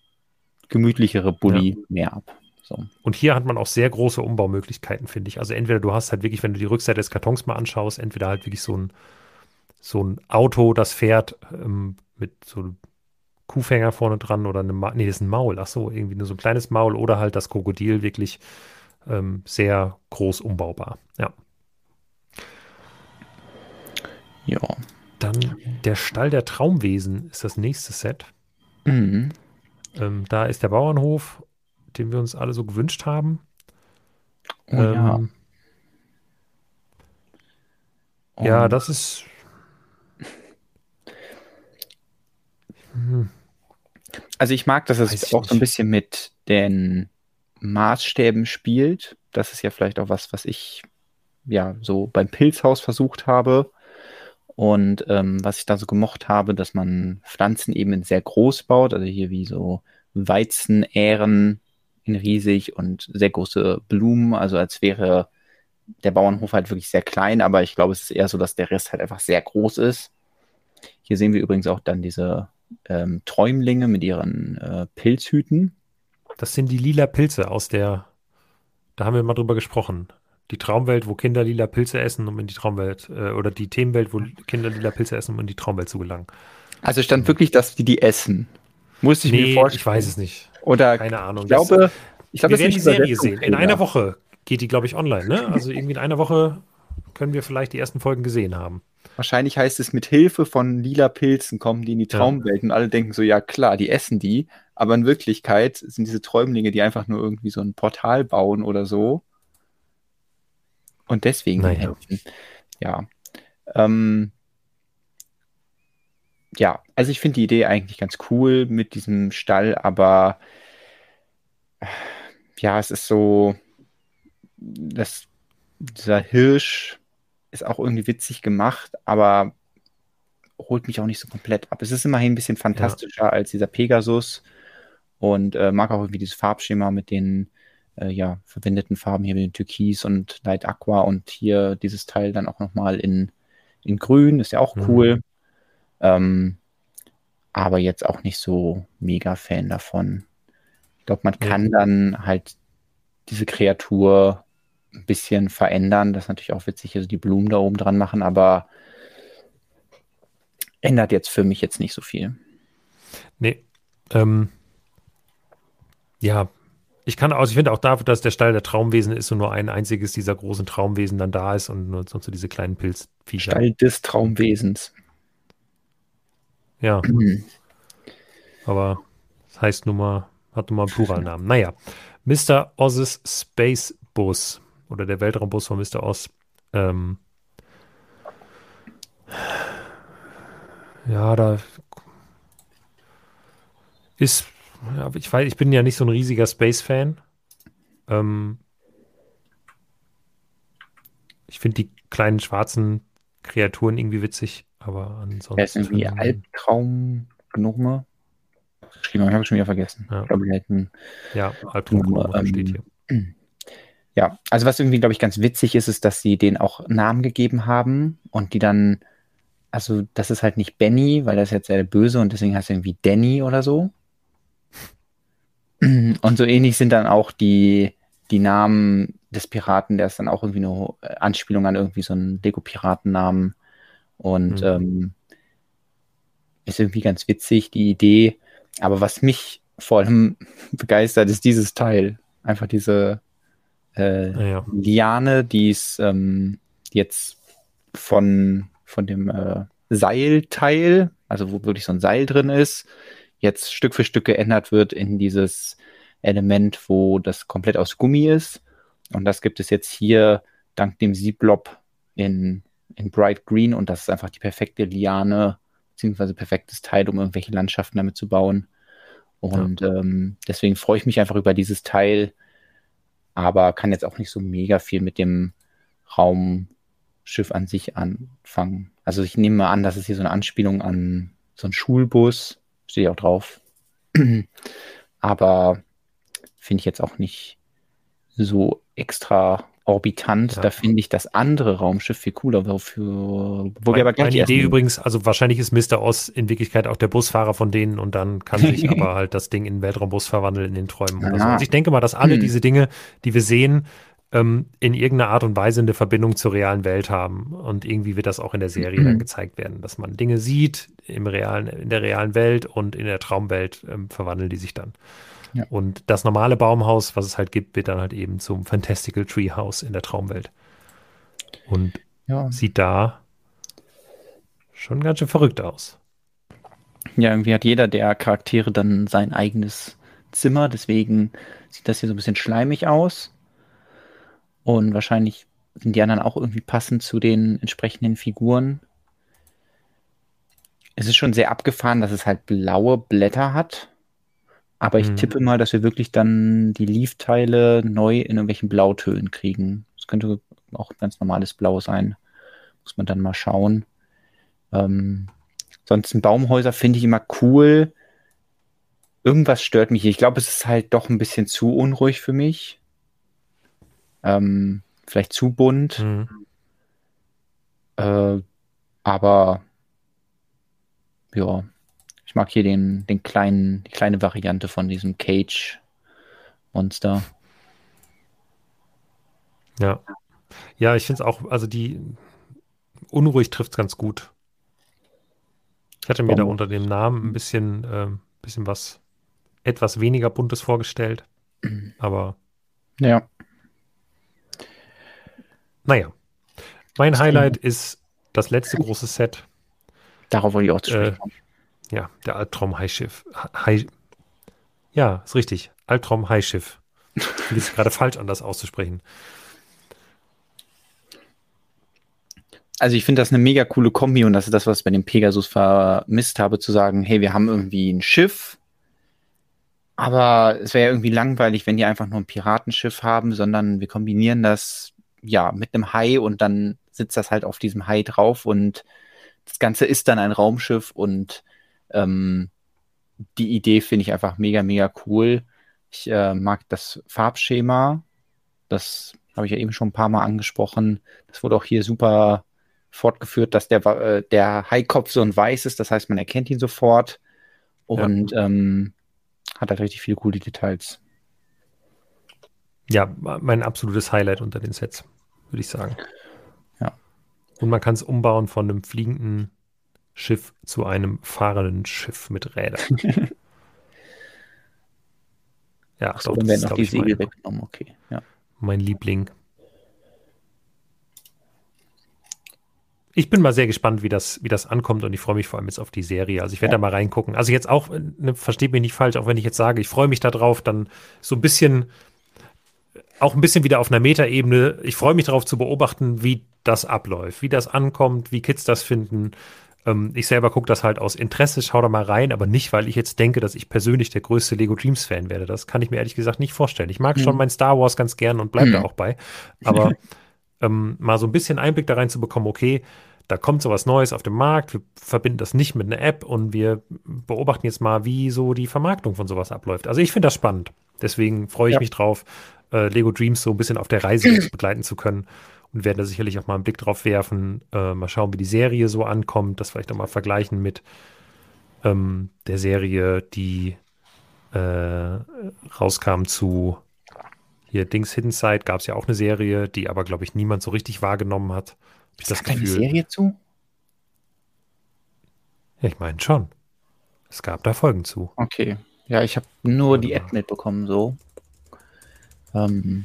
gemütlichere Bulli ja. mehr ab. So. Und hier hat man auch sehr große Umbaumöglichkeiten, finde ich. Also entweder du hast halt wirklich, wenn du die Rückseite des Kartons mal anschaust, entweder halt wirklich so ein, so ein Auto, das fährt ähm, mit so einem Kuhfänger vorne dran oder eine, Ma nee, das ist ein Maul, ach so, irgendwie nur so ein kleines Maul oder halt das Krokodil wirklich ähm, sehr groß umbaubar. Ja. Ja. Dann der Stall der Traumwesen ist das nächste Set. Mhm. Ähm, da ist der Bauernhof den wir uns alle so gewünscht haben. Oh, ähm, ja. Oh. Ja, das ist. Hm. Also ich mag, dass es auch so ein bisschen mit den Maßstäben spielt. Das ist ja vielleicht auch was, was ich ja so beim Pilzhaus versucht habe. Und ähm, was ich da so gemocht habe, dass man Pflanzen eben sehr groß baut, also hier wie so Weizenähren in riesig und sehr große Blumen, also als wäre der Bauernhof halt wirklich sehr klein, aber ich glaube, es ist eher so, dass der Rest halt einfach sehr groß ist. Hier sehen wir übrigens auch dann diese ähm, Träumlinge mit ihren äh, Pilzhüten. Das sind die lila Pilze aus der, da haben wir mal drüber gesprochen. Die Traumwelt, wo Kinder lila Pilze essen, um in die Traumwelt, äh, oder die Themenwelt, wo Kinder lila Pilze essen, um in die Traumwelt zu gelangen. Also stand wirklich, dass die die essen. Muss ich nee, mir vorstellen. Ich weiß es nicht. Oder keine Ahnung. Ich glaube, ich glaube, wir werden die Serie sehen. In einer Woche geht die, glaube ich, online. Ne? Also irgendwie in einer Woche können wir vielleicht die ersten Folgen gesehen haben. Wahrscheinlich heißt es, mit Hilfe von lila Pilzen kommen die in die Traumwelt ja. und alle denken so, ja klar, die essen die. Aber in Wirklichkeit sind diese Träumlinge, die einfach nur irgendwie so ein Portal bauen oder so. Und deswegen naja. helfen. Ja. Ähm, ja, also ich finde die Idee eigentlich ganz cool mit diesem Stall, aber ja, es ist so, dass dieser Hirsch ist auch irgendwie witzig gemacht, aber holt mich auch nicht so komplett ab. Es ist immerhin ein bisschen fantastischer ja. als dieser Pegasus und äh, mag auch irgendwie dieses Farbschema mit den äh, ja, verwendeten Farben hier mit den Türkis und Light Aqua und hier dieses Teil dann auch nochmal in, in Grün, ist ja auch mhm. Ähm, aber jetzt auch nicht so mega Fan davon. Ich glaube, man kann ja. dann halt diese Kreatur ein bisschen verändern. Das ist natürlich auch witzig, also die Blumen da oben dran machen, aber ändert jetzt für mich jetzt nicht so viel. Nee. Ähm, ja, ich kann also ich finde auch dafür, dass der Stall der Traumwesen ist und nur ein einziges dieser großen Traumwesen dann da ist und nur sonst so diese kleinen Pilzviecher. Stall des Traumwesens. Ja. Aber das heißt nun mal, hat nun mal einen Pluralnamen. Naja, Mr. Oz's Space Bus oder der Weltraumbus von Mr. Oz. Ähm, ja, da ist, ja, ich weiß, ich bin ja nicht so ein riesiger Space-Fan. Ähm, ich finde die kleinen schwarzen Kreaturen irgendwie witzig. Aber ansonsten. Er ist irgendwie Albtraumgnome. Geschrieben, ich habe schon wieder vergessen. Ja. Ich glaube, wir hätten. Ja, Albtraumgnome ähm, steht hier. [clears throat] Ja, also was irgendwie, glaube ich, ganz witzig ist, ist, dass sie denen auch Namen gegeben haben und die dann, also das ist halt nicht Benny, weil das ist jetzt sehr böse und deswegen heißt er irgendwie Danny oder so. [clears throat] Und so ähnlich sind dann auch die, die Namen des Piraten, der ist dann auch irgendwie eine Anspielung an irgendwie so einen Lego-Piratennamen. Und mhm. ähm, ist irgendwie ganz witzig, die Idee. Aber was mich vor allem [laughs] begeistert, ist dieses Teil. Einfach diese äh, ah, ja. Liane, die ist ähm, jetzt von, von dem äh, Seilteil, also wo wirklich so ein Seil drin ist, jetzt Stück für Stück geändert wird in dieses Element, wo das komplett aus Gummi ist. Und das gibt es jetzt hier dank dem Sieblob in in Bright Green und das ist einfach die perfekte Liane, beziehungsweise perfektes Teil, um irgendwelche Landschaften damit zu bauen. Und ja. ähm, deswegen freue ich mich einfach über dieses Teil, aber kann jetzt auch nicht so mega viel mit dem Raumschiff an sich anfangen. Also ich nehme mal an, das ist hier so eine Anspielung an so einen Schulbus, stehe auch drauf. [clears throat] aber finde ich jetzt auch nicht so extra orbitant. Ja. Da finde ich das andere Raumschiff viel cooler. Wofür, wo wir Mein, aber gleich meine Idee übrigens, also wahrscheinlich ist Mr. Oz in Wirklichkeit auch der Busfahrer von denen und dann kann sich [laughs] aber halt das Ding in Weltraumbus verwandeln in den Träumen oder so. Ah. Also ich denke mal, dass alle Hm. diese Dinge, die wir sehen, ähm, in irgendeiner Art und Weise eine Verbindung zur realen Welt haben. Und irgendwie wird das auch in der Serie dann Mhm. gezeigt werden, dass man Dinge sieht im realen, in der realen Welt und in der Traumwelt ähm, verwandeln die sich dann. Ja. Und das normale Baumhaus, was es halt gibt, wird dann halt eben zum Fantastical Treehouse in der Traumwelt. Und Ja. sieht da schon ganz schön verrückt aus. ja, irgendwie hat jeder der Charaktere dann sein eigenes Zimmer. Deswegen sieht das hier so ein bisschen schleimig aus. Und wahrscheinlich sind die anderen auch irgendwie passend zu den entsprechenden Figuren. Es ist schon sehr abgefahren, dass es halt blaue Blätter hat. Aber ich Mhm. tippe mal, dass wir wirklich dann die Leaf-Teile neu in irgendwelchen Blautönen kriegen. Das könnte auch ganz normales Blau sein. Muss man dann mal schauen. Ähm, ansonsten Baumhäuser finde ich immer cool. Irgendwas stört mich hier. Ich glaube, es ist halt doch ein bisschen zu unruhig für mich. Ähm, vielleicht zu bunt. Mhm. Äh, aber ja, ich mag hier den, den kleinen, die kleine Variante von diesem Cage-Monster. Ja. Ja, ich finde es auch, also die unruhig trifft es ganz gut. Ich hatte mir da unter dem Namen ein bisschen, ähm, bisschen was etwas weniger Buntes vorgestellt. Aber Ja. naja. Mein Highlight ist das letzte große Set. Darauf wollte ich auch zu Äh, sprechen kommen. Ja, der Albtraum-Highschiff. High, ja, ist richtig. Albtraum-Highschiff. Ich finde es gerade falsch, anders auszusprechen. Also ich finde das eine mega coole Kombi und das ist das, was ich bei dem Pegasus vermisst habe, zu sagen, hey, wir haben irgendwie ein Schiff, aber es wäre ja irgendwie langweilig, wenn die einfach nur ein Piratenschiff haben, sondern wir kombinieren das ja mit einem Hai und dann sitzt das halt auf diesem Hai drauf und das Ganze ist dann ein Raumschiff und ähm, die Idee finde ich einfach mega, mega cool. Ich äh, mag das Farbschema, das habe ich ja eben schon ein paar Mal angesprochen. Das wurde auch hier super fortgeführt, dass der, äh, der Haikopf so ein weiß ist, das heißt, man erkennt ihn sofort und ähm, hat halt richtig viele coole Details. Ja, mein absolutes Highlight unter den Sets, würde ich sagen. Ja. Und man kann es umbauen von einem fliegenden Schiff zu einem fahrenden Schiff mit Rädern. [laughs] ja, Achso, doch, dann das werden auch die Segel mein, weggenommen, okay. Ja. mein Liebling. Ich bin mal sehr gespannt, wie das, wie das ankommt und ich freue mich vor allem jetzt auf die Serie. Also ich werde Ja. da mal reingucken. Also jetzt auch, ne, versteht mich nicht falsch, auch wenn ich jetzt sage, ich freue mich darauf, dann so ein bisschen, auch ein bisschen wieder auf einer Metaebene. Ich freue mich darauf zu beobachten, wie das abläuft, wie das ankommt, wie Kids das finden. Ähm, ich selber gucke das halt aus Interesse, schau da mal rein, aber nicht, weil ich jetzt denke, dass ich persönlich der größte Lego Dreams Fan werde. Das kann ich mir ehrlich gesagt nicht vorstellen. Ich mag Mhm. schon mein Star Wars ganz gern und bleib da Mhm. auch bei. Aber [laughs] ähm, mal so ein bisschen Einblick da rein zu bekommen, okay, da kommt sowas Neues auf den Markt, wir verbinden das nicht mit einer App und wir beobachten jetzt mal, wie so die Vermarktung von sowas abläuft. Also ich finde das spannend. Deswegen freue ich Ja. mich drauf, äh, Lego Dreams so ein bisschen auf der Reise [clears throat] begleiten zu können und werden da sicherlich auch mal einen Blick drauf werfen, äh, mal schauen, wie die Serie so ankommt, das vielleicht auch mal vergleichen mit ähm, der Serie, die äh, rauskam zu hier Dings Hidden Side, gab es ja auch eine Serie, die aber, glaube ich, niemand so richtig wahrgenommen hat. Hab ich Ist das Gefühl. Serie zu? Ja, ich meine schon. Es gab da Folgen zu. Okay. Ja, ich habe nur die. App mitbekommen, so. Ähm,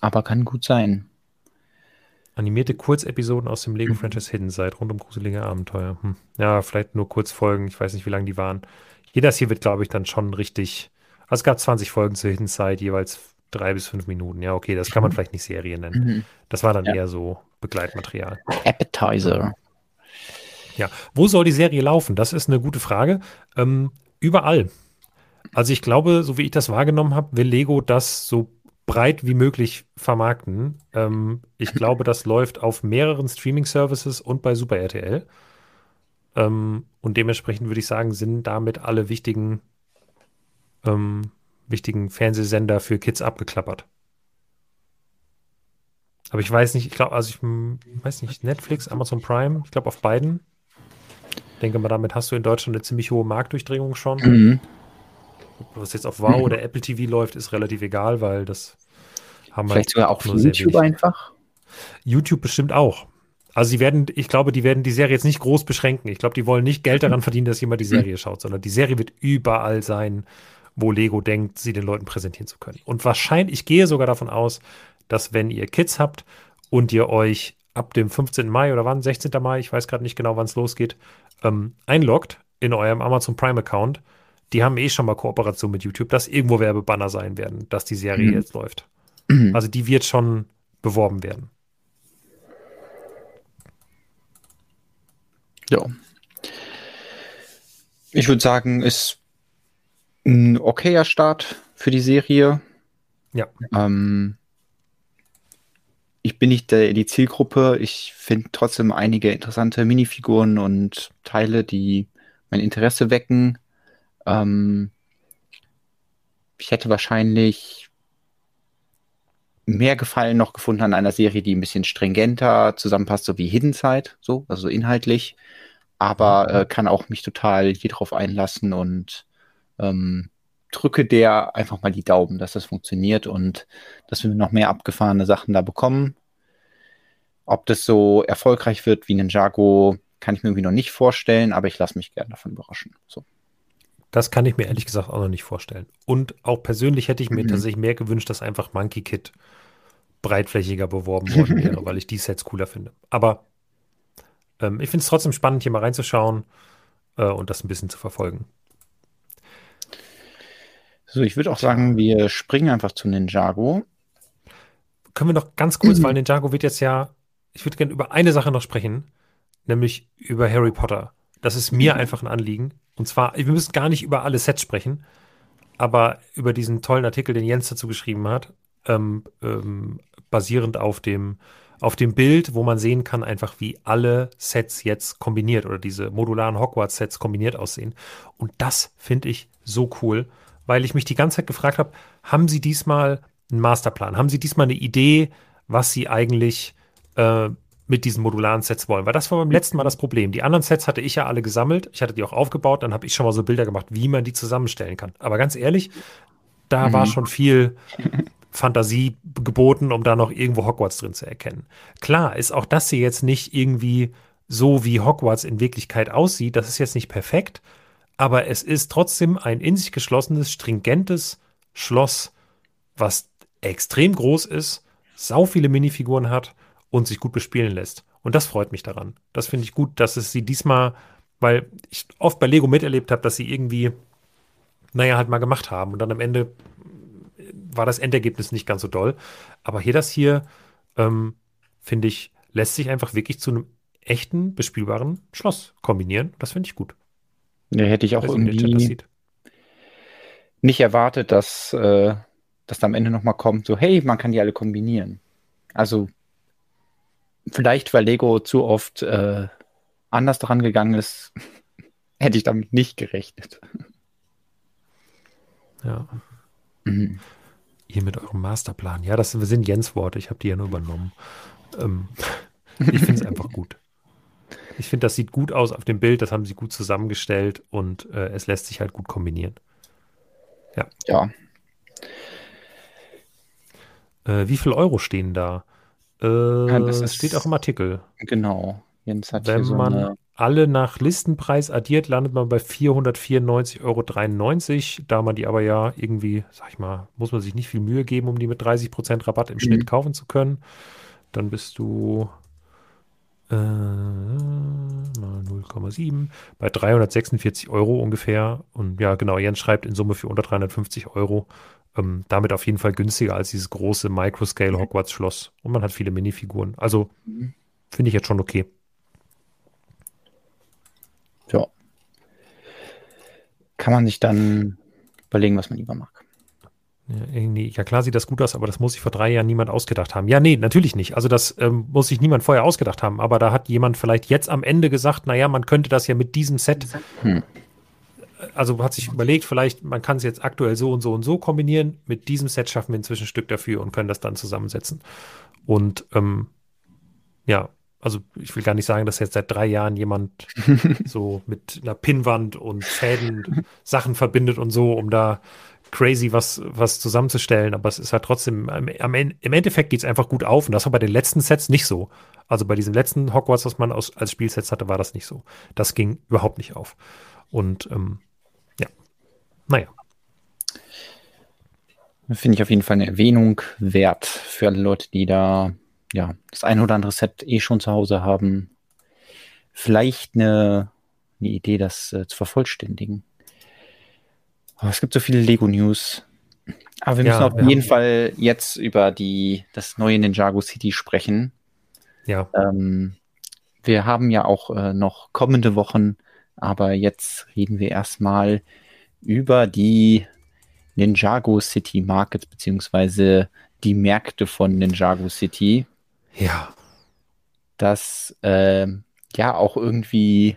aber kann gut sein. Animierte Kurzepisoden aus dem Mhm. Lego-Franchise Hidden Side rund um gruselige Abenteuer. Hm. Ja, vielleicht nur Kurzfolgen. Ich weiß nicht, wie lang die waren. Jedes hier wird, glaube ich, dann schon richtig. Also es gab 20 Folgen zu Hidden Side, jeweils drei bis fünf Minuten. Ja, okay, das kann man vielleicht nicht Serie nennen. Mhm. Das war dann Ja. eher so Begleitmaterial. Appetizer. Ja, wo soll die Serie laufen? Das ist eine gute Frage. Ähm, überall. Also ich glaube, so wie ich das wahrgenommen habe, will Lego das so breit wie möglich vermarkten. Ähm, ich [laughs] glaube, das läuft auf mehreren Streaming-Services und bei Super RTL. Ähm, und dementsprechend würde ich sagen, sind damit alle wichtigen, ähm, wichtigen Fernsehsender für Kids abgeklappert. Aber ich weiß nicht, ich glaube, also ich weiß nicht, Netflix, Amazon Prime, ich glaube auf beiden. Ich denke mal, damit hast du in Deutschland eine ziemlich hohe Marktdurchdringung schon. Mhm. Was jetzt auf Wow mhm. oder Apple TV läuft, ist relativ egal, weil das haben wir. Vielleicht sogar auch nur YouTube einfach? YouTube bestimmt auch. Also sie werden, ich glaube, die werden die Serie jetzt nicht groß beschränken. Ich glaube, die wollen nicht Geld daran verdienen, dass jemand die Serie schaut, sondern die Serie wird überall sein, wo Lego denkt, sie den Leuten präsentieren zu können. Und wahrscheinlich, ich gehe sogar davon aus, dass wenn ihr Kids habt und ihr euch ab dem 15. Mai oder wann, 16. Mai, ich weiß gerade nicht genau, wann es losgeht, ähm, einloggt in eurem Amazon Prime Account, die haben eh schon mal Kooperation mit YouTube, dass irgendwo Werbebanner sein werden, dass die Serie mhm. jetzt läuft. Also die wird schon beworben werden. Ja. Ich würde sagen, ist ein okayer Start für die Serie. Ja. Ähm, ich bin nicht der, die Zielgruppe. Ich finde trotzdem einige interessante Minifiguren und Teile, die mein Interesse wecken. Ähm, ich hätte wahrscheinlich mehr Gefallen noch gefunden an einer Serie, die ein bisschen stringenter zusammenpasst, so wie Hidden Side, so, also inhaltlich. Aber mhm. äh, kann auch mich total hier drauf einlassen und ähm, drücke der einfach mal die Daumen, dass das funktioniert und dass wir noch mehr abgefahrene Sachen da bekommen. Ob das so erfolgreich wird wie Ninjago, kann ich mir irgendwie noch nicht vorstellen, aber ich lasse mich gerne davon überraschen. So. Das kann ich mir ehrlich gesagt auch noch nicht vorstellen. Und auch persönlich hätte ich mir mhm. tatsächlich mehr gewünscht, dass einfach Monkey Kid breitflächiger beworben worden [laughs] wäre, weil ich die Sets cooler finde. Aber ähm, ich finde es trotzdem spannend, hier mal reinzuschauen äh, und das ein bisschen zu verfolgen. So, ich würde auch sagen, wir springen einfach zu Ninjago. Können wir noch ganz kurz, mhm. weil [clears throat] Ninjago wird jetzt ja, ich würde gerne über eine Sache noch sprechen, nämlich über Harry Potter. Das ist mir mhm. einfach ein Anliegen. Und zwar, wir müssen gar nicht über alle Sets sprechen, aber über diesen tollen Artikel, den Jens dazu geschrieben hat, ähm, ähm, basierend auf dem, auf dem Bild, wo man sehen kann, einfach wie alle Sets jetzt kombiniert oder diese modularen Hogwarts-Sets kombiniert aussehen. Und das finde ich so cool, weil ich mich die ganze Zeit gefragt habe, haben Sie diesmal einen Masterplan? Haben Sie diesmal eine Idee, was Sie eigentlich äh, mit diesen modularen Sets wollen. Weil das war beim letzten Mal das Problem. Die anderen Sets hatte ich ja alle gesammelt. Ich hatte die auch aufgebaut. Dann habe ich schon mal so Bilder gemacht, wie man die zusammenstellen kann. Aber ganz ehrlich, da mhm. war schon viel [laughs] Fantasie geboten, um da noch irgendwo Hogwarts drin zu erkennen. Klar ist auch das hier jetzt nicht irgendwie so, wie Hogwarts in Wirklichkeit aussieht. Das ist jetzt nicht perfekt. Aber es ist trotzdem ein in sich geschlossenes, stringentes Schloss, was extrem groß ist, sau viele Minifiguren hat und sich gut bespielen lässt. Und das freut mich daran. Das finde ich gut, dass es sie diesmal, weil ich oft bei Lego miterlebt habe, dass sie irgendwie, naja, halt mal gemacht haben. Und dann am Ende war das Endergebnis nicht ganz so doll. Aber hier das hier, ähm, finde ich, lässt sich einfach wirklich zu einem echten, bespielbaren Schloss kombinieren. Das finde ich gut. Ja, hätte ich auch irgendwie nicht erwartet, dass äh, das am Ende nochmal kommt, so, hey, man kann die alle kombinieren. Also vielleicht, weil Lego zu oft äh, anders dran gegangen ist, [laughs] hätte ich damit nicht gerechnet. Ja. Mhm. Ihr mit eurem Masterplan. Ja, das sind Jens Worte. Ich habe die ja nur übernommen. Ähm, [laughs] ich finde es einfach gut. Ich finde, das sieht gut aus auf dem Bild. Das haben sie gut zusammengestellt und äh, es lässt sich halt gut kombinieren. Ja. Ja. Äh, wie viel Euro stehen da? Äh, ja, das ist, steht auch im Artikel. Genau. Jens hat Wenn so man alle nach Listenpreis addiert, landet man bei 494,93 Euro. Da man die aber ja irgendwie, sag ich mal, muss man sich nicht viel Mühe geben, um die mit 30% Rabatt im mhm. Schnitt kaufen zu können. Dann bist du äh, 0,7 bei 346 Euro ungefähr. Und ja, genau, Jens schreibt in Summe für unter 350 Euro ähm, damit auf jeden Fall günstiger als dieses große Microscale Hogwarts Schloss. Und man hat viele Minifiguren. Also mhm. finde ich jetzt schon okay. Ja. Kann man sich dann überlegen, was man lieber mag. Ja, ja, klar sieht das gut aus, aber das muss sich vor drei Jahren niemand ausgedacht haben. Ja, nee, natürlich nicht. Also das ähm, muss sich niemand vorher ausgedacht haben. Aber da hat jemand vielleicht jetzt am Ende gesagt, naja, man könnte das ja mit diesem Set hm also hat sich überlegt, vielleicht, man kann es jetzt aktuell so und so und so kombinieren. Mit diesem Set schaffen wir inzwischen ein Stück dafür und können das dann zusammensetzen. Und ähm, ja, also ich will gar nicht sagen, dass jetzt seit drei Jahren jemand [laughs] so mit einer Pinnwand und Fäden Sachen verbindet und so, um da crazy was, was zusammenzustellen, aber es ist halt trotzdem, am, im Endeffekt geht es einfach gut auf und das war bei den letzten Sets nicht so. Also bei diesem letzten Hogwarts, was man aus, als Spielsets hatte, war das nicht so. Das ging überhaupt nicht auf. Und ähm, naja. Finde ich auf jeden Fall eine Erwähnung wert für alle Leute, die da ja das ein oder andere Set eh schon zu Hause haben. Vielleicht eine, eine Idee, das äh, zu vervollständigen. Oh, es gibt so viele Lego-News. Aber wir müssen ja, auf wir jeden Fall jetzt über die, das neue Ninjago City sprechen. Ja. Ähm, wir haben ja auch äh, noch kommende Wochen, aber jetzt reden wir erstmal über die Ninjago City Markets, beziehungsweise die Märkte von Ninjago City. Ja. Das äh, ja auch irgendwie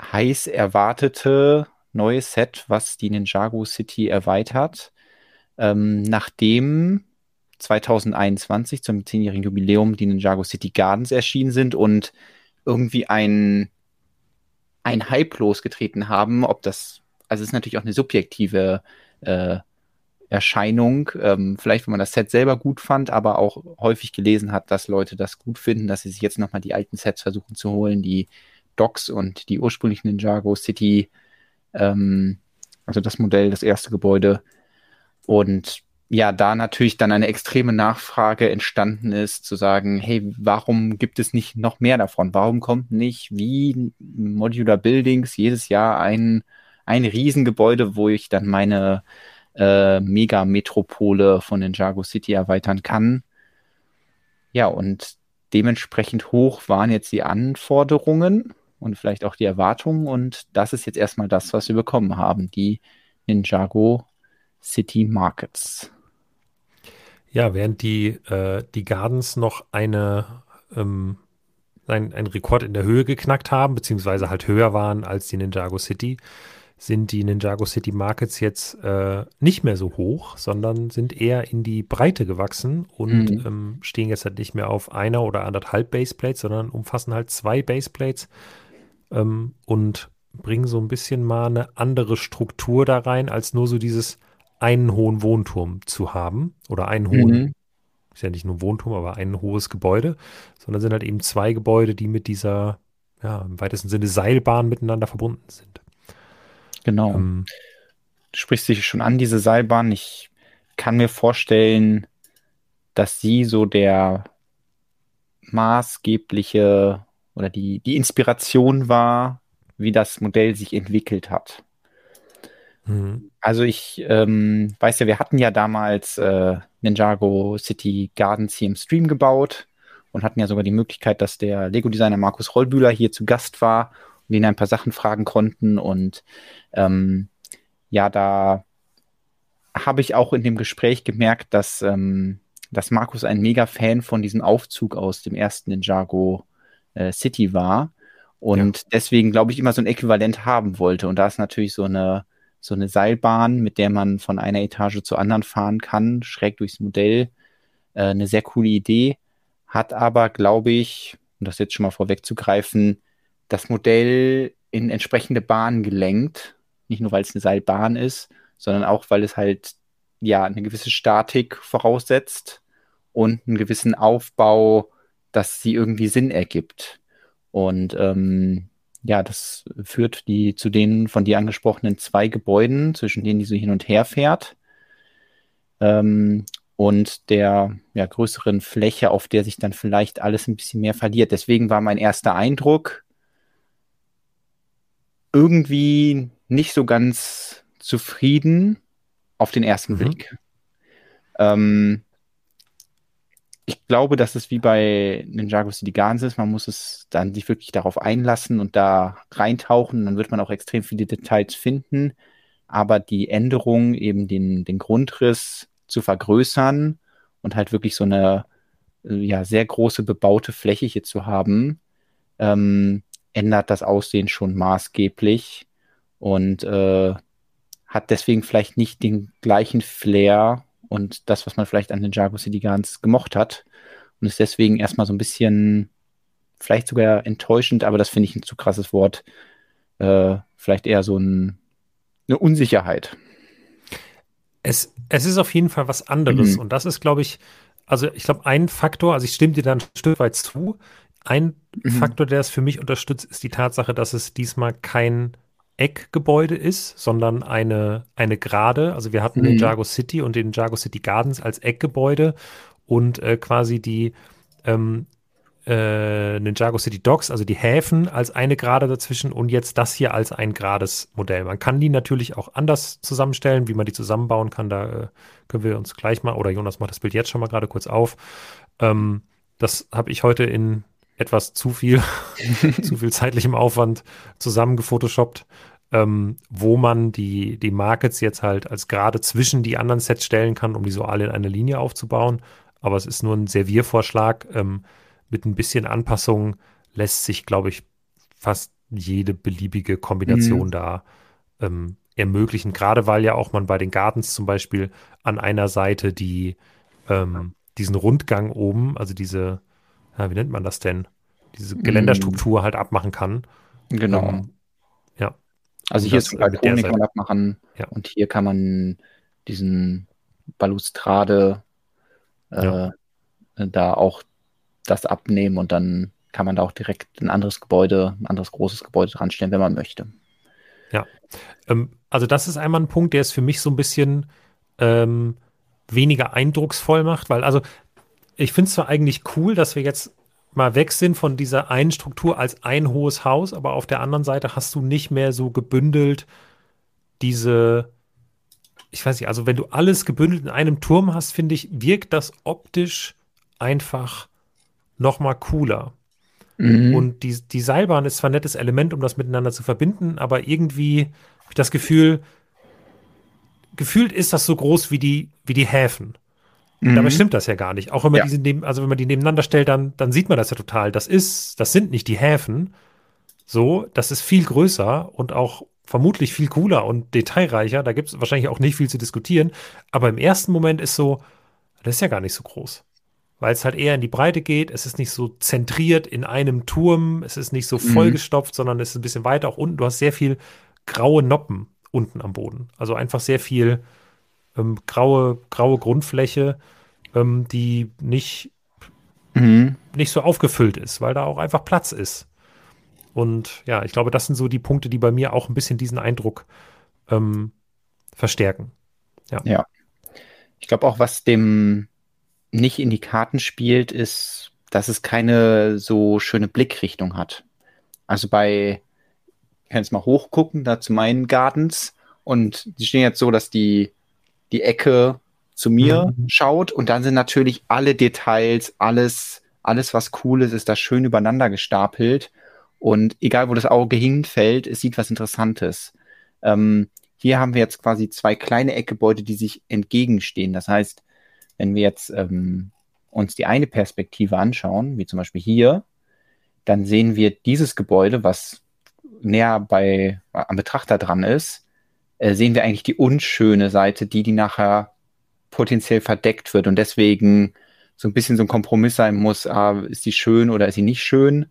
heiß erwartete neue Set, was die Ninjago City erweitert. Ähm, nachdem 2021 zum 10-jährigen Jubiläum die Ninjago City Gardens erschienen sind und irgendwie ein, ein Hype losgetreten haben, ob das, also es ist natürlich auch eine subjektive äh, Erscheinung, ähm, vielleicht wenn man das Set selber gut fand, aber auch häufig gelesen hat, dass Leute das gut finden, dass sie sich jetzt nochmal die alten Sets versuchen zu holen, die Docks und die ursprünglichen Ninjago City ähm, also das Modell, das erste Gebäude. Und ja, da natürlich dann eine extreme Nachfrage entstanden ist, zu sagen, hey, warum gibt es nicht noch mehr davon? Warum kommt nicht wie Modular Buildings jedes Jahr ein, ein Riesengebäude, wo ich dann meine äh, Mega-Metropole von Ninjago City erweitern kann? Ja, und dementsprechend hoch waren jetzt die Anforderungen und vielleicht auch die Erwartungen. Und das ist jetzt erstmal das, was wir bekommen haben, die Ninjago City Markets. Ja, während die, äh, die Gardens noch eine, ähm, ein, einen Rekord in der Höhe geknackt haben, beziehungsweise halt höher waren als die Ninjago City, sind die Ninjago City Markets jetzt äh, nicht mehr so hoch, sondern sind eher in die Breite gewachsen und mhm. ähm, stehen jetzt halt nicht mehr auf einer oder anderthalb Baseplates, sondern umfassen halt zwei Baseplates ähm, und bringen so ein bisschen mal eine andere Struktur da rein, als nur so dieses einen hohen Wohnturm zu haben oder einen hohen, mhm. ist ja nicht nur ein Wohnturm, aber ein hohes Gebäude, sondern sind halt eben zwei Gebäude, die mit dieser, ja, im weitesten Sinne Seilbahn miteinander verbunden sind. Genau. Ähm, du sprichst dich schon an, diese Seilbahn. Ich kann mir vorstellen, dass sie so der maßgebliche oder die, die Inspiration war, wie das Modell sich entwickelt hat. Mhm. Also ich ähm, weiß ja, wir hatten ja damals äh, Ninjago City Gardens hier im Stream gebaut und hatten ja sogar die Möglichkeit, dass der Lego-Designer Markus Rollbühler hier zu Gast war und ihn ein paar Sachen fragen konnten. Und ähm, ja, da habe ich auch in dem Gespräch gemerkt, dass, ähm, dass Markus ein mega Fan von diesem Aufzug aus dem ersten Ninjago äh, City war und ja. deswegen, glaube ich, immer so ein Äquivalent haben wollte. Und da ist natürlich so eine, so eine Seilbahn, mit der man von einer Etage zur anderen fahren kann, schräg durchs Modell, äh, eine sehr coole Idee, hat aber, glaube ich, um das jetzt schon mal vorwegzugreifen, das Modell in entsprechende Bahnen gelenkt. Nicht nur, weil es eine Seilbahn ist, sondern auch, weil es halt ja eine gewisse Statik voraussetzt und einen gewissen Aufbau dass sie irgendwie Sinn ergibt. Und ähm, ja, das führt die zu den von dir angesprochenen zwei Gebäuden, zwischen denen die so hin und her fährt. Ähm, und der ja, größeren Fläche, auf der sich dann vielleicht alles ein bisschen mehr verliert. Deswegen war mein erster Eindruck irgendwie nicht so ganz zufrieden auf den ersten mhm. Blick. Ähm, ich glaube, dass es wie bei Ninjago City Gardens ist. Man muss es dann sich wirklich darauf einlassen und da reintauchen. Dann wird man auch extrem viele Details finden. Aber die Änderung, eben den, den Grundriss zu vergrößern und halt wirklich so eine ja, sehr große bebaute Fläche hier zu haben, ähm, ändert das Aussehen schon maßgeblich. und äh, hat deswegen vielleicht nicht den gleichen Flair und das, was man vielleicht an den Jago City Gardens gemocht hat und ist deswegen erstmal so ein bisschen vielleicht sogar enttäuschend, aber das finde ich ein zu krasses Wort. Äh, vielleicht eher so ein, eine Unsicherheit. Es, es ist auf jeden Fall was anderes mhm. und das ist, glaube ich, also ich glaube, ein Faktor, also ich stimme dir da ein Stück weit zu, ein mhm. Faktor, der es für mich unterstützt, ist die Tatsache, dass es diesmal kein Eckgebäude ist, sondern eine, eine Gerade. Also wir hatten mhm. den Jago City und den Jago City Gardens als Eckgebäude und äh, quasi die ähm, äh, Ninjago City Docks, also die Häfen als eine Gerade dazwischen und jetzt das hier als ein gerades Modell. Man kann die natürlich auch anders zusammenstellen, wie man die zusammenbauen kann. Da äh, können wir uns gleich mal, oder Jonas macht das Bild jetzt schon mal gerade kurz auf. Ähm, das habe ich heute in etwas zu viel, [laughs] [laughs] zu viel zeitlichem Aufwand zusammengefotoshoppt, ähm, wo man die, die Markets jetzt halt als gerade zwischen die anderen Sets stellen kann, um die so alle in eine Linie aufzubauen. Aber es ist nur ein Serviervorschlag. Ähm, mit ein bisschen Anpassung lässt sich, glaube ich, fast jede beliebige Kombination mhm. da ähm, ermöglichen. Gerade weil ja auch man bei den Gardens zum Beispiel an einer Seite die ähm, diesen Rundgang oben, also diese, ja, wie nennt man das denn? Diese Geländerstruktur mhm. halt abmachen kann. Genau. Ähm, ja. Also hier ist ein Balkon, kann man abmachen ja. und hier kann man diesen Balustrade äh, ja. da auch das abnehmen und dann kann man da auch direkt ein anderes Gebäude, ein anderes großes Gebäude dran stellen, wenn man möchte. Ja, ähm, also das ist einmal ein Punkt, der es für mich so ein bisschen ähm, weniger eindrucksvoll macht, weil also ich finde es zwar eigentlich cool, dass wir jetzt mal weg sind von dieser einen Struktur als ein hohes Haus, aber auf der anderen Seite hast du nicht mehr so gebündelt diese, ich weiß nicht, also wenn du alles gebündelt in einem Turm hast, finde ich, wirkt das optisch einfach noch mal cooler. Mhm. Und die, die Seilbahn ist zwar ein nettes Element, um das miteinander zu verbinden, aber irgendwie habe ich das Gefühl, gefühlt ist das so groß wie die, wie die Häfen. Mhm. Dabei stimmt das ja gar nicht. Auch wenn man ja. diese neben, also wenn man die nebeneinander stellt, dann, dann sieht man das ja total. Das ist, das sind nicht die Häfen. So, das ist viel größer und auch vermutlich viel cooler und detailreicher. Da gibt es wahrscheinlich auch nicht viel zu diskutieren. Aber im ersten Moment ist so, das ist ja gar nicht so groß weil es halt eher in die Breite geht. Es ist nicht so zentriert in einem Turm, es ist nicht so mhm. vollgestopft, mhm. sondern es ist ein bisschen weiter auch unten. Du hast sehr viel graue Noppen unten am Boden. Also einfach sehr viel ähm, graue, graue Grundfläche, ähm, die nicht, mhm. nicht so aufgefüllt ist, weil da auch einfach Platz ist. Und ja, ich glaube, das sind so die Punkte, die bei mir auch ein bisschen diesen Eindruck ähm, verstärken. Ja. ja. Ich glaube auch, was dem nicht in die Karten spielt, ist, dass es keine so schöne Blickrichtung hat. Also bei, ich kann jetzt mal hochgucken, da zu meinen Gardens und die stehen jetzt so, dass die, die Ecke zu mir mhm. schaut und dann sind natürlich alle Details, alles, alles was cool ist, ist da schön übereinander gestapelt und egal wo das Auge hinfällt, es sieht was Interessantes. Ähm, hier haben wir jetzt quasi zwei kleine Eckgebäude, die sich entgegenstehen. Das heißt, wenn wir jetzt ähm, uns die eine Perspektive anschauen, wie zum Beispiel hier, dann sehen wir dieses Gebäude, was näher bei, am Betrachter dran ist, äh, sehen wir eigentlich die unschöne Seite, die, die nachher potenziell verdeckt wird. Und deswegen so ein bisschen so ein Kompromiss sein muss, ah, ist sie schön oder ist sie nicht schön,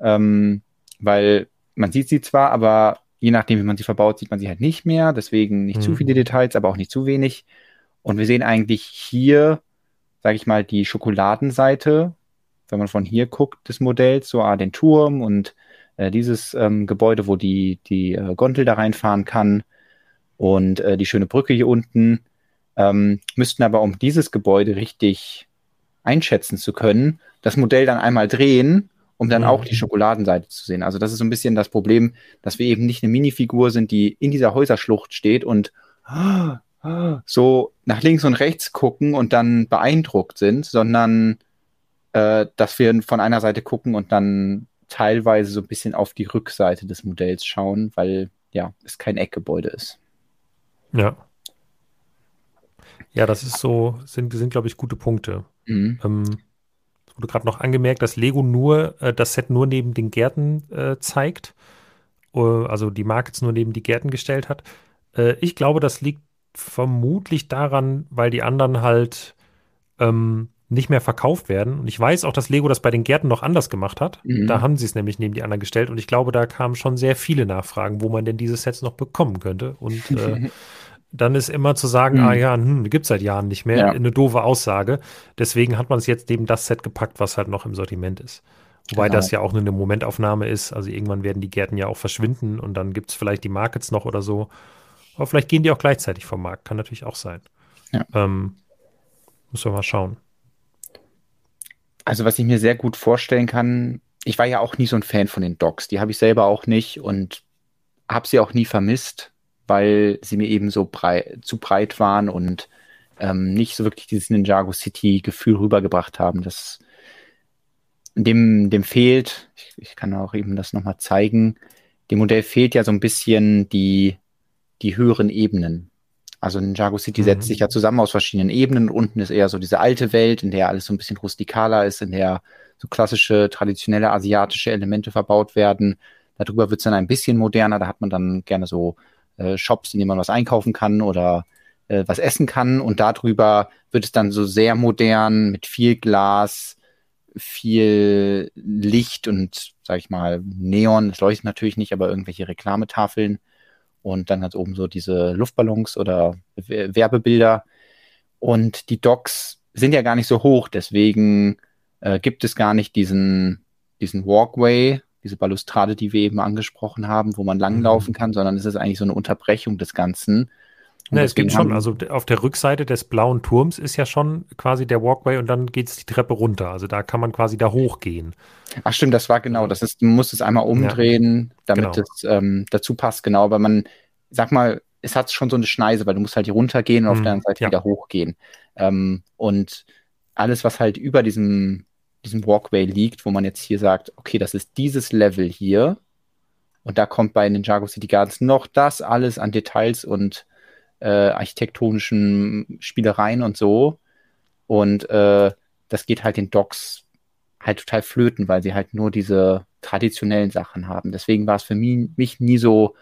ähm, weil man sieht sie zwar, aber je nachdem, wie man sie verbaut, sieht man sie halt nicht mehr, deswegen nicht mhm. zu viele Details, aber auch nicht zu wenig. Und wir sehen eigentlich hier, sage ich mal, die Schokoladenseite, wenn man von hier guckt, des Modells, so ah, den Turm und äh, dieses ähm, Gebäude, wo die, die äh, Gondel da reinfahren kann und äh, die schöne Brücke hier unten. Ähm, müssten aber, um dieses Gebäude richtig einschätzen zu können, das Modell dann einmal drehen, um dann mhm. auch die Schokoladenseite zu sehen. Also das ist so ein bisschen das Problem, dass wir eben nicht eine Minifigur sind, die in dieser Häuserschlucht steht und so nach links und rechts gucken und dann beeindruckt sind, sondern äh, dass wir von einer Seite gucken und dann teilweise so ein bisschen auf die Rückseite des Modells schauen, weil ja, es kein Eckgebäude ist. Ja. Ja, das ist so, sind, sind glaube ich, gute Punkte. Mhm. Ähm, wurde gerade noch angemerkt, dass Lego nur äh, das Set nur neben den Gärten äh, zeigt. äh, also die Markets nur neben die Gärten gestellt hat. Äh, ich glaube, das liegt vermutlich daran, weil die anderen halt ähm, nicht mehr verkauft werden. Und ich weiß auch, dass Lego das bei den Gärten noch anders gemacht hat. Mhm. Da haben sie es nämlich neben die anderen gestellt. Und ich glaube, da kamen schon sehr viele Nachfragen, wo man denn diese Sets noch bekommen könnte. Und äh, [laughs] dann ist immer zu sagen, mhm. ah ja, hm, gibt es seit Jahren nicht mehr, ja. eine doofe Aussage. Deswegen hat man es jetzt neben das Set gepackt, was halt noch im Sortiment ist. Wobei genau. das ja auch nur eine Momentaufnahme ist. Also irgendwann werden die Gärten ja auch verschwinden und dann gibt es vielleicht die Markets noch oder so. Aber vielleicht gehen die auch gleichzeitig vom Markt. Kann natürlich auch sein. Ja. Ähm, müssen wir mal schauen. Also was ich mir sehr gut vorstellen kann, ich war ja auch nie so ein Fan von den Docs. Die habe ich selber auch nicht und habe sie auch nie vermisst, weil sie mir eben so brei zu breit waren und ähm, nicht so wirklich dieses Ninjago City Gefühl rübergebracht haben. Das dem, dem fehlt, ich, ich kann auch eben das nochmal zeigen, dem Modell fehlt ja so ein bisschen die, die höheren Ebenen. Also Ninjago City mhm. setzt sich ja zusammen aus verschiedenen Ebenen. Unten ist eher so diese alte Welt, in der alles so ein bisschen rustikaler ist, in der so klassische, traditionelle asiatische Elemente verbaut werden. Darüber wird es dann ein bisschen moderner. Da hat man dann gerne so äh, Shops, in denen man was einkaufen kann oder äh, was essen kann. Und darüber wird es dann so sehr modern mit viel Glas, viel Licht und, sag ich mal, Neon. Es leuchtet natürlich nicht, aber irgendwelche Reklametafeln und dann es oben so diese Luftballons oder Werbebilder. Und die Docks sind ja gar nicht so hoch, deswegen äh, gibt es gar nicht diesen, diesen Walkway, diese Balustrade, die wir eben angesprochen haben, wo man langlaufen mhm. kann, sondern es ist eigentlich so eine Unterbrechung des Ganzen. Ne, es gibt schon, also auf der Rückseite des blauen Turms ist ja schon quasi der Walkway und dann geht es die Treppe runter. Also da kann man quasi da hochgehen. Ach stimmt, das war genau. Das ist, man muss es einmal umdrehen, ja, damit genau. es ähm, dazu passt, genau. Aber man, sag mal, es hat schon so eine Schneise, weil du musst halt hier runtergehen und mhm, auf der anderen Seite ja. wieder hochgehen. Ähm, und alles, was halt über diesem, diesem Walkway liegt, wo man jetzt hier sagt, okay, das ist dieses Level hier. Und da kommt bei Ninjago City Gardens noch das alles an Details und äh, architektonischen Spielereien und so. Und äh, das geht halt den Docs halt total flöten, weil sie halt nur diese traditionellen Sachen haben. Deswegen war es für mich, mich nie so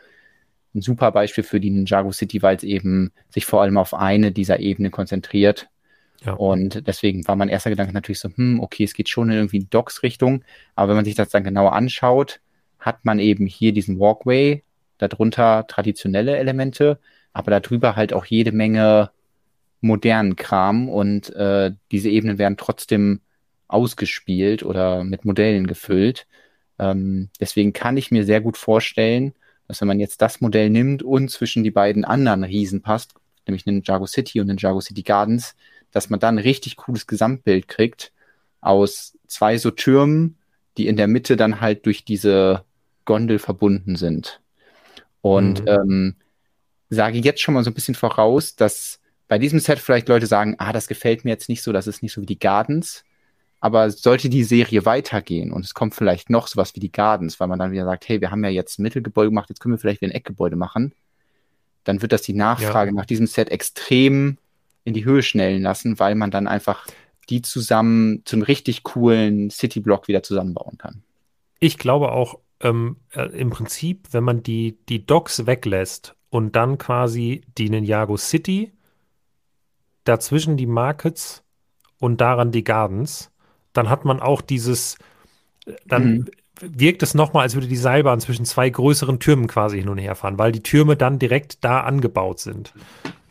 ein super Beispiel für die Ninjago City, weil es eben sich vor allem auf eine dieser Ebenen konzentriert. Ja. Und deswegen war mein erster Gedanke natürlich so, hm, okay, es geht schon in irgendwie Docks-Richtung. Aber wenn man sich das dann genauer anschaut, hat man eben hier diesen Walkway, darunter traditionelle Elemente, aber darüber halt auch jede Menge modernen Kram und äh, diese Ebenen werden trotzdem ausgespielt oder mit Modellen gefüllt. Ähm, deswegen kann ich mir sehr gut vorstellen, dass wenn man jetzt das Modell nimmt und zwischen die beiden anderen Riesen passt, nämlich den Jago City und den Jago City Gardens, dass man dann ein richtig cooles Gesamtbild kriegt aus zwei so Türmen, die in der Mitte dann halt durch diese Gondel verbunden sind. Und mhm. ähm, sage jetzt schon mal so ein bisschen voraus, dass bei diesem Set vielleicht Leute sagen, ah, das gefällt mir jetzt nicht so, das ist nicht so wie die Gardens. Aber sollte die Serie weitergehen und es kommt vielleicht noch sowas wie die Gardens, weil man dann wieder sagt, hey, wir haben ja jetzt ein Mittelgebäude gemacht, jetzt können wir vielleicht wieder ein Eckgebäude machen, dann wird das die Nachfrage ja. nach diesem Set extrem in die Höhe schnellen lassen, weil man dann einfach die zusammen zum richtig coolen City-Block wieder zusammenbauen kann. Ich glaube auch, ähm, äh, im Prinzip, wenn man die, die Docks weglässt und dann quasi die Ninjago City, dazwischen die Markets und daran die Gardens, dann hat man auch dieses, dann mhm. Wirkt es nochmal, als würde die Seilbahn zwischen zwei größeren Türmen quasi hin und her fahren, weil die Türme dann direkt da angebaut sind.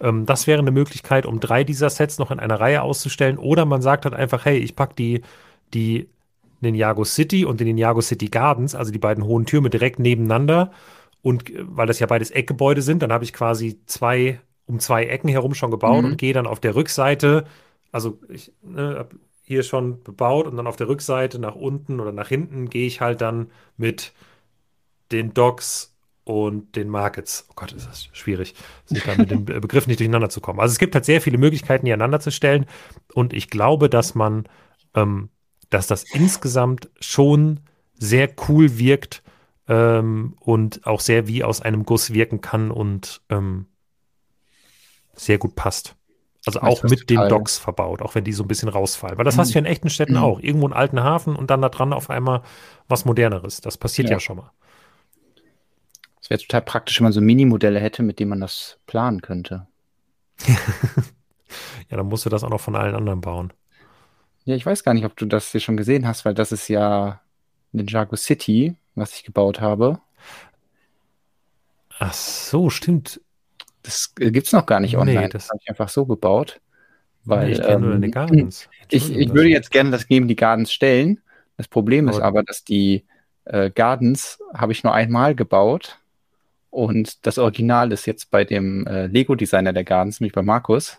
Ähm, das wäre eine Möglichkeit, um drei dieser Sets noch in einer Reihe auszustellen. Oder man sagt halt einfach, hey, ich packe die, die Ninjago City und den Ninjago City Gardens, also die beiden hohen Türme, direkt nebeneinander. Und äh, weil das ja beides Eckgebäude sind, dann habe ich quasi zwei um zwei Ecken herum schon gebaut mhm. und gehe dann auf der Rückseite, also ich ne, hier schon bebaut und dann auf der Rückseite nach unten oder nach hinten gehe ich halt dann mit den Docks und den Markets. Oh Gott, ist das schwierig, sich da mit den [laughs] Begriffen nicht durcheinander zu kommen. Also es gibt halt sehr viele Möglichkeiten, die aneinander zu stellen und ich glaube, dass man, ähm, dass das insgesamt schon sehr cool wirkt ähm, und auch sehr wie aus einem Guss wirken kann und ähm, sehr gut passt. Also auch mit den Docks verbaut, auch wenn die so ein bisschen rausfallen. Weil das mhm. hast du ja in echten Städten mhm. auch. Irgendwo einen alten Hafen und dann da dran auf einmal was Moderneres. Das passiert ja, ja schon mal. Es wäre total praktisch, wenn man so Minimodelle hätte, mit denen man das planen könnte. [laughs] ja, dann musst du das auch noch von allen anderen bauen. Ja, ich weiß gar nicht, ob du das hier schon gesehen hast, weil das ist ja Ninjago City, was ich gebaut habe. Ach so, stimmt. Das äh, gibt es noch gar nicht online. Nee, das habe ich einfach so gebaut. Weil, nee, ich kenne ähm, nur deine Gardens. Ich, ich würde jetzt gerne das neben die Gardens stellen. Das Problem ist aber, dass die äh, Gardens habe ich nur einmal gebaut. Und das Original ist jetzt bei dem äh, Lego-Designer der Gardens, nämlich bei Markus.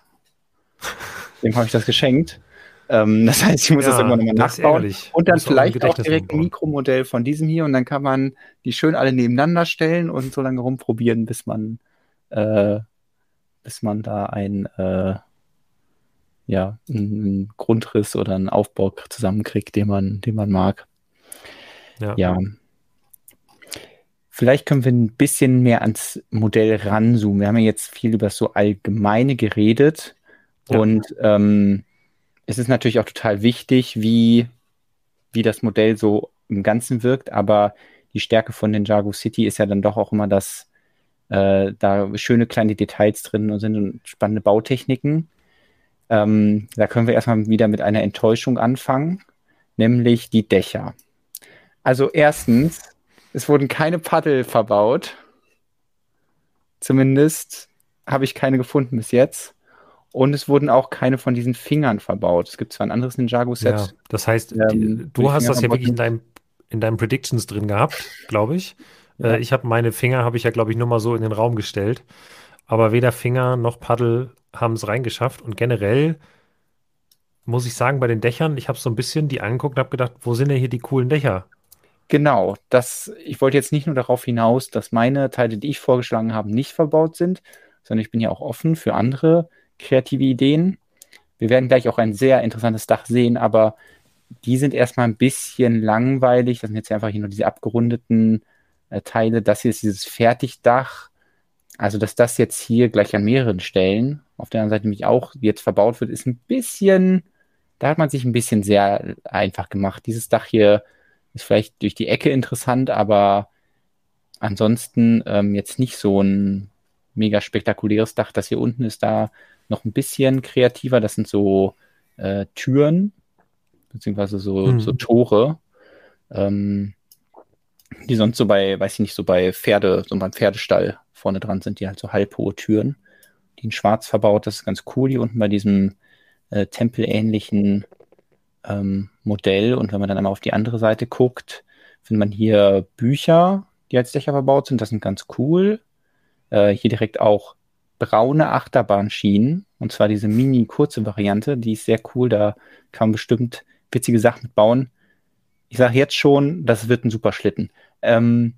[laughs] Dem habe ich das geschenkt. Ähm, das heißt, ich muss ja, das irgendwann nochmal nachbauen. Und dann vielleicht auch direkt ein Mikromodell von diesem hier und dann kann man die schön alle nebeneinander stellen und so lange rumprobieren, bis man, äh, bis man da ein, äh, ja, einen Grundriss oder einen Aufbau zusammenkriegt, den man, den man mag. Ja. ja. Vielleicht können wir ein bisschen mehr ans Modell ranzoomen. Wir haben ja jetzt viel über so allgemeine geredet ja. und ähm, es ist natürlich auch total wichtig, wie, wie das Modell so im Ganzen wirkt, aber die Stärke von Ninjago City ist ja dann doch auch immer, dass äh, da schöne kleine Details drin sind und spannende Bautechniken. Ähm, da können wir erstmal wieder mit einer Enttäuschung anfangen, nämlich die Dächer. Also erstens, es wurden keine Paddel verbaut. Zumindest habe ich keine gefunden bis jetzt. Und es wurden auch keine von diesen Fingern verbaut. Es gibt zwar ein anderes Ninjago-Set. Ja, das heißt, ähm, die, du hast das ja wirklich in deinem, in deinem Predictions drin gehabt, glaube ich. Ja. Äh, ich habe meine Finger, habe ich ja, glaube ich, nur mal so in den Raum gestellt. Aber weder Finger noch Paddel haben es reingeschafft. Und generell muss ich sagen, bei den Dächern, ich habe so ein bisschen die angeguckt und habe gedacht, wo sind denn hier die coolen Dächer? Genau, das, ich wollte jetzt nicht nur darauf hinaus, dass meine Teile, die ich vorgeschlagen habe, nicht verbaut sind, sondern ich bin ja auch offen für andere kreative Ideen. Wir werden gleich auch ein sehr interessantes Dach sehen, aber die sind erstmal ein bisschen langweilig. Das sind jetzt einfach hier nur diese abgerundeten äh, Teile. Das hier ist dieses Fertigdach. Also, dass das jetzt hier gleich an mehreren Stellen, auf der anderen Seite nämlich auch jetzt verbaut wird, ist ein bisschen, da hat man sich ein bisschen sehr einfach gemacht. Dieses Dach hier ist vielleicht durch die Ecke interessant, aber ansonsten ähm, jetzt nicht so ein mega spektakuläres Dach. Das hier unten ist da noch ein bisschen kreativer. Das sind so äh, Türen, beziehungsweise so, mhm. so Tore, ähm, die sonst so bei, weiß ich nicht, so bei Pferde, so beim Pferdestall vorne dran sind, die halt so halbhohe Türen, die in schwarz verbaut. Das ist ganz cool hier unten bei diesem äh, tempelähnlichen ähm, Modell. Und wenn man dann einmal auf die andere Seite guckt, findet man hier Bücher, die als Dächer verbaut sind. Das sind ganz cool. Äh, hier direkt auch braune Achterbahnschienen. Und zwar diese mini-kurze Variante. Die ist sehr cool. Da kann man bestimmt witzige Sachen mit bauen. Ich sage jetzt schon, das wird ein super Schlitten. Ähm,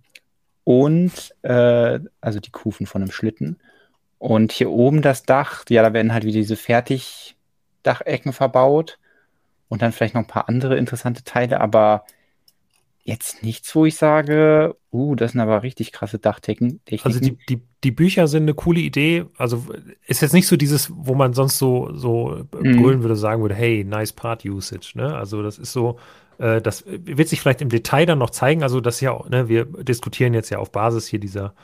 und, äh, also die Kufen von einem Schlitten. Und hier oben das Dach, ja, da werden halt wieder diese Fertigdachecken verbaut. Und dann vielleicht noch ein paar andere interessante Teile, aber jetzt nichts, wo ich sage, uh, das sind aber richtig krasse Dachdecken. Also die, die, die Bücher sind eine coole Idee. Also ist jetzt nicht so dieses, wo man sonst so, so mhm. brüllen würde, sagen würde, hey, nice part usage. Ne? Also das ist so, äh, das wird sich vielleicht im Detail dann noch zeigen. Also das ja, ne, wir diskutieren jetzt ja auf Basis hier dieser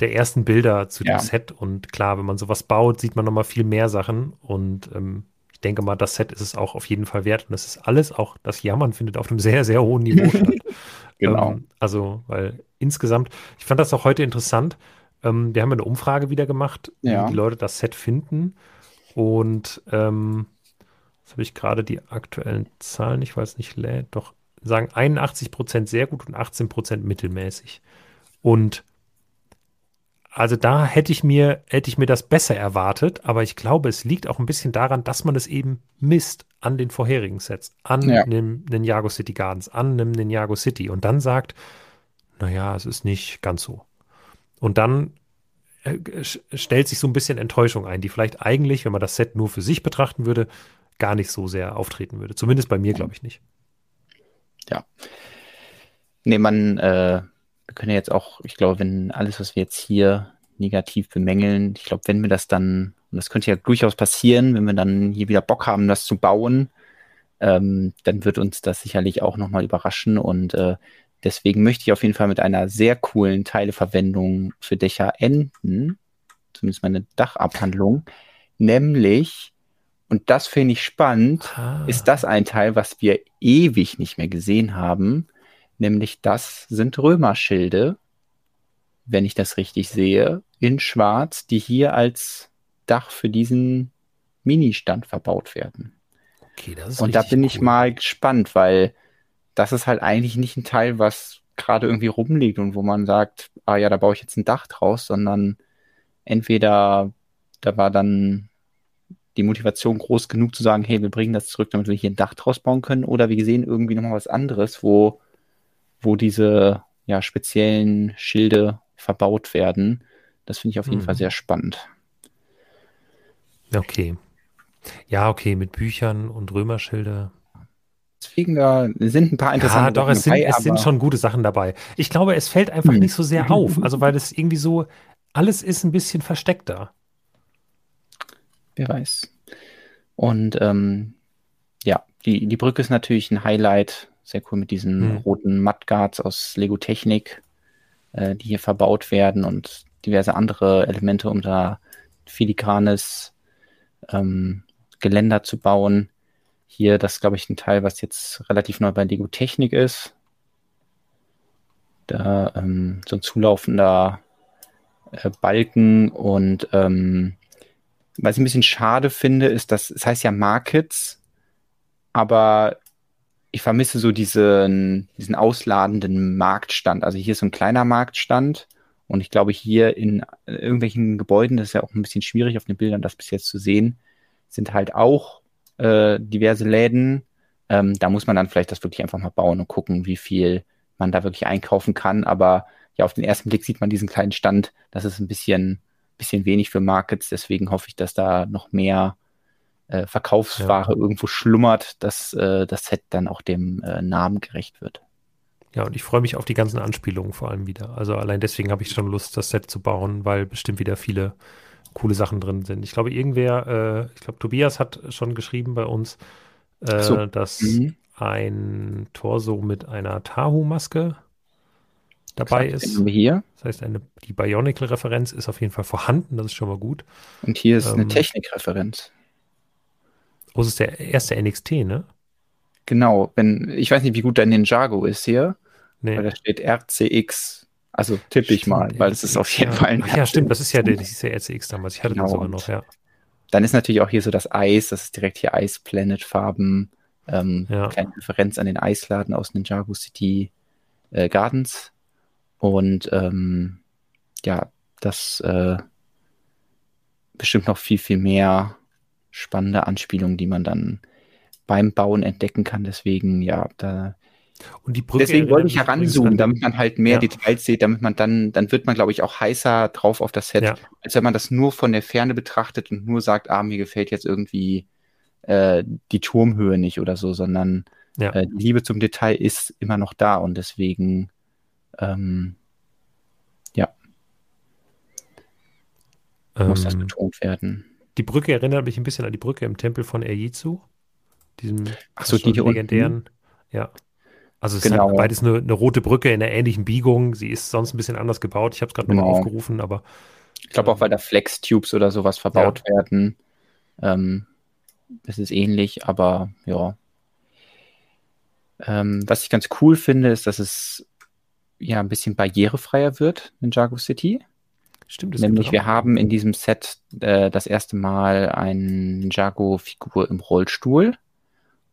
der ersten Bilder zu ja. dem Set. Und klar, wenn man sowas baut, sieht man nochmal viel mehr Sachen. Und ähm, ich denke mal, das Set ist es auch auf jeden Fall wert. Und es ist alles, auch das Jammern findet auf einem sehr, sehr hohen Niveau [laughs] statt. genau. Ähm, also, weil insgesamt, ich fand das auch heute interessant. Ähm, wir haben eine Umfrage wieder gemacht, ja. wie die Leute das Set finden. Und ähm, jetzt habe ich gerade die aktuellen Zahlen, ich weiß nicht, lädt, doch sagen 81 Prozent sehr gut und 18 Prozent mittelmäßig. Und also da hätte ich mir, hätte ich mir das besser erwartet, aber ich glaube, es liegt auch ein bisschen daran, dass man es eben misst an den vorherigen Sets, an ja. dem Ninjago City Gardens, an dem Ninjago City und dann sagt, naja, es ist nicht ganz so. Und dann äh, stellt sich so ein bisschen Enttäuschung ein, die vielleicht eigentlich, wenn man das Set nur für sich betrachten würde, gar nicht so sehr auftreten würde. Zumindest bei mir, glaube ich nicht. Ja. Nee, man, äh, wir können ja jetzt auch, ich glaube, wenn alles, was wir jetzt hier negativ bemängeln, ich glaube, wenn wir das dann, und das könnte ja durchaus passieren, wenn wir dann hier wieder Bock haben, das zu bauen, ähm, dann wird uns das sicherlich auch nochmal überraschen und äh, deswegen möchte ich auf jeden Fall mit einer sehr coolen Teileverwendung für Dächer enden, zumindest meine Dachabhandlung, nämlich, und das finde ich spannend, ah. ist das ein Teil, was wir ewig nicht mehr gesehen haben, nämlich das sind Römerschilde, wenn ich das richtig sehe, in Schwarz, die hier als Dach für diesen Mini-Stand verbaut werden. Okay, das ist Und da bin cool. ich mal gespannt, weil das ist halt eigentlich nicht ein Teil, was gerade irgendwie rumliegt und wo man sagt, ah ja, da baue ich jetzt ein Dach draus, sondern entweder da war dann die Motivation groß genug zu sagen, hey, wir bringen das zurück, damit wir hier ein Dach draus bauen können, oder wir sehen irgendwie nochmal was anderes, wo, wo diese ja, speziellen Schilde verbaut werden. Das finde ich auf jeden hm. Fall sehr spannend. Okay. Ja, okay, mit Büchern und Römerschilder. Deswegen da sind ein paar interessante Ja, doch, es, sind, dabei, es sind schon gute Sachen dabei. Ich glaube, es fällt einfach hm. nicht so sehr [laughs] auf. Also, weil es irgendwie so, alles ist ein bisschen versteckter. Wer weiß. Und ähm, ja, die, die Brücke ist natürlich ein Highlight. Sehr cool mit diesen hm. roten Mudguards aus Lego Technik, äh, die hier verbaut werden und diverse andere Elemente, um da filigranes ähm, Geländer zu bauen. Hier, das glaube ich, ein Teil, was jetzt relativ neu bei Lego Technik ist. Da ähm, so ein zulaufender äh, Balken und ähm, was ich ein bisschen schade finde, ist, dass es heißt ja Markets, aber ich vermisse so diesen, diesen ausladenden Marktstand. Also hier ist so ein kleiner Marktstand und ich glaube hier in irgendwelchen Gebäuden, das ist ja auch ein bisschen schwierig auf den Bildern, das bis jetzt zu sehen, sind halt auch äh, diverse Läden. Ähm, da muss man dann vielleicht das wirklich einfach mal bauen und gucken, wie viel man da wirklich einkaufen kann. Aber ja, auf den ersten Blick sieht man diesen kleinen Stand. Das ist ein bisschen, bisschen wenig für Markets. Deswegen hoffe ich, dass da noch mehr äh, Verkaufsware ja. irgendwo schlummert, dass äh, das Set dann auch dem äh, Namen gerecht wird. Ja, und ich freue mich auf die ganzen Anspielungen vor allem wieder. Also allein deswegen habe ich schon Lust, das Set zu bauen, weil bestimmt wieder viele coole Sachen drin sind. Ich glaube, irgendwer, äh, ich glaube, Tobias hat schon geschrieben bei uns, äh, so. dass mhm. ein Torso mit einer Tahu-Maske dabei Exakt, ist. Hier. Das heißt, eine, die Bionicle-Referenz ist auf jeden Fall vorhanden, das ist schon mal gut. Und hier ist ähm, eine Technik-Referenz. Oh, das ist der erste NXT, ne? Genau, wenn, ich weiß nicht, wie gut dein Ninjago ist hier, nee. weil da steht RCX. Also tippe ich mal, weil es ist auf jeden ja. Fall ein Ach, Ja, stimmt, das ist ja der, das ist ja RCX damals. Ich hatte genau. den sogar noch, ja. Dann ist natürlich auch hier so das Eis, das ist direkt hier Ice Planet Farben. Ähm, ja. Kleine Referenz an den Eisladen aus Ninjago City äh, Gardens. Und ähm, ja, das äh, bestimmt noch viel, viel mehr spannende Anspielungen, die man dann beim Bauen entdecken kann. Deswegen, ja, da. Und die Brücke Deswegen wollte ich heranzoomen, damit man halt mehr ja. Details sieht, damit man dann, dann wird man, glaube ich, auch heißer drauf auf das Set, ja. als wenn man das nur von der Ferne betrachtet und nur sagt, ah, mir gefällt jetzt irgendwie äh, die Turmhöhe nicht oder so, sondern ja. äh, die Liebe zum Detail ist immer noch da und deswegen, ähm, ja, ähm, muss das betont werden. Die Brücke erinnert mich ein bisschen an die Brücke im Tempel von Erjitsu. Diesem Ach so, die hier legendären. Unten. Ja. Also es genau. ist halt beides eine, eine, rote Brücke in einer ähnlichen Biegung. Sie ist sonst ein bisschen anders gebaut. Ich habe es gerade genau. nochmal aufgerufen, aber. Ich glaube auch, weil da Flex-Tubes oder sowas verbaut ja. werden. Ähm, es ist ähnlich, aber ja. Ähm, was ich ganz cool finde, ist, dass es ja ein bisschen barrierefreier wird in Jago City. Stimmt, das Nämlich wir haben in diesem Set äh, das erste Mal eine Jago-Figur im Rollstuhl.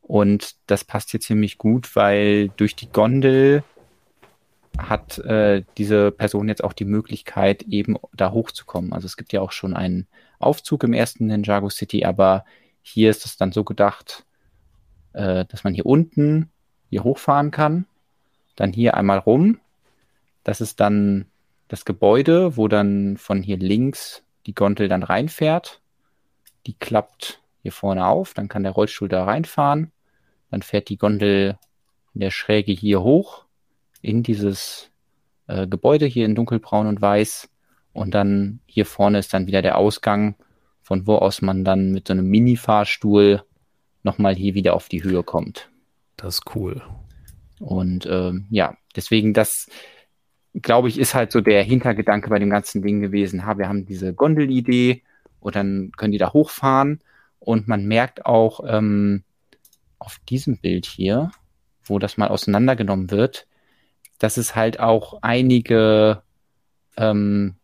Und das passt hier ziemlich gut, weil durch die Gondel hat äh, diese Person jetzt auch die Möglichkeit, eben da hochzukommen. Also es gibt ja auch schon einen Aufzug im ersten Ninjago City, aber hier ist es dann so gedacht, äh, dass man hier unten hier hochfahren kann, dann hier einmal rum. Das ist dann das Gebäude, wo dann von hier links die Gondel dann reinfährt. Die klappt hier vorne auf, dann kann der Rollstuhl da reinfahren. Dann fährt die Gondel in der Schräge hier hoch in dieses äh, Gebäude hier in dunkelbraun und weiß. Und dann hier vorne ist dann wieder der Ausgang, von wo aus man dann mit so einem Mini-Fahrstuhl nochmal hier wieder auf die Höhe kommt. Das ist cool. Und ähm, ja, deswegen das, glaube ich, ist halt so der Hintergedanke bei dem ganzen Ding gewesen. Ha, wir haben diese Gondelidee und dann können die da hochfahren und man merkt auch ähm, auf diesem Bild hier, wo das mal auseinandergenommen wird, dass es halt auch einige ähm,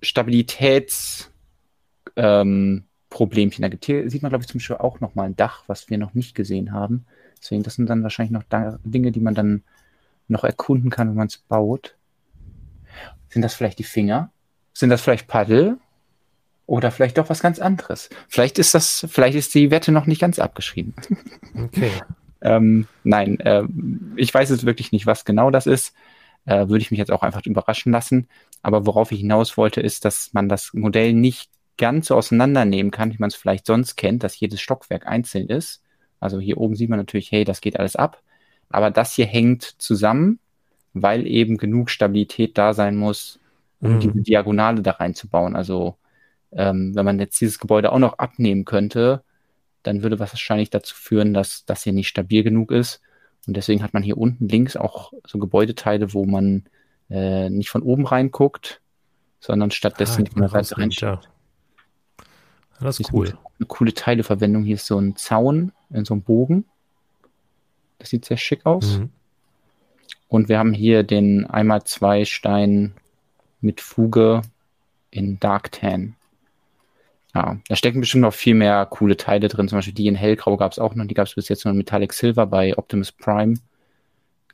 Stabilitätsproblemchen ähm, da gibt. Hier sieht man, glaube ich, zum Beispiel auch nochmal ein Dach, was wir noch nicht gesehen haben. Deswegen, das sind dann wahrscheinlich noch da Dinge, die man dann noch erkunden kann, wenn man es baut. Sind das vielleicht die Finger? Sind das vielleicht Paddel? Oder vielleicht doch was ganz anderes. Vielleicht ist das, vielleicht ist die Wette noch nicht ganz abgeschrieben. [laughs] Okay. ähm, nein, äh, ich weiß jetzt wirklich nicht, was genau das ist. Äh, würde ich mich jetzt auch einfach überraschen lassen. Aber worauf ich hinaus wollte, ist, dass man das Modell nicht ganz so auseinandernehmen kann, wie man es vielleicht sonst kennt, dass jedes Stockwerk einzeln ist. Also hier oben sieht man natürlich, hey, das geht alles ab. Aber das hier hängt zusammen, weil eben genug Stabilität da sein muss, um mhm. diese Diagonale da reinzubauen. Also ähm, wenn man jetzt dieses Gebäude auch noch abnehmen könnte, dann würde was wahrscheinlich dazu führen, dass das hier nicht stabil genug ist. Und deswegen hat man hier unten links auch so Gebäudeteile, wo man äh, nicht von oben reinguckt, sondern stattdessen ah, von der Seite rein. Ja. Das ist cool. Eine coole Teileverwendung. Hier ist so ein Zaun in so einem Bogen. Das sieht sehr schick aus. Mhm. Und wir haben hier den einmal zwei Stein mit Fuge in Dark Tan. Ja, da stecken bestimmt noch viel mehr coole Teile drin. Zum Beispiel die in Hellgrau gab es auch noch. Die gab es bis jetzt nur in Metallic Silver bei Optimus Prime.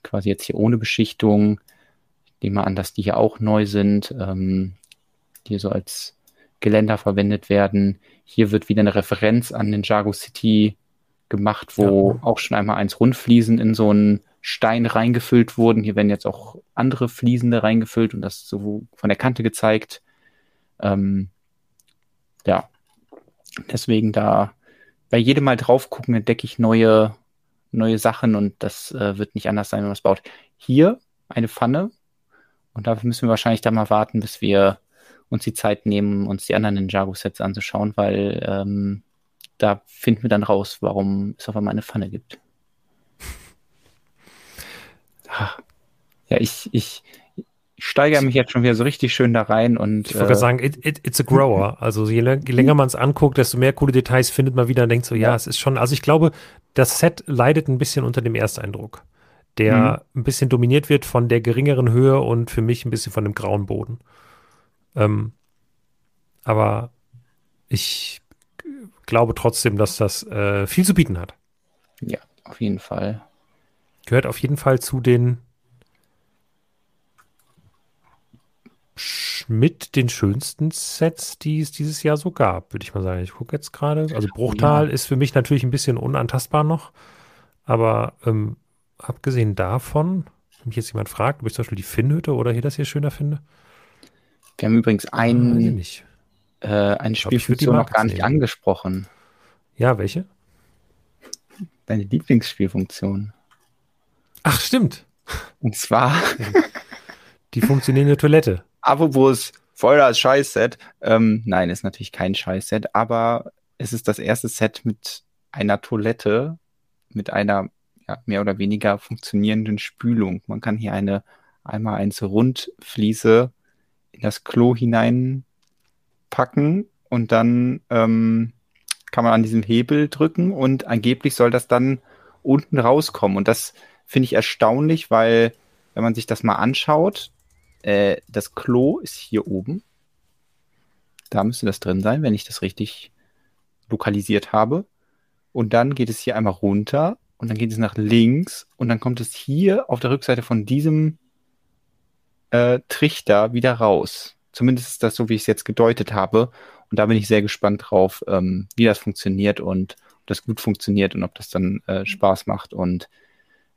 Quasi jetzt hier ohne Beschichtung. Ich nehme mal an, dass die hier auch neu sind. Ähm, die so als Geländer verwendet werden. Hier wird wieder eine Referenz an den Jago City gemacht, wo ja. auch schon einmal eins Rundfliesen in so einen Stein reingefüllt wurden. Hier werden jetzt auch andere Fliesende reingefüllt und das so von der Kante gezeigt. Ähm, ja, deswegen da bei jedem Mal drauf gucken, entdecke ich neue, neue Sachen und das äh, wird nicht anders sein, wenn man es baut. Hier eine Pfanne und dafür müssen wir wahrscheinlich da mal warten, bis wir uns die Zeit nehmen, uns die anderen Ninjago-Sets anzuschauen, weil ähm, da finden wir dann raus, warum es auf einmal eine Pfanne gibt. Ja, ich, ich, ich steigere mich jetzt schon wieder so richtig schön da rein und. Ich wollte äh, sagen, it, it, it's a grower. Also je, je länger man es anguckt, desto mehr coole Details findet man wieder und denkt so, ja, ja, es ist schon, also ich glaube, das Set leidet ein bisschen unter dem Ersteindruck, der mhm. ein bisschen dominiert wird von der geringeren Höhe und für mich ein bisschen von dem grauen Boden. Ähm, aber ich glaube trotzdem, dass das äh, viel zu bieten hat. Ja, auf jeden Fall. Gehört auf jeden Fall zu den mit den schönsten Sets, die es dieses Jahr so gab, würde ich mal sagen. Ich gucke jetzt gerade. Also Bruchtal ja. ist für mich natürlich ein bisschen unantastbar noch. Aber ähm, abgesehen davon, wenn mich jetzt jemand fragt, ob ich zum Beispiel die Finnhütte oder hier das hier schöner finde. Wir haben übrigens ein, äh, eine Spielfunktion noch gar nicht nehmen. angesprochen. Ja, welche? Deine Lieblingsspielfunktion. Ach, stimmt. Und zwar [laughs] die funktionierende Toilette. Apropos voll das Scheiß-Set. Ähm, nein, ist natürlich kein Scheiß-Set, aber es ist das erste Set mit einer Toilette, mit einer ja, mehr oder weniger funktionierenden Spülung. Man kann hier eine einmal eins Rundfliese in das Klo hineinpacken und dann ähm, kann man an diesem Hebel drücken und angeblich soll das dann unten rauskommen. Und das finde ich erstaunlich, weil wenn man sich das mal anschaut, äh, das Klo ist hier oben. Da müsste das drin sein, wenn ich das richtig lokalisiert habe. Und dann geht es hier einmal runter und dann geht es nach links und dann kommt es hier auf der Rückseite von diesem äh, Trichter wieder raus. Zumindest ist das so, wie ich es jetzt gedeutet habe. Und da bin ich sehr gespannt drauf, ähm, wie das funktioniert und ob das gut funktioniert und ob das dann äh, Spaß macht. Und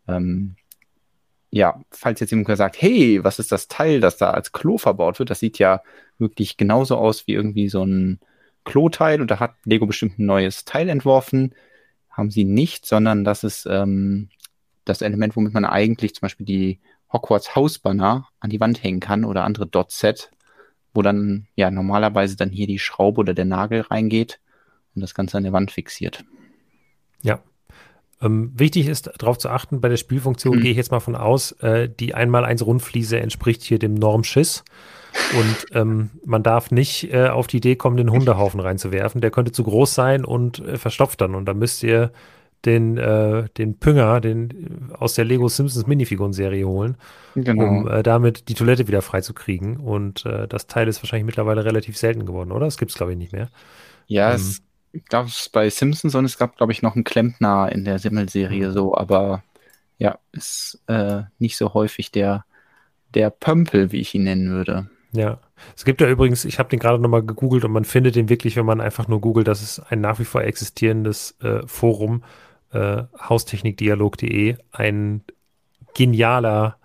ähm, ja, falls jetzt jemand sagt, hey, was ist das Teil, das da als Klo verbaut wird? Das sieht ja wirklich genauso aus wie irgendwie so ein Kloteil und da hat Lego bestimmt ein neues Teil entworfen. Haben sie nicht, sondern das ist ähm, das Element, womit man eigentlich zum Beispiel die Hogwarts Hausbanner an die Wand hängen kann oder andere Dot-Set, wo dann ja normalerweise dann hier die Schraube oder der Nagel reingeht und das Ganze an der Wand fixiert. Ja. Ähm, wichtig ist darauf zu achten, bei der Spielfunktion mhm. gehe ich jetzt mal von aus, äh, die einmal eins Rundfliese entspricht hier dem Normschiss. Und ähm, man darf nicht äh, auf die Idee kommen, den Hundehaufen reinzuwerfen. Der könnte zu groß sein und äh, verstopft dann. Und dann müsst ihr den, äh, den Pünger den, aus der Lego Simpsons Minifiguren-Serie holen, genau. um äh, damit die Toilette wieder freizukriegen. Und äh, das Teil ist wahrscheinlich mittlerweile relativ selten geworden, oder? Das gibt es, glaube ich, nicht mehr. Ja, ähm, es gab es bei Simpsons und es gab, glaube ich, noch einen Klempner in der Simmel-Serie mhm. so, aber ja, ist äh, nicht so häufig der, der Pömpel, wie ich ihn nennen würde. Ja, es gibt ja übrigens, ich habe den gerade nochmal gegoogelt und man findet den wirklich, wenn man einfach nur googelt, das ist ein nach wie vor existierendes äh, Forum, äh, haustechnikdialog.de, ein genialer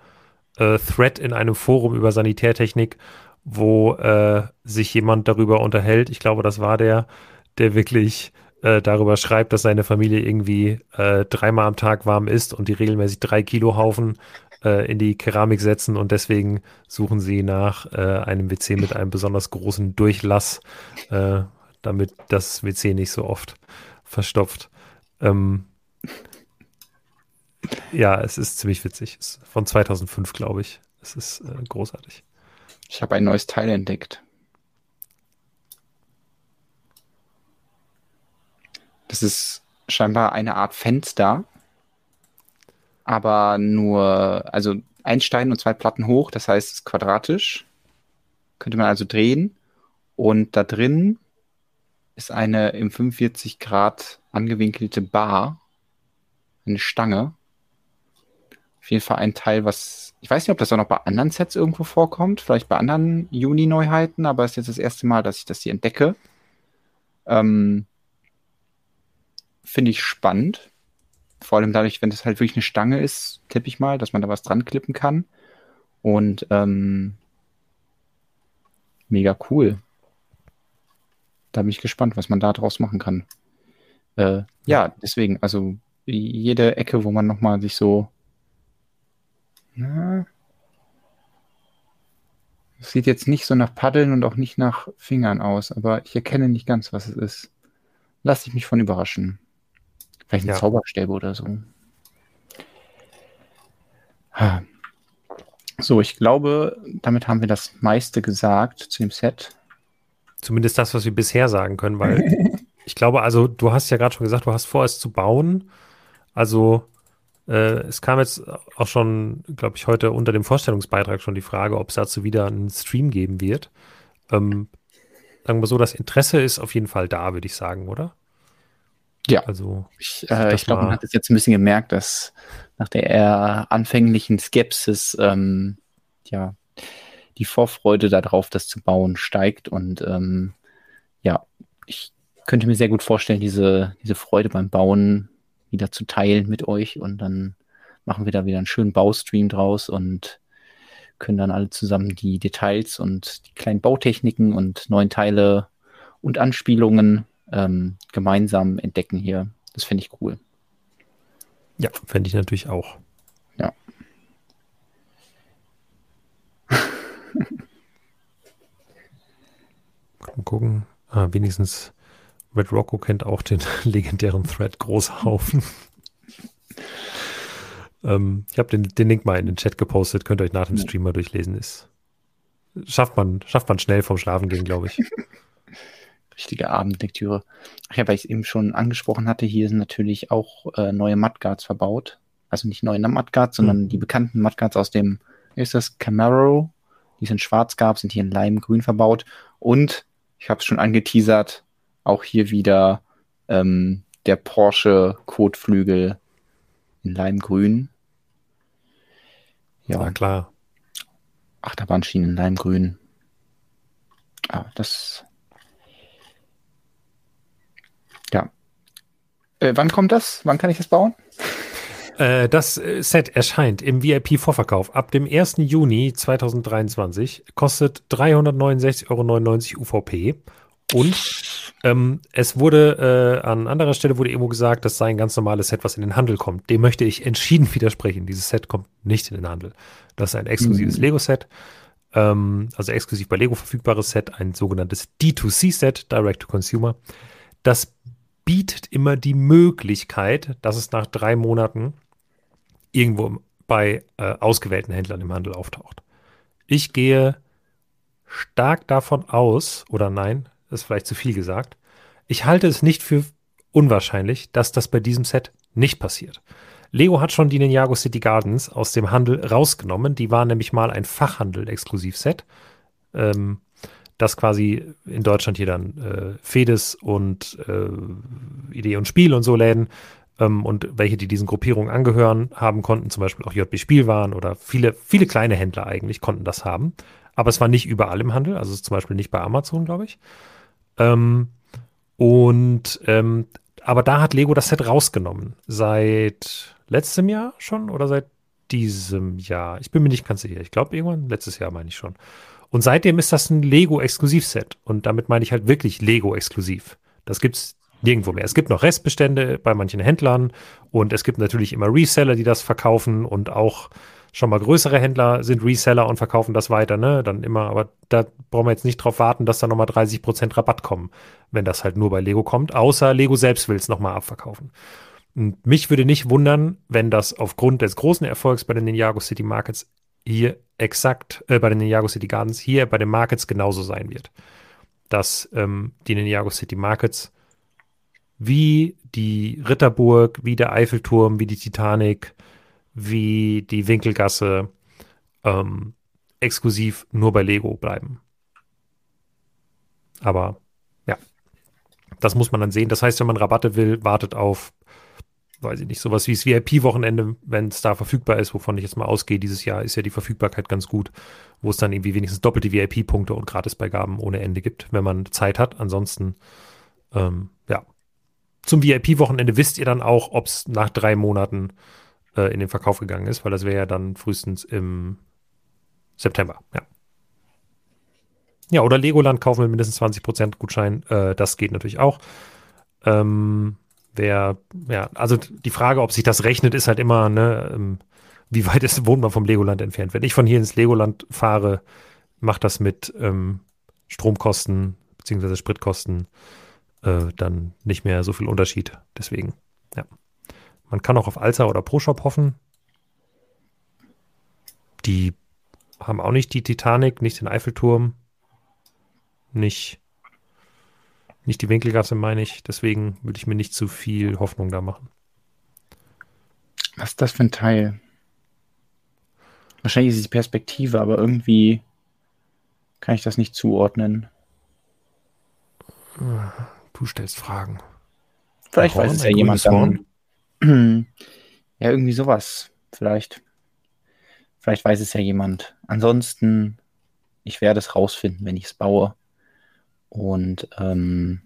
äh, Thread in einem Forum über Sanitärtechnik, wo äh, sich jemand darüber unterhält. Ich glaube, das war der, der wirklich äh, darüber schreibt, dass seine Familie irgendwie äh, dreimal am Tag warm isst und die regelmäßig drei Kilo Haufen äh, in die Keramik setzen und deswegen suchen sie nach äh, einem WC mit einem besonders großen Durchlass, äh, damit das WC nicht so oft verstopft. Ähm, ja, es ist ziemlich witzig. Es ist von 2005, glaube ich. Es ist äh, großartig. Ich habe ein neues Teil entdeckt. Das ist scheinbar eine Art Fenster, aber nur, also ein Stein und zwei Platten hoch, das heißt, es ist quadratisch. Könnte man also drehen. Und da drin ist eine im 45 Grad angewinkelte Bar, eine Stange. Auf jeden Fall ein Teil, was, ich weiß nicht, ob das auch noch bei anderen Sets irgendwo vorkommt, vielleicht bei anderen Juni-Neuheiten, aber es ist jetzt das erste Mal, dass ich das hier entdecke. Ähm, Finde ich spannend. Vor allem dadurch, wenn das halt wirklich eine Stange ist, tippe ich mal, dass man da was dran klippen kann. Und ähm, mega cool. Da bin ich gespannt, was man da draus machen kann. Äh, ja, deswegen, also jede Ecke, wo man nochmal sich so. Na, sieht jetzt nicht so nach Paddeln und auch nicht nach Fingern aus, aber ich erkenne nicht ganz, was es ist. Lass ich mich von überraschen. Vielleicht ein ja. Zauberstäbe oder so. So, ich glaube, damit haben wir das meiste gesagt zu dem Set. Zumindest das, was wir bisher sagen können, weil [laughs] ich glaube, also du hast ja gerade schon gesagt, du hast vor, es zu bauen. Also äh, es kam jetzt auch schon, glaube ich, heute unter dem Vorstellungsbeitrag schon die Frage, ob es dazu wieder einen Stream geben wird. Ähm, sagen wir so, das Interesse ist auf jeden Fall da, würde ich sagen, oder? Ja, also ich, äh, ich glaube, man hat es jetzt ein bisschen gemerkt, dass nach der eher anfänglichen Skepsis ähm, ja die Vorfreude darauf, das zu bauen, steigt und ähm, ja, ich könnte mir sehr gut vorstellen, diese, diese Freude beim Bauen wieder zu teilen mit euch und dann machen wir da wieder einen schönen Baustream draus und können dann alle zusammen die Details und die kleinen Bautechniken und neuen Teile und Anspielungen ähm, gemeinsam entdecken hier. Das finde ich cool. Ja, fände ich natürlich auch. Ja. [laughs] Mal gucken. Ah, wenigstens Red Rocco kennt auch den [laughs] legendären Thread Großhaufen. [laughs] ähm, ich habe den, den Link mal in den Chat gepostet, könnt ihr euch nach dem Stream mal durchlesen. Ist, schafft, man, schafft man schnell vom Schlafen gehen, glaube ich. [laughs] richtige Abendlektüre. Ach ja, weil ich es eben schon angesprochen hatte, hier sind natürlich auch äh, neue Mudguards verbaut. Also nicht neue Mudguards, sondern mhm. die bekannten Mudguards aus dem, ist das Camaro? Die sind schwarz gab, sind hier in Leimgrün verbaut. Und, ich habe es schon angeteasert, auch hier wieder ähm, der Porsche Kotflügel in Leimgrün. Ja, klar. Achterbahnschienen in Leimgrün. Ah, das Äh, wann kommt das? Wann kann ich das bauen? [laughs] Äh, das äh, Set erscheint im VIP-Vorverkauf ab dem 1. Juni 2023, kostet 369,99 Euro UVP. Und ähm, es wurde äh, an anderer Stelle wurde irgendwo gesagt, das sei ein ganz normales Set, was in den Handel kommt. Dem möchte ich entschieden [laughs] widersprechen. Dieses Set kommt nicht in den Handel. Das ist ein exklusives mhm. Lego-Set. Ähm, also exklusiv bei Lego verfügbares Set, ein sogenanntes D2C-Set, Direct to Consumer. Das bietet immer die Möglichkeit, dass es nach drei Monaten irgendwo bei äh, ausgewählten Händlern im Handel auftaucht. Ich gehe stark davon aus, oder nein, ist vielleicht zu viel gesagt, ich halte es nicht für unwahrscheinlich, dass das bei diesem Set nicht passiert. Lego hat schon die Ninjago City Gardens aus dem Handel rausgenommen. Die waren nämlich mal ein Fachhandel-Exklusivset. Ähm, das quasi in Deutschland hier dann äh, Fedes und äh, Idee und Spiel und so Läden ähm, und welche, die diesen Gruppierungen angehören, haben konnten, zum Beispiel auch JB Spielwaren oder viele, viele kleine Händler eigentlich konnten das haben. Aber es war nicht überall im Handel, also zum Beispiel nicht bei Amazon, glaube ich. Ähm, und ähm, aber da hat Lego das Set rausgenommen. Seit letztem Jahr schon oder seit diesem Jahr? Ich bin mir nicht ganz sicher. Ich glaube irgendwann letztes Jahr meine ich schon. Und seitdem ist das ein Lego-Exklusivset. Und damit meine ich halt wirklich Lego-exklusiv. Das gibt's nirgendwo mehr. Es gibt noch Restbestände bei manchen Händlern und es gibt natürlich immer Reseller, die das verkaufen und auch schon mal größere Händler sind Reseller und verkaufen das weiter, ne? Dann immer, aber da brauchen wir jetzt nicht drauf warten, dass da nochmal 30% Rabatt kommen, wenn das halt nur bei Lego kommt, außer Lego selbst will es nochmal abverkaufen. Und mich würde nicht wundern, wenn das aufgrund des großen Erfolgs bei den Ninjago City Markets hier exakt, äh, bei den Ninjago City Gardens hier bei den Markets genauso sein wird. Dass ähm, die Ninjago City Markets wie die Ritterburg, wie der Eiffelturm, wie die Titanic, wie die Winkelgasse ähm, exklusiv nur bei Lego bleiben. Aber ja, das muss man dann sehen. Das heißt, wenn man Rabatte will, wartet auf, weiß ich nicht, sowas wie das VIP-Wochenende, wenn es da verfügbar ist, wovon ich jetzt mal ausgehe. Dieses Jahr ist ja die Verfügbarkeit ganz gut, wo es dann irgendwie wenigstens doppelte VIP-Punkte und Gratisbeigaben ohne Ende gibt, wenn man Zeit hat. Ansonsten, ähm, ja. Zum VIP-Wochenende wisst ihr dann auch, ob es nach drei Monaten äh, in den Verkauf gegangen ist, weil das wäre ja dann frühestens im September, ja. Ja, oder Legoland kaufen mit mindestens 20% Gutschein. Äh, das geht natürlich auch. Ähm, wer, ja, also die Frage, ob sich das rechnet, ist halt immer, ne, ähm, wie weit ist, wohnt man vom Legoland entfernt? Wenn ich von hier ins Legoland fahre, macht das mit ähm, Stromkosten bzw. Spritkosten äh, dann nicht mehr so viel Unterschied. Deswegen, ja. Man kann auch auf Alza oder ProShop hoffen. Die haben auch nicht die Titanic, nicht den Eiffelturm, nicht, nicht die Winkelgasse, meine ich. Deswegen würde ich mir nicht zu viel Hoffnung da machen. Was ist das für ein Teil? Wahrscheinlich ist es die Perspektive, aber irgendwie kann ich das nicht zuordnen. Du stellst Fragen. Vielleicht weiß es ja jemand dann. [clears throat] Ja, irgendwie sowas. Vielleicht. Vielleicht weiß es ja jemand. Ansonsten, ich werde es rausfinden, wenn ich es baue. Und ähm,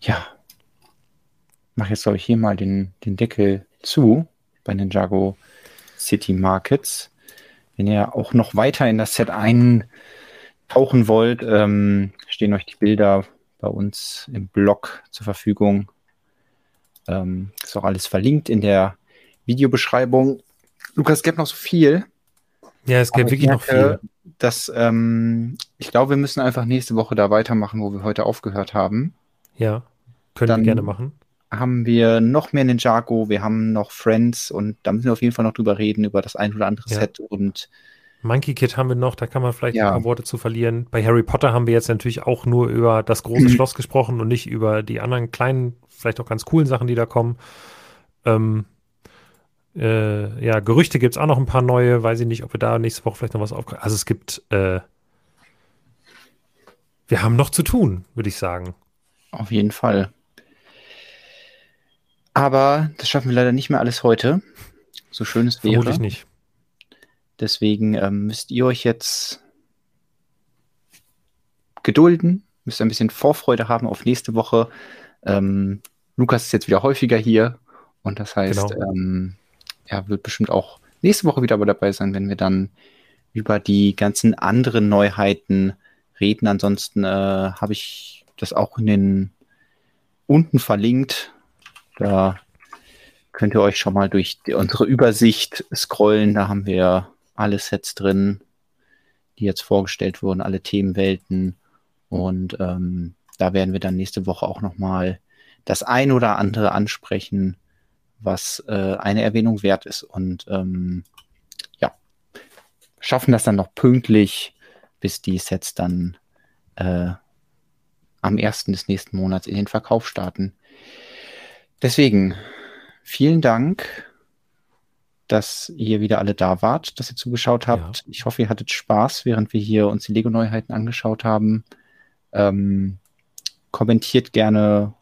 ja, mache jetzt, glaube ich, hier mal den, den Deckel zu bei den Jago City Markets. Wenn ihr auch noch weiter in das Set eintauchen wollt, ähm, stehen euch die Bilder bei uns im Blog zur Verfügung. Ähm, ist auch alles verlinkt in der Videobeschreibung. Lukas, es gibt noch so viel. Ja, es gibt wirklich merke, noch viel. Dass, ähm, ich glaube, wir müssen einfach nächste Woche da weitermachen, wo wir heute aufgehört haben. Ja, können Dann wir gerne machen. Haben wir noch mehr Ninjago, wir haben noch Friends und da müssen wir auf jeden Fall noch drüber reden, über das ein oder andere ja. Set und Monkey Kid haben wir noch, da kann man vielleicht ja. ein paar Worte zu verlieren. Bei Harry Potter haben wir jetzt natürlich auch nur über das große Schloss gesprochen und nicht über die anderen kleinen, vielleicht auch ganz coolen Sachen, die da kommen. Ähm, äh, ja, Gerüchte gibt es auch noch ein paar neue. Weiß ich nicht, ob wir da nächste Woche vielleicht noch was aufkriegen. Also es gibt, äh, wir haben noch zu tun, würde ich sagen. Auf jeden Fall. Aber das schaffen wir leider nicht mehr alles heute. So schön es wäre. Vermutlich nicht. Deswegen ähm, müsst ihr euch jetzt gedulden, müsst ein bisschen Vorfreude haben auf nächste Woche. Ähm, Lukas ist jetzt wieder häufiger hier und das heißt, genau. ähm, er wird bestimmt auch nächste Woche wieder dabei sein, wenn wir dann über die ganzen anderen Neuheiten reden. Ansonsten äh, habe ich das auch in den unten verlinkt. Da könnt ihr euch schon mal durch die, unsere Übersicht scrollen. Da haben wir alle Sets drin, die jetzt vorgestellt wurden, alle Themenwelten. Und ähm, da werden wir dann nächste Woche auch nochmal das ein oder andere ansprechen, was äh, eine Erwähnung wert ist. Und ähm, ja, schaffen das dann noch pünktlich, bis die Sets dann äh, am ersten des nächsten Monats in den Verkauf starten. Deswegen vielen Dank, dass ihr wieder alle da wart, dass ihr zugeschaut habt. Ja. Ich hoffe, ihr hattet Spaß, während wir hier uns die Lego-Neuheiten angeschaut haben. Ähm, kommentiert gerne,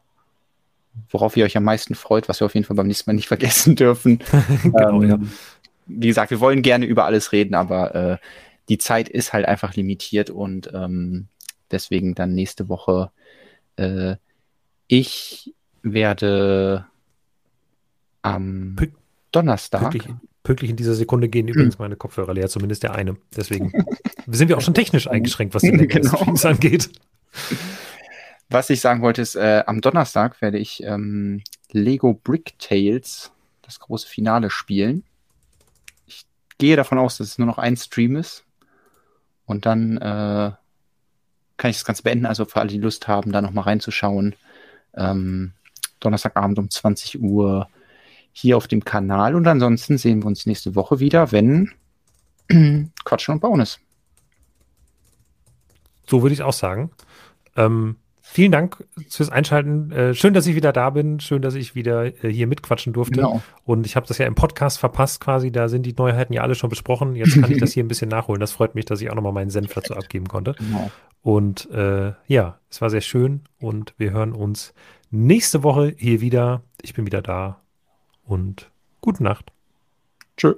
worauf ihr euch am meisten freut, was wir auf jeden Fall beim nächsten Mal nicht [laughs] vergessen dürfen. [laughs] genau, ähm, ja. Wie gesagt, wir wollen gerne über alles reden, aber äh, die Zeit ist halt einfach limitiert und ähm, deswegen dann nächste Woche. Äh, ich werde am Pü Donnerstag. Pünktlich, pünktlich, in dieser Sekunde gehen [clears throat] übrigens meine Kopfhörer leer, zumindest der eine. Deswegen sind wir auch schon technisch [laughs] eingeschränkt, was die Länge genau. des Streams angeht. [laughs] Was ich sagen wollte, ist, äh, am Donnerstag werde ich ähm, Lego Brick Tales, das große Finale, spielen. Ich gehe davon aus, dass es nur noch ein Stream ist. Und dann äh, kann ich das Ganze beenden. Also für alle, die Lust haben, da nochmal reinzuschauen. Ähm, Donnerstagabend um 20 Uhr hier auf dem Kanal. Und ansonsten sehen wir uns nächste Woche wieder, wenn [clears throat] Quatschen und Bauen ist. So würde ich auch sagen. Ähm, Vielen Dank fürs Einschalten. Äh, schön, dass ich wieder da bin. Schön, dass ich wieder äh, hier mitquatschen durfte. Genau. Und ich habe das ja im Podcast verpasst quasi. Da sind die Neuheiten ja alle schon besprochen. Jetzt kann ich [laughs] das hier ein bisschen nachholen. Das freut mich, dass ich auch nochmal meinen Senf dazu abgeben konnte. Genau. Und äh, ja, es war sehr schön. Und wir hören uns nächste Woche hier wieder. Ich bin wieder da und gute Nacht. Tschö.